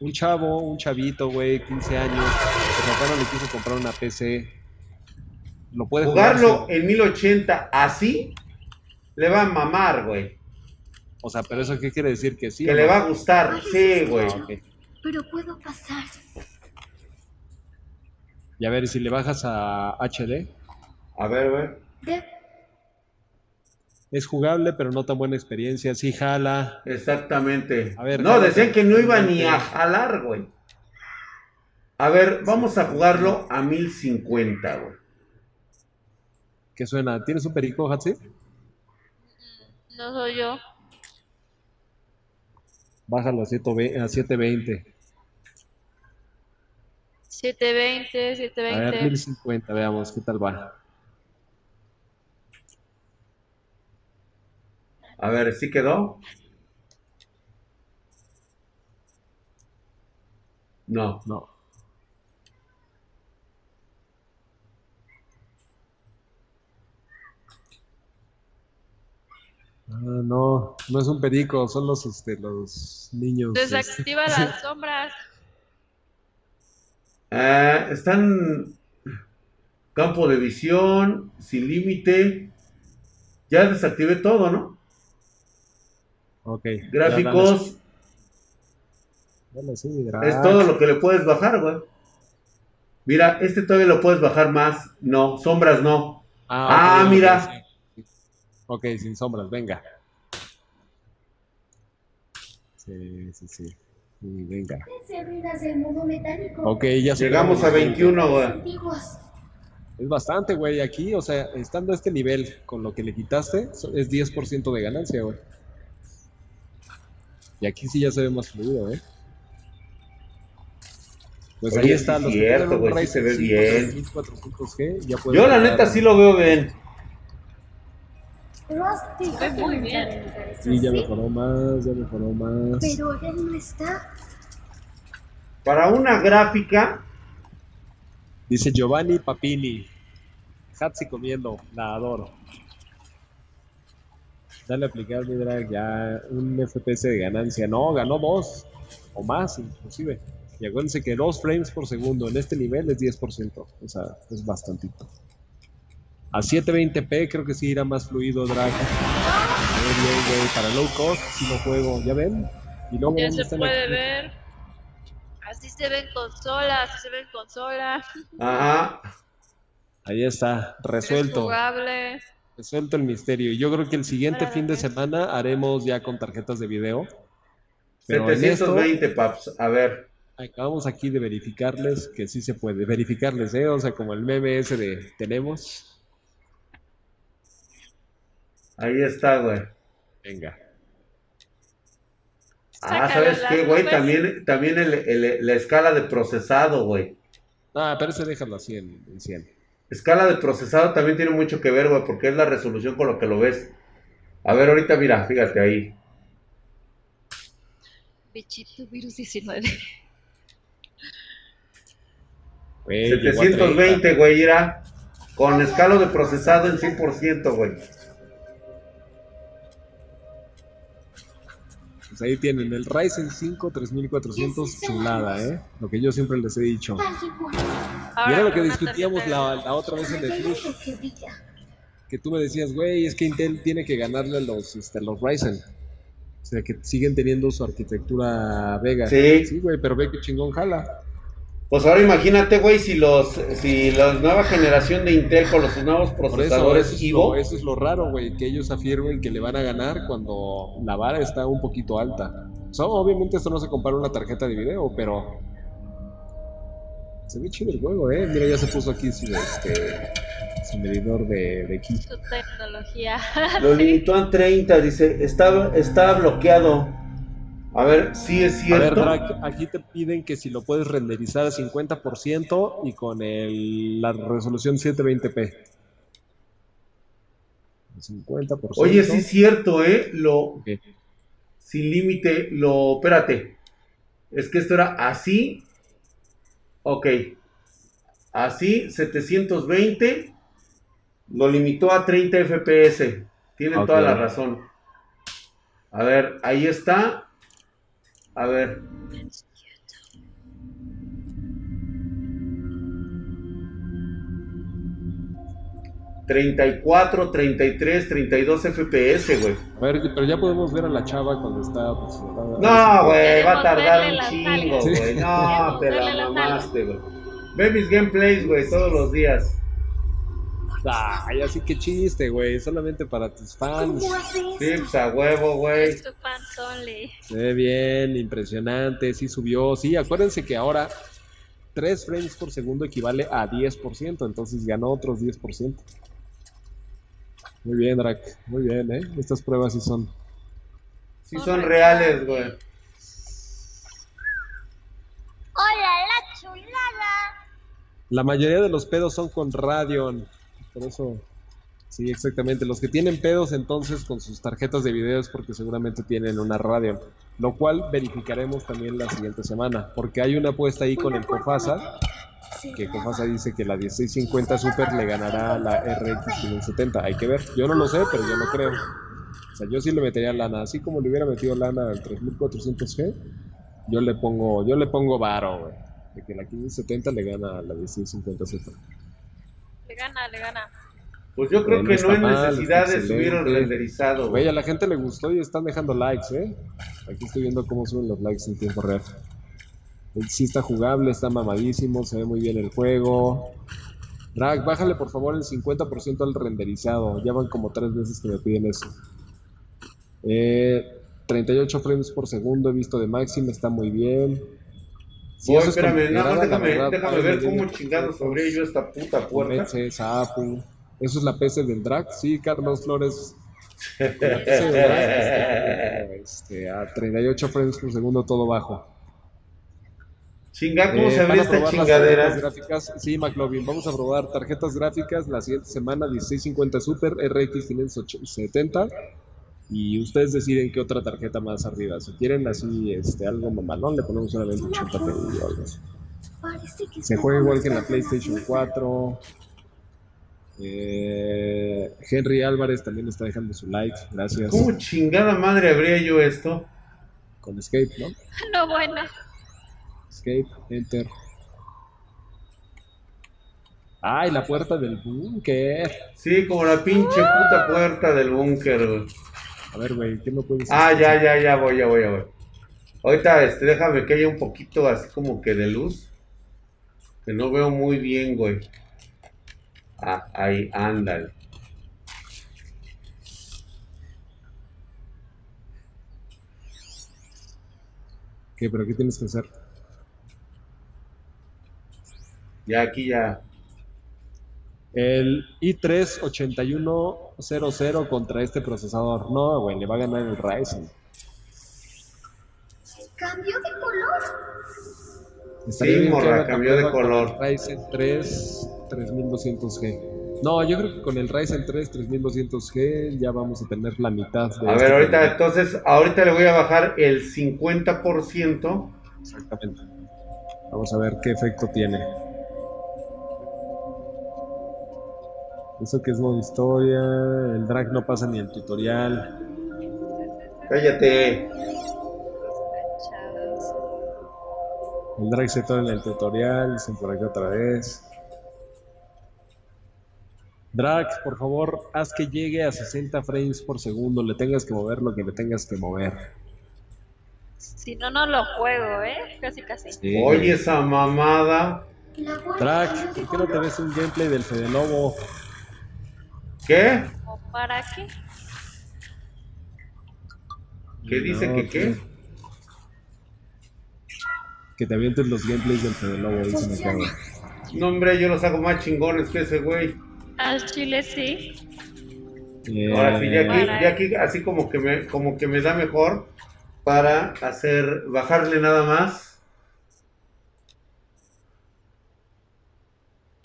Un chavo, un chavito, güey, 15 años. Su papá no le quiso comprar una PC. Lo puede jugar. Jugarlo sí. en 1080 así, le va a mamar, güey. O sea, pero eso qué quiere decir que sí. Que le va a gustar, sí, güey. Ah. Pero puedo pasar. Y a ver, si le bajas a HD, A ver, güey. ¿Qué? es jugable, pero no tan buena experiencia. Sí jala. Exactamente. A ver, no, decían que no iba ni a jalar, güey. A ver, vamos a jugarlo a 1050, güey. ¿Qué suena? ¿Tienes un perico, Hatsi? No soy yo. Bájalo a 720. a 720. 720, A ver, 720. 1050, veamos qué tal va. A ver, ¿sí quedó? No. No. Ah, no, no es un perico, son los, este, los niños. este. Desactiva las [LAUGHS] sombras. Eh, están campo de visión, sin límite. Ya desactivé todo, ¿no? Ok. Gráficos, Dale, sí, es todo lo que le puedes bajar, güey. Mira, este todavía lo puedes bajar más. No, sombras no. Ah, ok, mira. Ok, sin sombras, venga. Sí, sí, sí. Venga. Del mundo metálico. Ok, ya Llegamos a superamos. 21, güey. Es bastante, güey. Aquí, o sea, estando a este nivel con lo que le quitaste, es 10% de ganancia, güey. Y aquí sí ya se ve más fluido, ¿eh? Pues Oye, ahí está, los es que cierto, güey, sí se ve 5 bien. 3400G, ya pueden Yo la neta sí lo veo bien. Ross, fíjate muy en bien. Sí, ya mejoró más, ya mejoró más. Pero él no está. Para una gráfica, Dice Giovanni Papini. Hatsi comiendo, la adoro. Dale a aplicar mi drag ya un FPS de ganancia. No, ganó dos o más inclusive. Y acuérdense que dos frames por segundo en este nivel es 10%. O sea, es bastantito. A 720p creo que sí irá más fluido drag. Muy bien, güey. Para low cost si lo juego. ¿Ya ven? Y luego Ya ¿dónde se puede aquí? ver. Así se ven consolas, así se ven consolas. ajá. Ahí está, Es resuelto. jugable. Resuelto el misterio. Y yo creo que el siguiente fin de semana haremos ya con tarjetas de video. Pero en esto, 720, paps. A ver. acabamos aquí de verificarles que sí se puede. Verificarles, ¿eh? O sea, como el meme ese de tenemos. Ahí está, güey. Venga. Ah, Sácalo ¿sabes qué, güey? También, también el- el- la escala de procesado, güey. Ah, pero ese déjalo así en, en 100. Escala de procesado también tiene mucho que ver, güey, porque es la resolución con lo que lo ves. A ver, ahorita mira, fíjate ahí. Bichito virus 19. Güey, llegó a 30. 720, güey, irá con escala de procesado en 100%, güey. Pues ahí tienen el Ryzen 5 3400 chulada, ¿eh? Lo que yo siempre les he dicho. Y era lo que discutíamos la, otra vez en el Flush. que tú me decías, güey, es que Intel tiene que ganarle a los, este, los Ryzen. O sea, que siguen teniendo su arquitectura Vega. Sí. Sí, güey, pero ve que chingón jala. Pues ahora imagínate, güey, si los si la nueva generación de Intel con los nuevos eso, procesadores eso es, Ivo, lo, eso es lo raro, güey, que ellos afirmen que le van a ganar cuando la vara está un poquito alta. O sea, obviamente esto no se compara a una tarjeta de video, pero se ve chido el juego, ¿eh? Mira, ya se puso aquí su, este, su medidor de, de. Su tecnología. lo limitó a 30, dice, está, está bloqueado. A ver, sí es A ver, cierto. Aquí te piden que si lo puedes renderizar a 50% y con el, la resolución 720p. 50%. Oye, sí es cierto, ¿eh? Lo, sin límite, lo, espérate. Es que esto era así. Ok. Así, 720. Lo limitó a 30 FPS. Tienen toda la razón. A ver, ahí está. A ver. ...34, 33, 32 FPS, güey. A ver, pero ya podemos ver a la chava cuando está. pues, No, güey, va a tardar un chingo, güey. No, te la mamaste, güey. Ve mis gameplays, güey, todos los días. Ay, así que chiste, güey. Solamente para tus fans. Sí, pues a huevo, güey. Se ve bien, impresionante. Sí subió. Sí, acuérdense que ahora 3 frames por segundo equivale a 10%. Entonces ganó otros 10%. Muy bien, Drac. Muy bien, ¿eh? Estas pruebas sí son. Sí son reales, güey. ¡Hola, la chulada! La mayoría de los pedos son con Radeon. Por eso. Sí, exactamente. Los que tienen pedos entonces con sus tarjetas de video es porque seguramente tienen una Radeon. Lo cual verificaremos también la siguiente semana. Porque hay una apuesta ahí con el Cofasa. Que Cofasa dice que la 1650 Super le ganará a la RX 570. Hay que ver. Yo no lo sé, pero yo no creo. O sea, yo sí le metería lana. Así como le hubiera metido lana al 3400G. Yo le pongo, yo le pongo varo, güey. De que la 1570 le gana a la 1650 Super. Le gana, le gana. Pues yo creo que no hay mal, necesidad de subir el excelente. renderizado, Güey, a la gente le gustó y están dejando likes, ¿eh? Aquí estoy viendo cómo suben los likes en tiempo real. Eh, Sí está jugable, está mamadísimo, se ve muy bien el juego. Drag, bájale por favor el 50% al renderizado. Ya van como tres veces que me piden eso. Eh, 38 frames por segundo he visto de máxima, está muy bien. Eso es espérame, nada más déjame, verdad, déjame ver cómo chingados abrí yo esta puta puerta. Sapu. Eso es la PC del drag. Sí, Carlos Flores. Con la PC del drag, este, a 38 frames por segundo, todo bajo. Chinga, ¿cómo Eh, se a esta probar las chingadera? tarjetas gráficas. Sí, McLovin, vamos a probar tarjetas gráficas la siguiente semana: 1650 Super, RX 570. Y ustedes deciden qué otra tarjeta más arriba. Si quieren así este, algo mamalón, le ponemos solamente 80 Ti o algo así. Parece que Se juega igual que en la PlayStation hacer- 4. Eh, Henry Álvarez también está dejando su like. Gracias. ¿Cómo chingada madre abría yo esto? Con Escape, ¿no? No, bueno. Escape, Enter. ¡Ay, la puerta del búnker! Sí, como la pinche puta puerta del búnker, güey. A ver, güey, ¿qué no puedes Ah, ya, ya, ya voy, ya voy, ya voy. Ahorita, este, déjame que haya un poquito así como que de luz. Que no veo muy bien, güey. Ah, ahí, ándale. ¿Qué? ¿Pero qué tienes que hacer? Ya aquí ya. El i3 8100 contra este procesador. No, güey, le va a ganar el Ryzen. Cambió de color. Sí, morra, cambió de color. Ryzen 3 3200G. No, yo creo que con el Ryzen 3 3200G ya vamos a tener la mitad de A este ver, ahorita, entonces, ahorita le voy a bajar el 50%. Exactamente. Vamos a ver qué efecto tiene. Eso que es modo historia, el drag no pasa ni el tutorial. Cállate. El drag se torna en el tutorial, dicen por acá otra vez. Drag, por favor, haz que llegue a 60 frames por segundo. Le tengas que mover lo que le tengas que mover. Si no, no lo juego, ¿eh? Casi, casi. Sí. Oye, esa mamada. Drag, ¿por qué no te ves un gameplay del Fede Lobo? ¿Qué? ¿O para qué? ¿Qué dice No, que qué? Que te avientes los gameplays del Fede Lobo, dice me acabo. No, hombre, yo los hago más chingones que ese güey. Al chile sí. Ahora sí, ya aquí, ya aquí así como que me, como que me da mejor para hacer, bajarle nada más.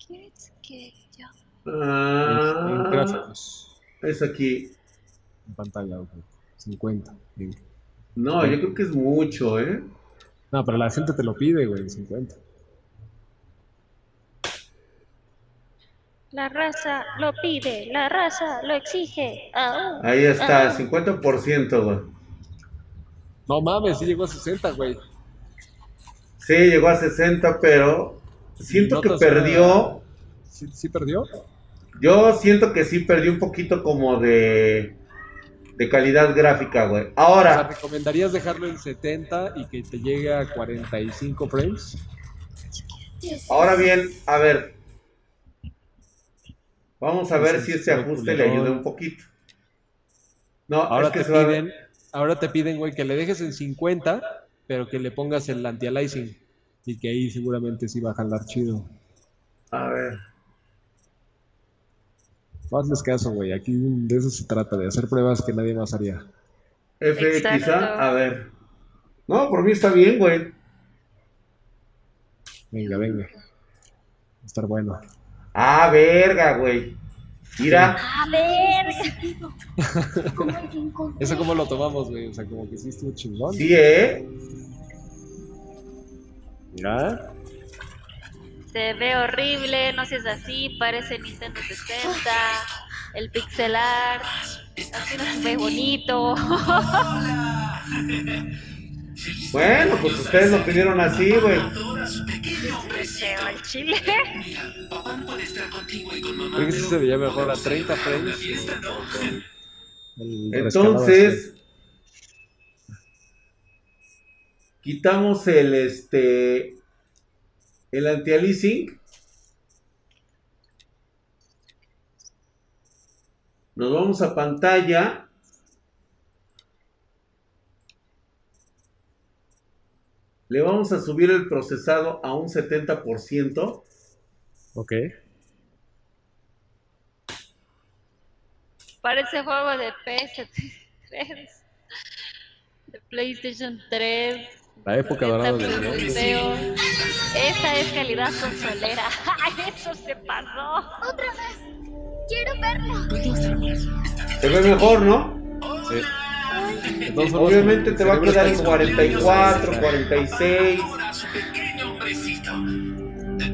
¿Quieres que yo? En Ah, gráficos, es aquí. en pantalla, ok. 50. sí. No, yo creo que es mucho, ¿eh? No, pero la gente te lo pide, güey, en 50. La raza lo pide, la raza lo exige. Ahí está, Ah. 50%, güey. No mames, sí llegó a 60, güey. Sí, llegó a 60, pero siento ¿No que perdió. ¿Sí, sí perdió? Yo siento que sí perdió un poquito como de, de calidad gráfica, güey. O sea, Ahora, ¿recomendarías dejarlo en 70 y que te llegue a 45 frames? Ahora bien, a ver. Vamos a ver si este ajuste le ayuda un poquito. No, Ahora es que te se va a- piden, ahora te piden, güey, que le dejes en 50, pero que le pongas el anti-aliasing. Y que ahí seguramente sí va a jalar chido. A ver. No hazles caso, güey. Aquí de eso se trata, de hacer pruebas que nadie más haría. FX, Exacto. a ver. No, por mí está bien, güey. Venga, venga. Va a estar bueno. Ah, verga, güey. Mira, A ver. [LAUGHS] Como alguien con ¿Eso cómo lo tomamos, güey? O sea, como que sí estuvo chingón. sí, ¿eh? Mira. Se ve horrible, no seas así, parece Nintendo 60, el pixel art, así no se ve bonito. [LAUGHS] Bueno, pues ustedes lo pidieron así, güey. Chile. Creo que sí se veía mejor a 30 frames. Entonces, quitamos el este el anti-aliasing. Nos vamos a pantalla. Le vamos a subir el procesado a un 70%. Ok. Parece juego de PS3, de PlayStation 3. La época dorada de muy video. feo. Esa es calidad consolera. [LAUGHS] ¡Ay, eso se pasó! Otra vez. Quiero verlo. Se ve mejor, ¿no? Sí. Formas, Obviamente te va a quedar en 44, 46.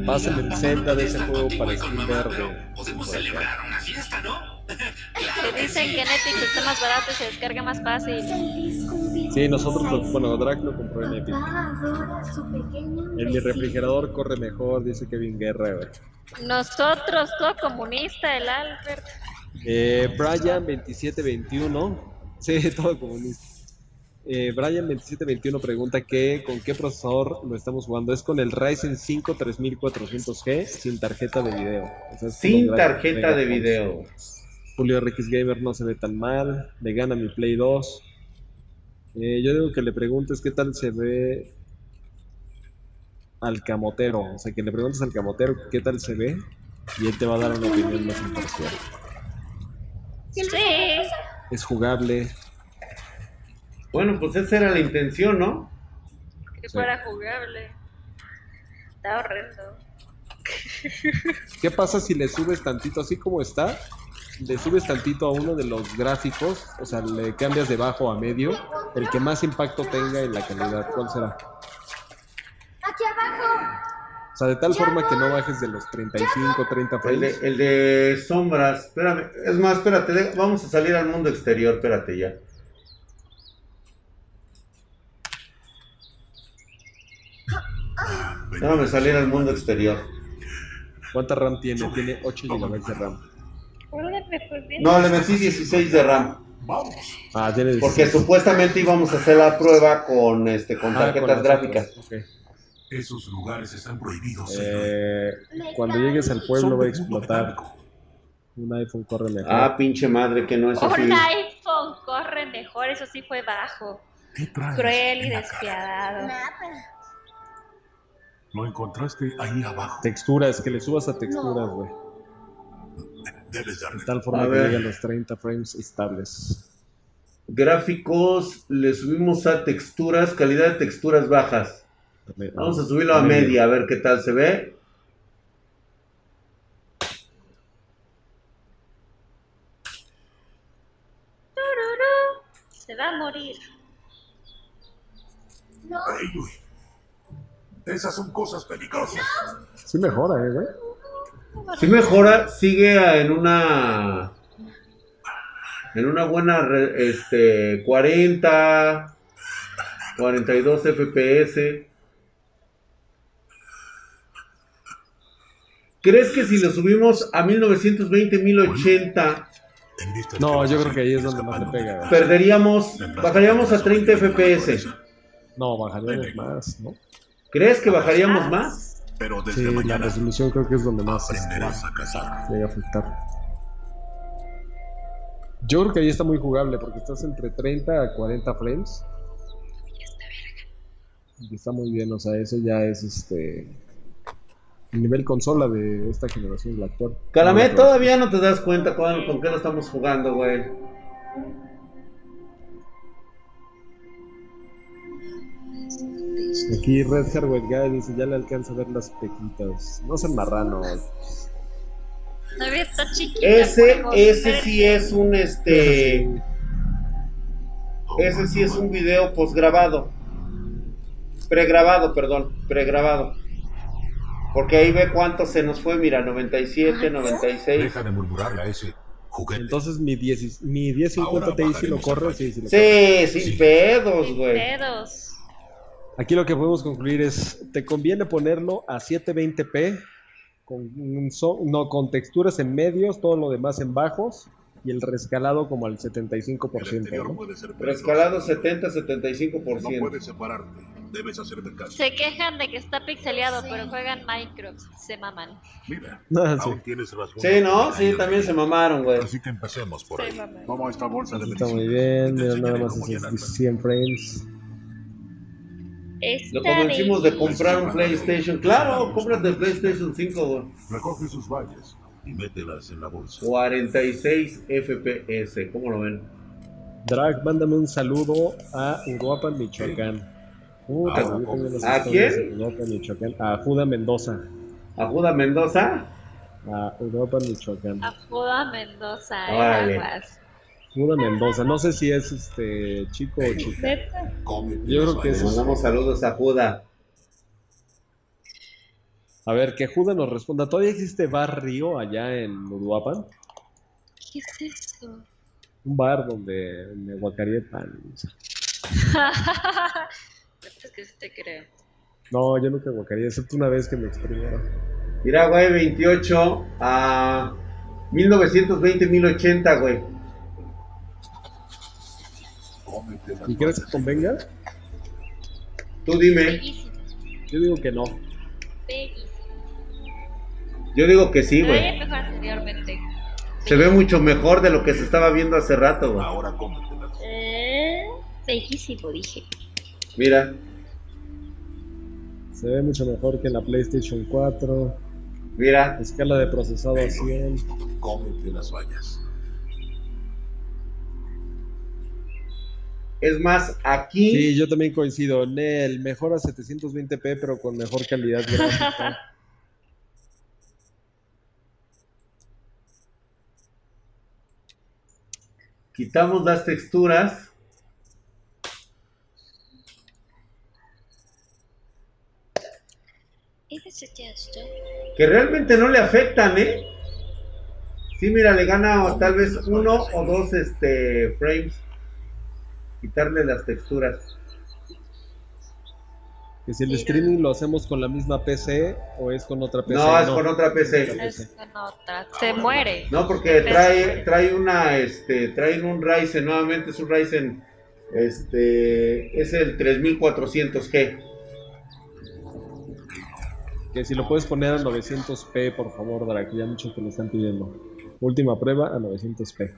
Pasen el Zelda de ese juego para skin verde. por acá. Te dicen que Epic está más barato y se descarga más fácil. Sí, nosotros, lo- bueno, Drac lo compró en Epic. Adora su pequeño En mi refrigerador corre mejor, dice Kevin Guerra, güey. Nosotros, todo comunista, el Albert. Eh, Brian 2721. Sí, [LAUGHS] todo comunista. Eh, Brian 2721 pregunta que con qué procesador lo estamos jugando. Es con el Ryzen 5 3400G sin tarjeta de video. O sea, es Sin tarjeta de video. Julio RX Gamer no se ve tan mal. Le gana mi Play 2. Eh, yo digo que le preguntes qué tal se ve al camotero. O sea, que le preguntes al camotero qué tal se ve y él te va a dar una opinión más imparcial. Sí. Es jugable. Bueno, pues esa era la intención, ¿no? Que Sí. fuera jugable. Está horrendo. ¿Qué pasa si le subes tantito así como está? Le subes tantito a uno de los gráficos, o sea, le cambias de bajo a medio, el que más impacto tenga en la calidad. ¿Cuál será? Aquí abajo. O sea, de tal forma que no bajes de los 35, 30 El frames. de, el de sombras. Espérame. Es más, espérate. Vamos a salir al mundo exterior. Espérate ya. Déjame salir al mundo exterior. ¿Cuánta RAM tiene? Tiene 8 GB de RAM. Pues. No, le metí 16 de RAM. Vamos. Ah, tiene Porque 16. supuestamente íbamos a hacer la prueba con este con Ah, tarjetas con gráficas. otras, ok. Esos lugares están prohibidos. Eh, cuando llegues al pueblo va a explotar. Un iPhone corre mejor. Ah, pinche madre, que no es así. Un iPhone corre mejor, eso sí fue bajo. ¿Qué traes Cruel y despiadado. Nada. Lo encontraste ahí abajo. Texturas, que le subas a texturas, güey. De tal forma A que llegue a los 30 frames estables. Gráficos, le subimos a texturas, calidad de texturas bajas. Vamos a subirlo a media, a ver qué tal se ve. Se va a morir. No. Ey, Luis. Esas son cosas peligrosas. Sí mejora, eh, güey. Si mejora, sigue en una en una buena este 40 42 FPS. ¿Crees que si lo subimos a 1920 1080 En vista de No, yo creo que ahí es donde más le pega. perderíamos bajaríamos a 30 FPS? No, bajaríamos más, ¿no? ¿Crees que bajaríamos más? Pero desde Sí, la mañana resolución creo que es donde más aprenderás a cazar. llega a afectar. Yo creo que ahí está muy jugable porque estás entre 30 a 40 frames. Y está muy bien, o sea, eso ya es este nivel consola de esta generación, la actual. Calamé, todavía no te das cuenta con, con qué lo estamos jugando, güey. Aquí Red Hardware Guy dice, ya le alcanza a ver las pequitas. No sean marranos. Todavía está chiquita. Ese, podemos ese sí es un este. Ese sí es un video posgrabado. Pregrabado, perdón, pregrabado. Porque ahí ve cuánto se nos fue, mira, 97, 96. Deja de murmurarle a ese juguete. Entonces mi 10, mi 1050 Ahora Ti sí lo corre, sí, sí lo corre. Sí, sin pedos, Sin güey. pedos. Aquí lo que podemos concluir es, te conviene ponerlo a 720p, con, no, con texturas en medios, todo lo demás en bajos, y el rescalado como al El 75%. exterior ¿no? puede ser peligroso. Rescalado 70, No 75%. puedes separarte. Debes hacerme caso. Se quejan de que está pixeleado, pero juegan Minecraft. Se maman. Mira, [LAUGHS] Ah, sí. aún tienes razón. Sí, ¿no? Sí, también se mamaron, güey. Así que empecemos por Se ahí. maman. Toma esta bolsa de Está muy bien, mira nada más cómo esos llenarla. 100 frames. Lo convencimos de comprar un PlayStation. Claro, cómprate el PlayStation 5, güey. Recoge sus vallas y mételas en la bolsa. 46 FPS, ¿cómo lo ven? Drag, mándame un saludo a Uruapan, Michoacán. Puta, Ah, ¿A quién? Uruapan, Michoacán. A Juda Mendoza. ¿A Juda Mendoza? A Uruapan, Michoacán. A Joda Mendoza. eh, aguas. Juda Mendoza. No sé si es este chico o chica. Yo creo que es- mandamos saludos a Juda. A ver, que Juda nos responda. ¿Todavía existe bar Río allá en Uruapan? ¿Qué es eso? Un bar donde me guacarietan. [LAUGHS] es que sí te creo. No, yo nunca guacaría, excepto una vez que me exprimieron. Mira, güey, 28 a 1920-1080, güey. Cómete ¿Y crees que convenga? Tú dime. Bellísimo. Yo digo que no. Bellísimo. Yo digo que sí, güey. mejor anteriormente. Se ve mucho mejor de lo que se estaba viendo hace rato, güey. Ahora cómetelas. Eh, bellísimo, dije. Mira. Se ve mucho mejor que en la PlayStation 4. Mira. Escala de procesado a 100. Cómete las vallas. Es más, aquí. Sí, yo también coincido. Nel, mejor a 720p, pero con mejor calidad gráfica. Quitamos las texturas. Que realmente no le afectan, ¿eh? Sí, mira, le gana tal vez uno o dos este, frames. Quitarle las texturas. Que si el Sí, streaming lo hacemos con la misma PC o es con otra PC. No, es con otra PC. Es con otra. Se muere. No, porque trae, trae una, este, trae un Ryzen, nuevamente es un Ryzen, este, es el 3400G. Que si lo puedes poner a 900p, por favor, Dra, que ya muchos que lo están pidiendo. Última prueba a 900p.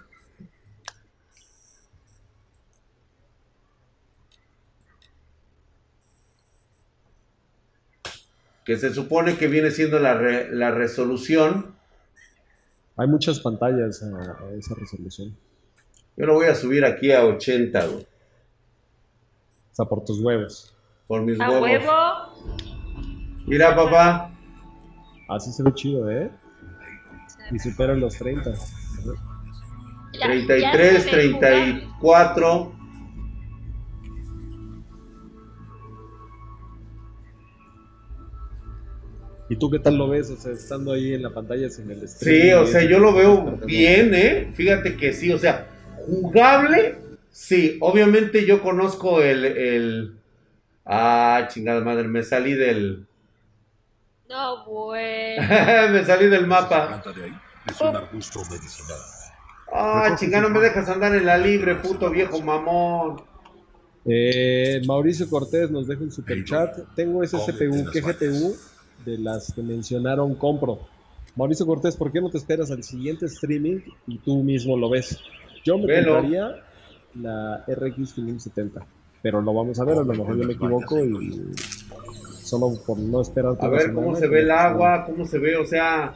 Que se supone que viene siendo la, re- la resolución. Hay muchas pantallas a, a esa resolución. Yo lo voy a subir aquí a 80, güey, O sea, por tus huevos. por mis A huevos. huevo. Mira, papá, Así se ve chido, ¿eh? Y supera los 30. Ya- ya 33, se ve jugable. 34. ¿Y tú qué tal lo ves? O sea, estando ahí en la pantalla sin el Sí, streaming o sea, yo lo veo bien, ¿eh? Fíjate que sí, o sea, jugable, sí. Obviamente yo conozco el, el... Ah, chingada madre, me salí del... No, güey. [LAUGHS] me salí del mapa. planta de ahí es un arbusto medicinal. Ah, chingada, no me dejas andar en la libre, puto viejo mamón. Eh, Mauricio Cortés nos deja un super chat. Tengo ese CPU. ¿Qué GPU? De las que mencionaron, compro. Mauricio Cortés, ¿por qué no te esperas al siguiente streaming y tú mismo lo ves? Yo me Velo. compraría la RX 570, pero lo vamos a ver, a lo mejor yo me equivoco y solo por no esperar A ver cómo se ve el agua, cómo se ve, o sea...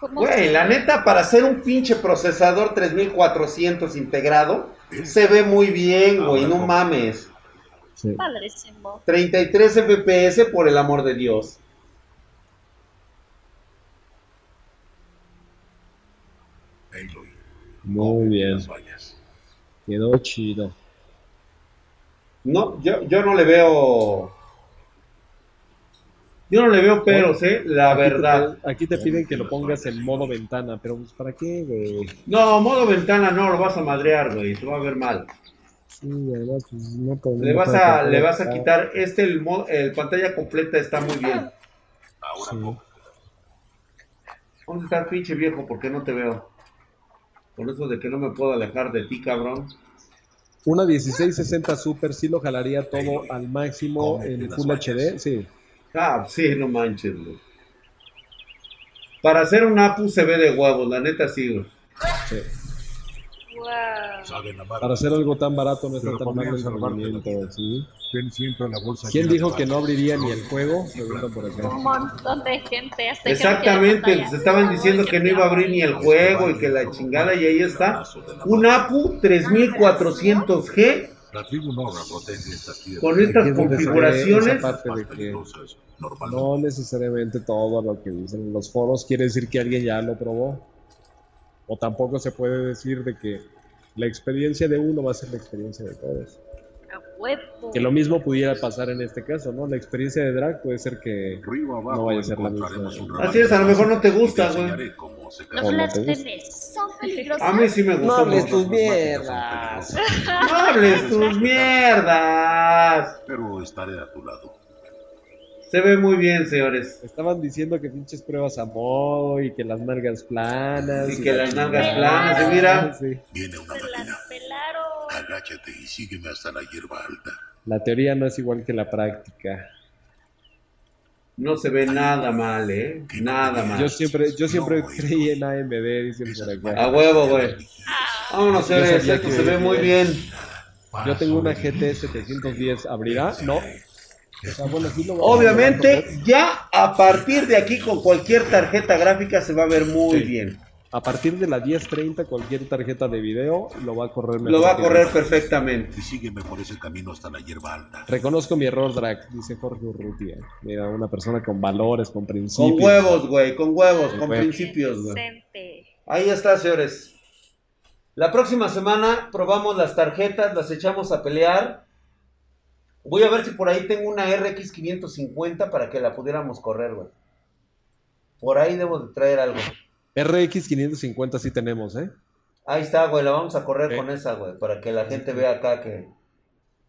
¿Cómo Güey, la neta, para hacer un pinche procesador 3400 integrado, se ve muy bien, güey, no mames. sí. Padrísimo. 33 FPS, por el amor de Dios. Muy bien, quedó chido. No, yo, yo no le veo... Yo no le veo peros, eh, la Aquí te- verdad. aquí te piden que lo pongas en modo ventana, pero pues ¿para qué, güey? No, modo ventana no, lo vas a madrear, güey, te va a ver mal. Sí, además, pues no te- Le no vas a, le vas a quitar este, el, el pantalla completa está muy bien. Ahora Sí. ¿Dónde está el pinche viejo? ¿Por qué no te veo? Con eso de que no me puedo alejar de ti, cabrón. Una 1660 Super sí lo jalaría todo al máximo en Full HD, sí. Ah, sí, no manches, güey. Para hacer un APU se ve de huevos, la neta sí, güey. sí. Wow. Para hacer algo tan barato no está tan mal el vida. sí. Ten siempre la bolsa ¿Quién dijo que no abriría ni el juego? Por acá. Un montón de gente. Hasta Exactamente, les estaban diciendo que no iba a abrir ni el juego y que la chingada, y ahí está. Un APU 3400G La tribu Nora protege estas tierras. con estas configuraciones. no necesariamente todo lo que dicen en los foros quiere decir que alguien ya lo probó. O tampoco se puede decir de que la experiencia de uno va a ser la experiencia de todos. A huevo. Que lo mismo pudiera pasar en este caso, ¿no? La experiencia de drag puede ser que abajo No vaya a ser la misma. Así es, a lo mejor no te gusta, güey. No caza. Hola, ¿te gusta? blasfemes. Son peligrosas. A mí sí me gustó mucho. mierdas. No hables tus mierdas. Pero estaré a tu lado. Se ve muy bien, señores. Estaban diciendo que pinches pruebas a modo y que las nalgas planas. Y que la las nalgas planas, y mira. Sí. Viene una Se máquina. las pelaron. Agáchate y sígueme hasta la hierba alta. La teoría no es igual que la práctica. No se ve nada mal, ¿eh? Nada mal. Yo siempre, yo siempre creí en AMD, dicen por acá. A huevo, güey. Vámonos, Yo señores. Esto que se ve muy bien. Yo tengo una GT 710, ¿abrirá? No. O sea, bueno, sí lo voy a- Obviamente, ya a partir de aquí, con cualquier tarjeta gráfica se va a ver muy Sí. bien. A partir de la 1030, cualquier tarjeta de video lo va a correr mejor Lo va a correr perfectamente. Y sígueme por ese camino hasta la hierba alta. Reconozco mi error, Drac, dice Jorge Urrutia. Mira, una persona con valores, con principios. Con huevos, güey. Con huevos, Con con huevos. principios, güey. Ahí está, señores. La próxima semana probamos las tarjetas, las echamos a pelear. Voy a ver si por ahí tengo una RX 550 para que la pudiéramos correr, güey. Por ahí debo de traer algo. RX 550 sí tenemos, ¿eh? Ahí está, güey, la vamos a correr con esa, güey, para que la gente vea acá que...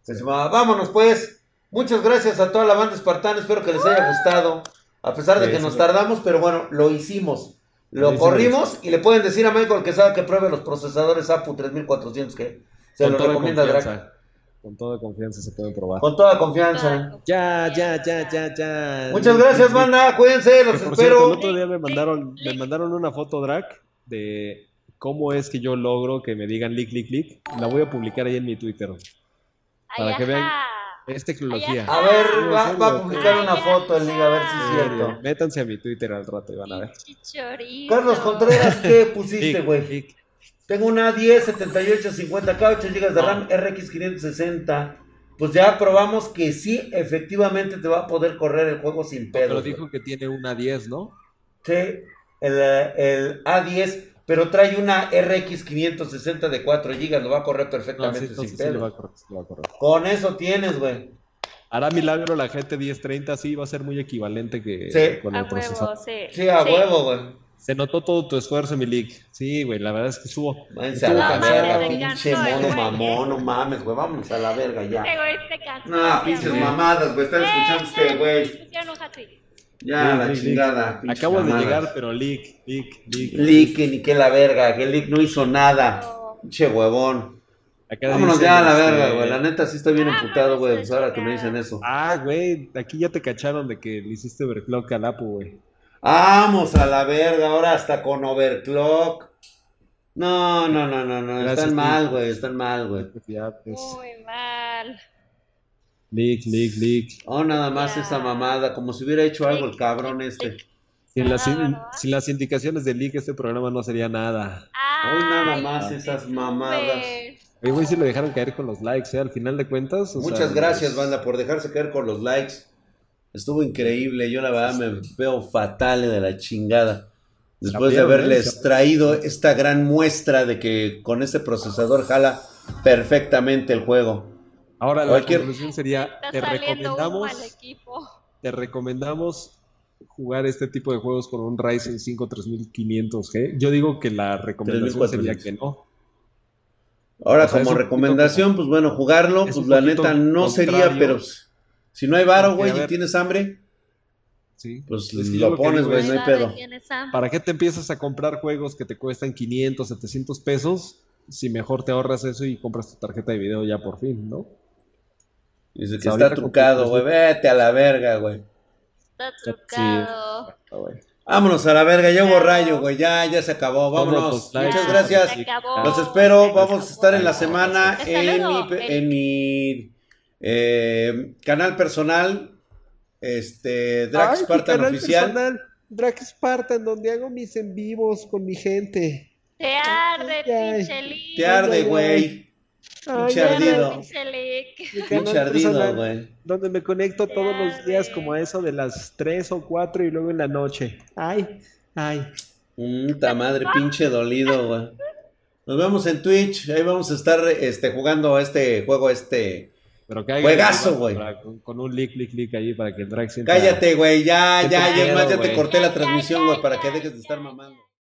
se. Vámonos, pues. Muchas gracias a toda la banda espartana, espero que les haya gustado. A pesar de Sí, que sí, nos tardamos, pero bueno, lo hicimos. Lo corrimos y le pueden decir a Michael que sabe que pruebe los procesadores APU 3400 que se lo recomienda Drac. Con toda confianza se pueden probar. Con toda confianza. Ya, ya, ya, ya, ya. Muchas gracias, banda. Cuídense, los por cierto, el espero. otro día me mandaron, me mandaron una foto, Drac, de cómo es que yo logro que me digan lick, lick, lick. La voy a publicar ahí en mi Twitter. Para que vean. Es tecnología. A ver, va, va a publicar una foto el liga, a ver si es cierto. Métanse a mi Twitter al rato y van a ver. Carlos Contreras, ¿qué pusiste, güey? Tengo una 10, 78, 50K, 8 GB de RAM, RX 560. Pues ya probamos que sí, efectivamente te va a poder correr el juego sin pedo. Pero dijo que tiene una 10, ¿no? Sí, el, el A10, pero trae una RX 560 de 4 GB, lo va a correr No, sí, perfectamente sin sí pedo. va a correr, sí va a correr. Con eso tienes, güey. Hará milagro la GT 1030, sí, va a ser muy equivalente que Sí. con A el procesador. huevo, sí. Sí, a huevo, güey. Se notó todo tu esfuerzo, mi league. Sí, güey, la verdad es que subo. Váyanse a la verga, pinche mono güey, mamón, no mames, güey, vámonos a la verga ya. Este. No, pinches güey. mamadas, güey, están escuchando este güey. Ya, la chingada. Acabo de llegar, pero leak, leak, leak. Lick, ni que la verga, que Lick no hizo nada. No. Pinche huevón. Acá Vámonos dicen, ya a la este, verga, güey. La neta sí estoy bien Ah, emputado, güey. pues, ahora que me dicen eso. Ah, güey, aquí ya te cacharon de que le hiciste overclock al Apu, güey. Vamos a la verga, ahora hasta con overclock. No, no, no, no, no. Gracias, Están mal, güey. Están mal, güey. Ya, pues, Muy mal. leak, leak, leak. Oh, nada más Ya. esa mamada. Como si hubiera hecho algo el cabrón este. Sin las, Ah, sin indicaciones de leak, este programa no sería nada. Hoy nada más esas mamadas. Oye, güey, sí lo dejaron caer con los likes, ¿eh? Al final de cuentas. o Muchas sea, gracias, pues, banda, por dejarse caer con los likes. Estuvo increíble. Yo la verdad me veo fatal de la chingada. Después de Cambiaron, haberles ¿eh? traído esta gran muestra de que con este procesador jala perfectamente el juego. Ahora la Cualquier- conclusión sería, te recomendamos, te recomendamos jugar este tipo de juegos con un Ryzen 5 3500G. Yo digo que la recomendación sería 3400. que no. Ahora, O sea, es como recomendación, pues bueno, jugarlo, es pues la neta no sería, pero si no hay varo, güey, y tienes hambre, Sí. pues Es que yo lo pones, güey, no hay pedo. ¿Para qué te empiezas a comprar juegos que te cuestan 500, 700 pesos? Si mejor te ahorras eso y compras tu tarjeta de video ya por fin, ¿no? Dice que está trucado, güey, vete a la verga, güey. Está trucado. Vámonos a la verga, ya hubo rayo, güey, ya, ya se acabó, vámonos. likes. Muchas Ya, gracias. acabó. Los espero, vamos a estar en la semana mi, en mi eh, canal personal, este, Drag Ay, Spartan canal Oficial. personal, Drag Spartan, donde hago mis en vivos con mi gente. Te arde, Lick. Te arde, güey. Pinche ardido. Pinche ardido, güey. Donde me conecto todos los días como a eso de las 3 o 4 y luego en la noche. Ay, ay. Puta madre, pinche dolido, güey. Nos vemos en Twitch, ahí vamos a estar este, jugando este juego, este... Pero que Juegazo, güey. Con, un leak, leak, leak ahí para que el drag sienta. Cállate, güey, ya, ya, ya, ya te corté la transmisión, güey, para que dejes de estar mamando.